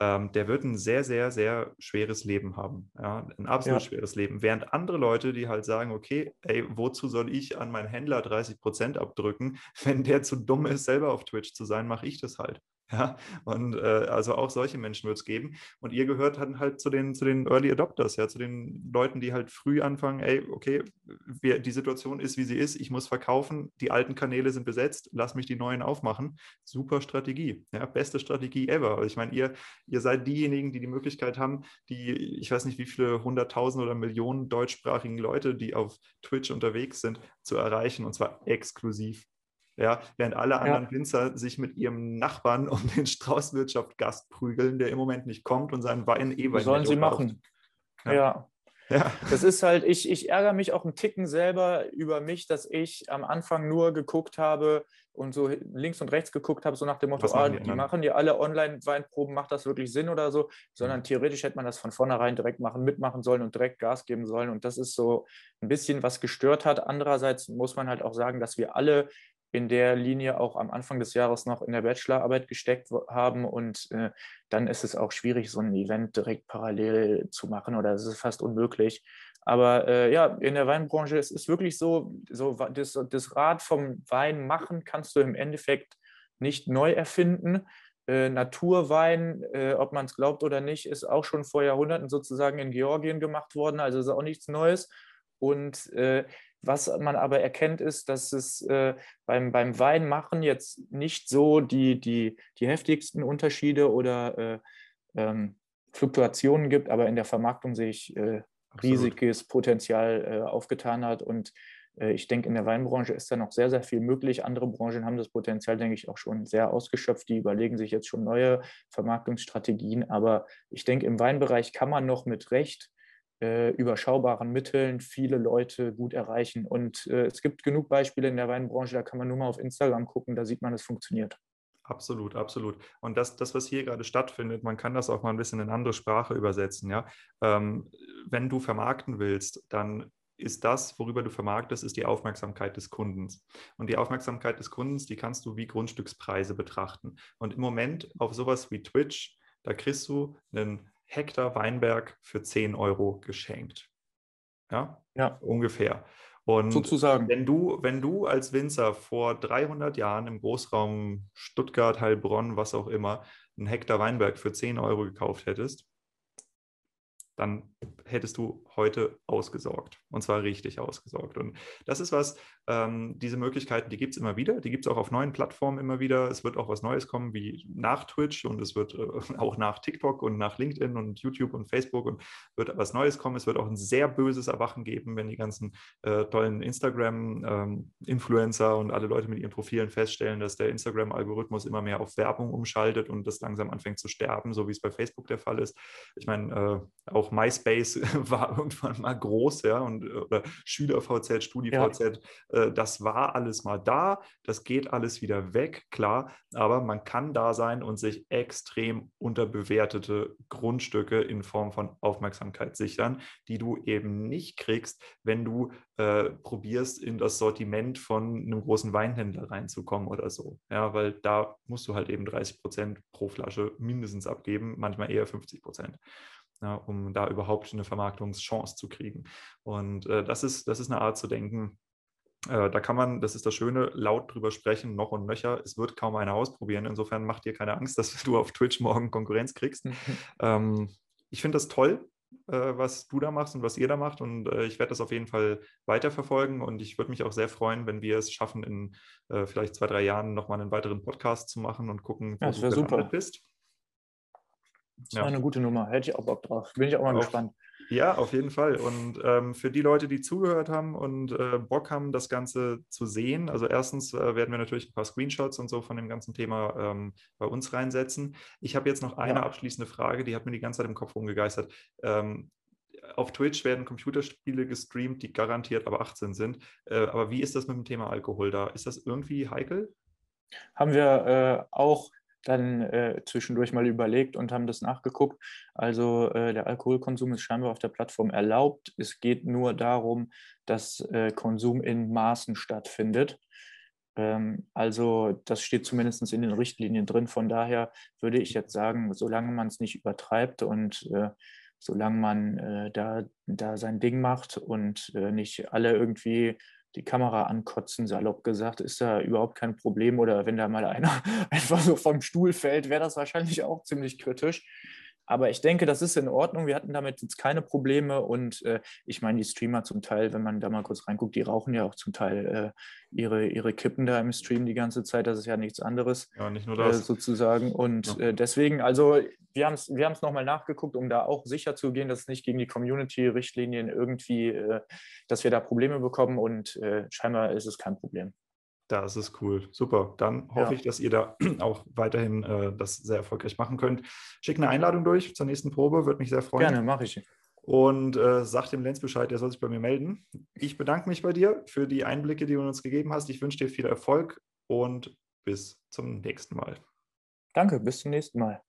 ähm, der wird ein sehr, sehr, sehr schweres Leben haben. Ja? Ein absolut ja. schweres Leben. Während andere Leute, die halt sagen, okay, ey, wozu soll ich an meinen Händler 30 Prozent abdrücken? Wenn der zu dumm ist, selber auf Twitch zu sein, mache ich das halt. Ja, und äh, also auch solche Menschen wird es geben. Und ihr gehört dann halt zu den, zu den Early Adopters, ja, zu den Leuten, die halt früh anfangen, ey, okay, wir, die Situation ist, wie sie ist, ich muss verkaufen, die alten Kanäle sind besetzt, lass mich die neuen aufmachen. Super Strategie, ja, beste Strategie ever. Ich meine, ihr, ihr seid diejenigen, die die Möglichkeit haben, die, ich weiß nicht, wie viele hunderttausend oder Millionen deutschsprachigen Leute, die auf Twitch unterwegs sind, zu erreichen und zwar exklusiv. Ja, während alle anderen ja. Winzer sich mit ihrem Nachbarn um den Straußwirtschaft-Gast prügeln, der im Moment nicht kommt und seinen Wein eh bei Sollen sie machen. Ja. ja. Ja. Das ist halt, ich, ich ärgere mich auch einen Ticken selber über mich, dass ich am Anfang nur geguckt habe und so links und rechts geguckt habe, so nach dem Motto, ah, die, die machen ja alle Online-Weinproben, macht das wirklich Sinn oder so, sondern mhm. theoretisch hätte man das von vornherein direkt machen, mitmachen sollen und direkt Gas geben sollen. Und das ist so ein bisschen was gestört hat. Andererseits muss man halt auch sagen, dass wir alle in der Linie auch am Anfang des Jahres noch in der Bachelorarbeit gesteckt haben und äh, dann ist es auch schwierig, so ein Event direkt parallel zu machen oder es ist fast unmöglich. Aber äh, ja, in der Weinbranche es ist wirklich so, so das, das Rad vom Wein machen kannst du im Endeffekt nicht neu erfinden. Äh, Naturwein, äh, ob man es glaubt oder nicht, ist auch schon vor Jahrhunderten sozusagen in Georgien gemacht worden, also ist auch nichts Neues. Und äh, was man aber erkennt, ist, dass es äh, beim, beim Weinmachen jetzt nicht so die, die, die heftigsten Unterschiede oder äh, ähm, Fluktuationen gibt, aber in der Vermarktung sich äh, riesiges Potenzial äh, aufgetan hat. Und äh, ich denke, in der Weinbranche ist da noch sehr, sehr viel möglich. Andere Branchen haben das Potenzial, denke ich, auch schon sehr ausgeschöpft. Die überlegen sich jetzt schon neue Vermarktungsstrategien. Aber ich denke, im Weinbereich kann man noch mit Recht äh, überschaubaren Mitteln viele Leute gut erreichen. Und äh, es gibt genug Beispiele in der Weinbranche, da kann man nur mal auf Instagram gucken, da sieht man, es funktioniert. Absolut, absolut. Und das, das, was hier gerade stattfindet, man kann das auch mal ein bisschen in andere Sprache übersetzen. Ja? Ähm, wenn du vermarkten willst, dann ist das, worüber du vermarktest, ist die Aufmerksamkeit des Kundens. Und die Aufmerksamkeit des Kundens, die kannst du wie Grundstückspreise betrachten. Und im Moment auf sowas wie Twitch, da kriegst du einen Hektar Weinberg für 10 Euro geschenkt. Ja, ja. ungefähr. Und Sozusagen. Wenn du, wenn du als Winzer vor 300 Jahren im Großraum Stuttgart, Heilbronn, was auch immer, einen Hektar Weinberg für 10 Euro gekauft hättest, dann hättest du heute ausgesorgt. Und zwar richtig ausgesorgt. Und das ist was, ähm, diese Möglichkeiten, die gibt es immer wieder. Die gibt es auch auf neuen Plattformen immer wieder. Es wird auch was Neues kommen, wie nach Twitch und es wird äh, auch nach TikTok und nach LinkedIn und YouTube und Facebook und wird was Neues kommen. Es wird auch ein sehr böses Erwachen geben, wenn die ganzen äh, tollen Instagram-Influencer ähm, und alle Leute mit ihren Profilen feststellen, dass der Instagram-Algorithmus immer mehr auf Werbung umschaltet und das langsam anfängt zu sterben, so wie es bei Facebook der Fall ist. Ich meine, äh, auch MySpace war irgendwann mal groß, ja, und äh, oder SchülerVZ, StudiVZ, ja. Äh, das war alles mal da, das geht alles wieder weg, klar, aber man kann da sein und sich extrem unterbewertete Grundstücke in Form von Aufmerksamkeit sichern, die du eben nicht kriegst, wenn du äh, probierst, in das Sortiment von einem großen Weinhändler reinzukommen oder so. Ja, weil da musst du halt eben 30 Prozent pro Flasche mindestens abgeben, manchmal eher 50 Prozent ja, um da überhaupt eine Vermarktungschance zu kriegen. Und äh, das, ist, das ist eine Art zu denken, äh, da kann man, das ist das Schöne, laut drüber sprechen, noch und nöcher. Es wird kaum einer ausprobieren. Insofern macht dir keine Angst, dass du auf Twitch morgen Konkurrenz kriegst. ähm, ich finde das toll, äh, was du da machst und was ihr da macht. Und äh, ich werde das auf jeden Fall weiterverfolgen. Und ich würde mich auch sehr freuen, wenn wir es schaffen, in äh, vielleicht zwei, drei Jahren nochmal einen weiteren Podcast zu machen und gucken, wo ja, du super. bist. Das ja. war eine gute Nummer. Hätte ich auch Bock drauf. Bin ich auch mal auf, gespannt. Ja, auf jeden Fall. Und ähm, für die Leute, die zugehört haben und äh, Bock haben, das Ganze zu sehen, also erstens äh, werden wir natürlich ein paar Screenshots und so von dem ganzen Thema ähm, bei uns reinsetzen. Ich habe jetzt noch eine ja. abschließende Frage, die hat mir die ganze Zeit im Kopf rumgegeistert. Ähm, auf Twitch werden Computerspiele gestreamt, die garantiert aber 18 sind. Äh, aber wie ist das mit dem Thema Alkohol da? Ist das irgendwie heikel? Haben wir äh, auch dann äh, zwischendurch mal überlegt und haben das nachgeguckt. Also äh, der Alkoholkonsum ist scheinbar auf der Plattform erlaubt. Es geht nur darum, dass äh, Konsum in Maßen stattfindet. Ähm, also das steht zumindest in den Richtlinien drin. Von daher würde ich jetzt sagen, solange man es nicht übertreibt und äh, solange man äh, da, da sein Ding macht und äh, nicht alle irgendwie die Kamera ankotzen, salopp gesagt, ist da überhaupt kein Problem. Oder wenn da mal einer einfach so vom Stuhl fällt, wäre das wahrscheinlich auch ziemlich kritisch. Aber ich denke, das ist in Ordnung. Wir hatten damit jetzt keine Probleme. Und äh, ich meine, die Streamer zum Teil, wenn man da mal kurz reinguckt, die rauchen ja auch zum Teil äh, ihre, ihre Kippen da im Stream die ganze Zeit. Das ist ja nichts anderes. Ja, nicht nur das. Äh, sozusagen. Und ja. Äh, deswegen, also wir haben es wir nochmal nachgeguckt, um da auch sicher zu gehen, dass es nicht gegen die Community-Richtlinien irgendwie, äh, dass wir da Probleme bekommen. Und äh, scheinbar ist es kein Problem. Das ist cool. Super. Dann hoffe ja. ich, dass ihr da auch weiterhin äh, das sehr erfolgreich machen könnt. Schickt eine Einladung durch zur nächsten Probe, würde mich sehr freuen. Gerne, mache ich. Und äh, sagt dem Lenz Bescheid, der soll sich bei mir melden. Ich bedanke mich bei dir für die Einblicke, die du uns gegeben hast. Ich wünsche dir viel Erfolg und bis zum nächsten Mal. Danke, bis zum nächsten Mal.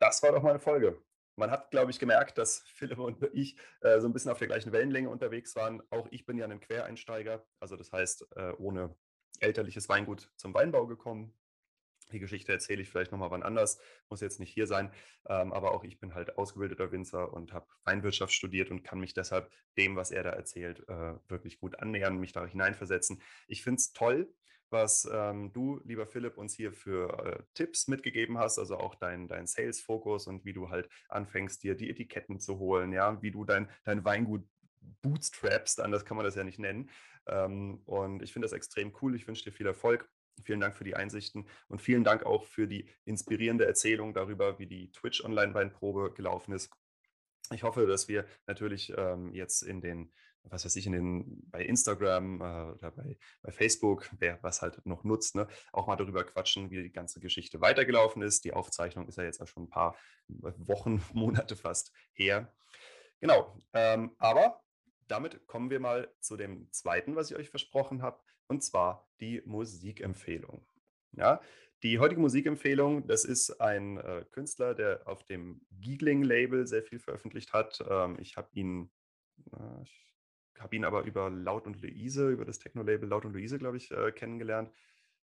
Das war doch mal eine Folge. Man hat, glaube ich, gemerkt, dass Philipp und ich äh, so ein bisschen auf der gleichen Wellenlänge unterwegs waren. Auch ich bin ja ein Quereinsteiger, also das heißt, äh, ohne elterliches Weingut zum Weinbau gekommen. Die Geschichte erzähle ich vielleicht nochmal wann anders, muss jetzt nicht hier sein. Ähm, aber auch ich bin halt ausgebildeter Winzer und habe Weinwirtschaft studiert und kann mich deshalb dem, was er da erzählt, äh, wirklich gut annähern, mich da hineinversetzen. Ich finde es toll, was ähm, du, lieber Philipp, uns hier für äh, Tipps mitgegeben hast, also auch dein, dein Sales-Fokus und wie du halt anfängst, dir die Etiketten zu holen, ja, wie du dein, dein Weingut bootstrapst, anders kann man das ja nicht nennen. Ähm, und ich finde das extrem cool. Ich wünsche dir viel Erfolg. Vielen Dank für die Einsichten und vielen Dank auch für die inspirierende Erzählung darüber, wie die Twitch-Online-Weinprobe gelaufen ist. Ich hoffe, dass wir natürlich ähm, jetzt in den was weiß ich, in den, bei Instagram äh, oder bei, bei Facebook, wer was halt noch nutzt, ne, auch mal darüber quatschen, wie die ganze Geschichte weitergelaufen ist. Die Aufzeichnung ist ja jetzt auch schon ein paar Wochen, Monate fast her. Genau, ähm, aber damit kommen wir mal zu dem zweiten, was ich euch versprochen habe, und zwar die Musikempfehlung. Ja, die heutige Musikempfehlung, das ist ein äh, Künstler, der auf dem Giegling-Label sehr viel veröffentlicht hat. Ähm, ich habe ihn, äh, habe ihn aber über Laut und Luise, über das Techno-Label Laut und Luise, glaube ich, äh, kennengelernt.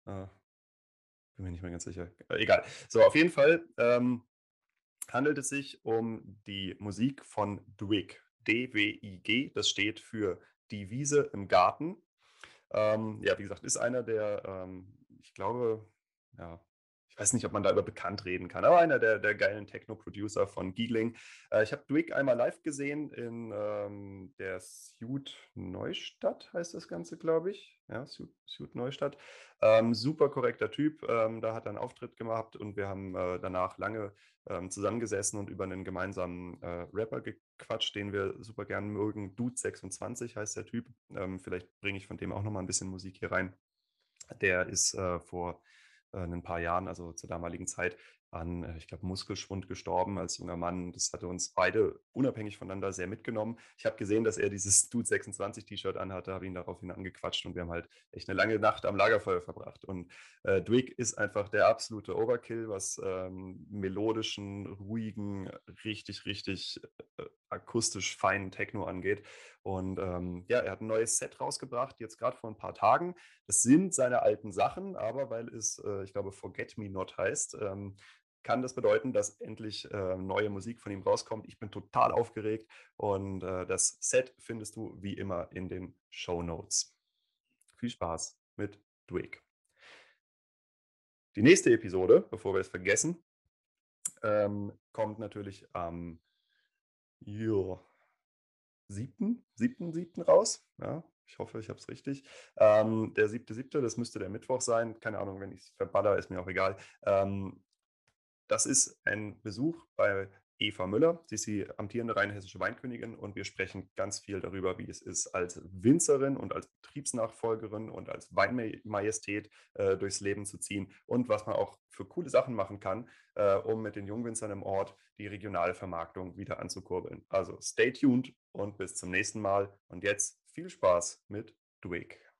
Äh, bin mir nicht mehr ganz sicher. Äh, egal. So, auf jeden Fall ähm, handelt es sich um die Musik von Dwig. D-W-I-G. Das steht für Die Wiese im Garten. Ähm, ja, wie gesagt, ist einer der, ähm, ich glaube, ja, ich weiß nicht, ob man da über bekannt reden kann, aber einer der, der geilen Techno-Producer von Giegling. Äh, ich habe Dwick einmal live gesehen in ähm, der Suit Neustadt, heißt das Ganze, glaube ich. Ja, Suit, Suit Neustadt. Ähm, super korrekter Typ. Ähm, da hat er einen Auftritt gemacht und wir haben äh, danach lange ähm, zusammengesessen und über einen gemeinsamen äh, Rapper gequatscht, den wir super gern mögen. Dude26 heißt der Typ. Ähm, vielleicht bringe ich von dem auch nochmal ein bisschen Musik hier rein. Der ist äh, vor äh, ein paar Jahren, also zur damaligen Zeit, an, äh, ich glaube, Muskelschwund gestorben als junger Mann. Das hatte uns beide unabhängig voneinander sehr mitgenommen. Ich habe gesehen, dass er dieses Dude 26 T-Shirt anhatte, habe ihn daraufhin angequatscht und wir haben halt echt eine lange Nacht am Lagerfeuer verbracht. Und äh, Dwick ist einfach der absolute Overkill, was ähm, melodischen, ruhigen, richtig, richtig äh, akustisch feinen Techno angeht. Und ähm, ja, er hat ein neues Set rausgebracht, jetzt gerade vor ein paar Tagen. Das sind seine alten Sachen, aber weil es, äh, ich glaube, Forget Me Not heißt, ähm, kann das bedeuten, dass endlich äh, neue Musik von ihm rauskommt. Ich bin total aufgeregt und äh, das Set findest du wie immer in den Show Notes. Viel Spaß mit Drake. Die nächste Episode, bevor wir es vergessen, ähm, kommt natürlich am jo, 7. 7. 7. raus. Ja, ich hoffe, ich habe es richtig. Ähm, der 7.7., das müsste der Mittwoch sein. Keine Ahnung, wenn ich es verballer, ist mir auch egal. Ähm, das ist ein Besuch bei Eva Müller. Sie ist die amtierende rheinhessische Weinkönigin und wir sprechen ganz viel darüber, wie es ist, als Winzerin und als Betriebsnachfolgerin und als Weinmajestät äh, durchs Leben zu ziehen und was man auch für coole Sachen machen kann, äh, um mit den Jungwinzern im Ort die regionale Vermarktung wieder anzukurbeln. Also stay tuned und bis zum nächsten Mal. Und jetzt viel Spaß mit Dwick.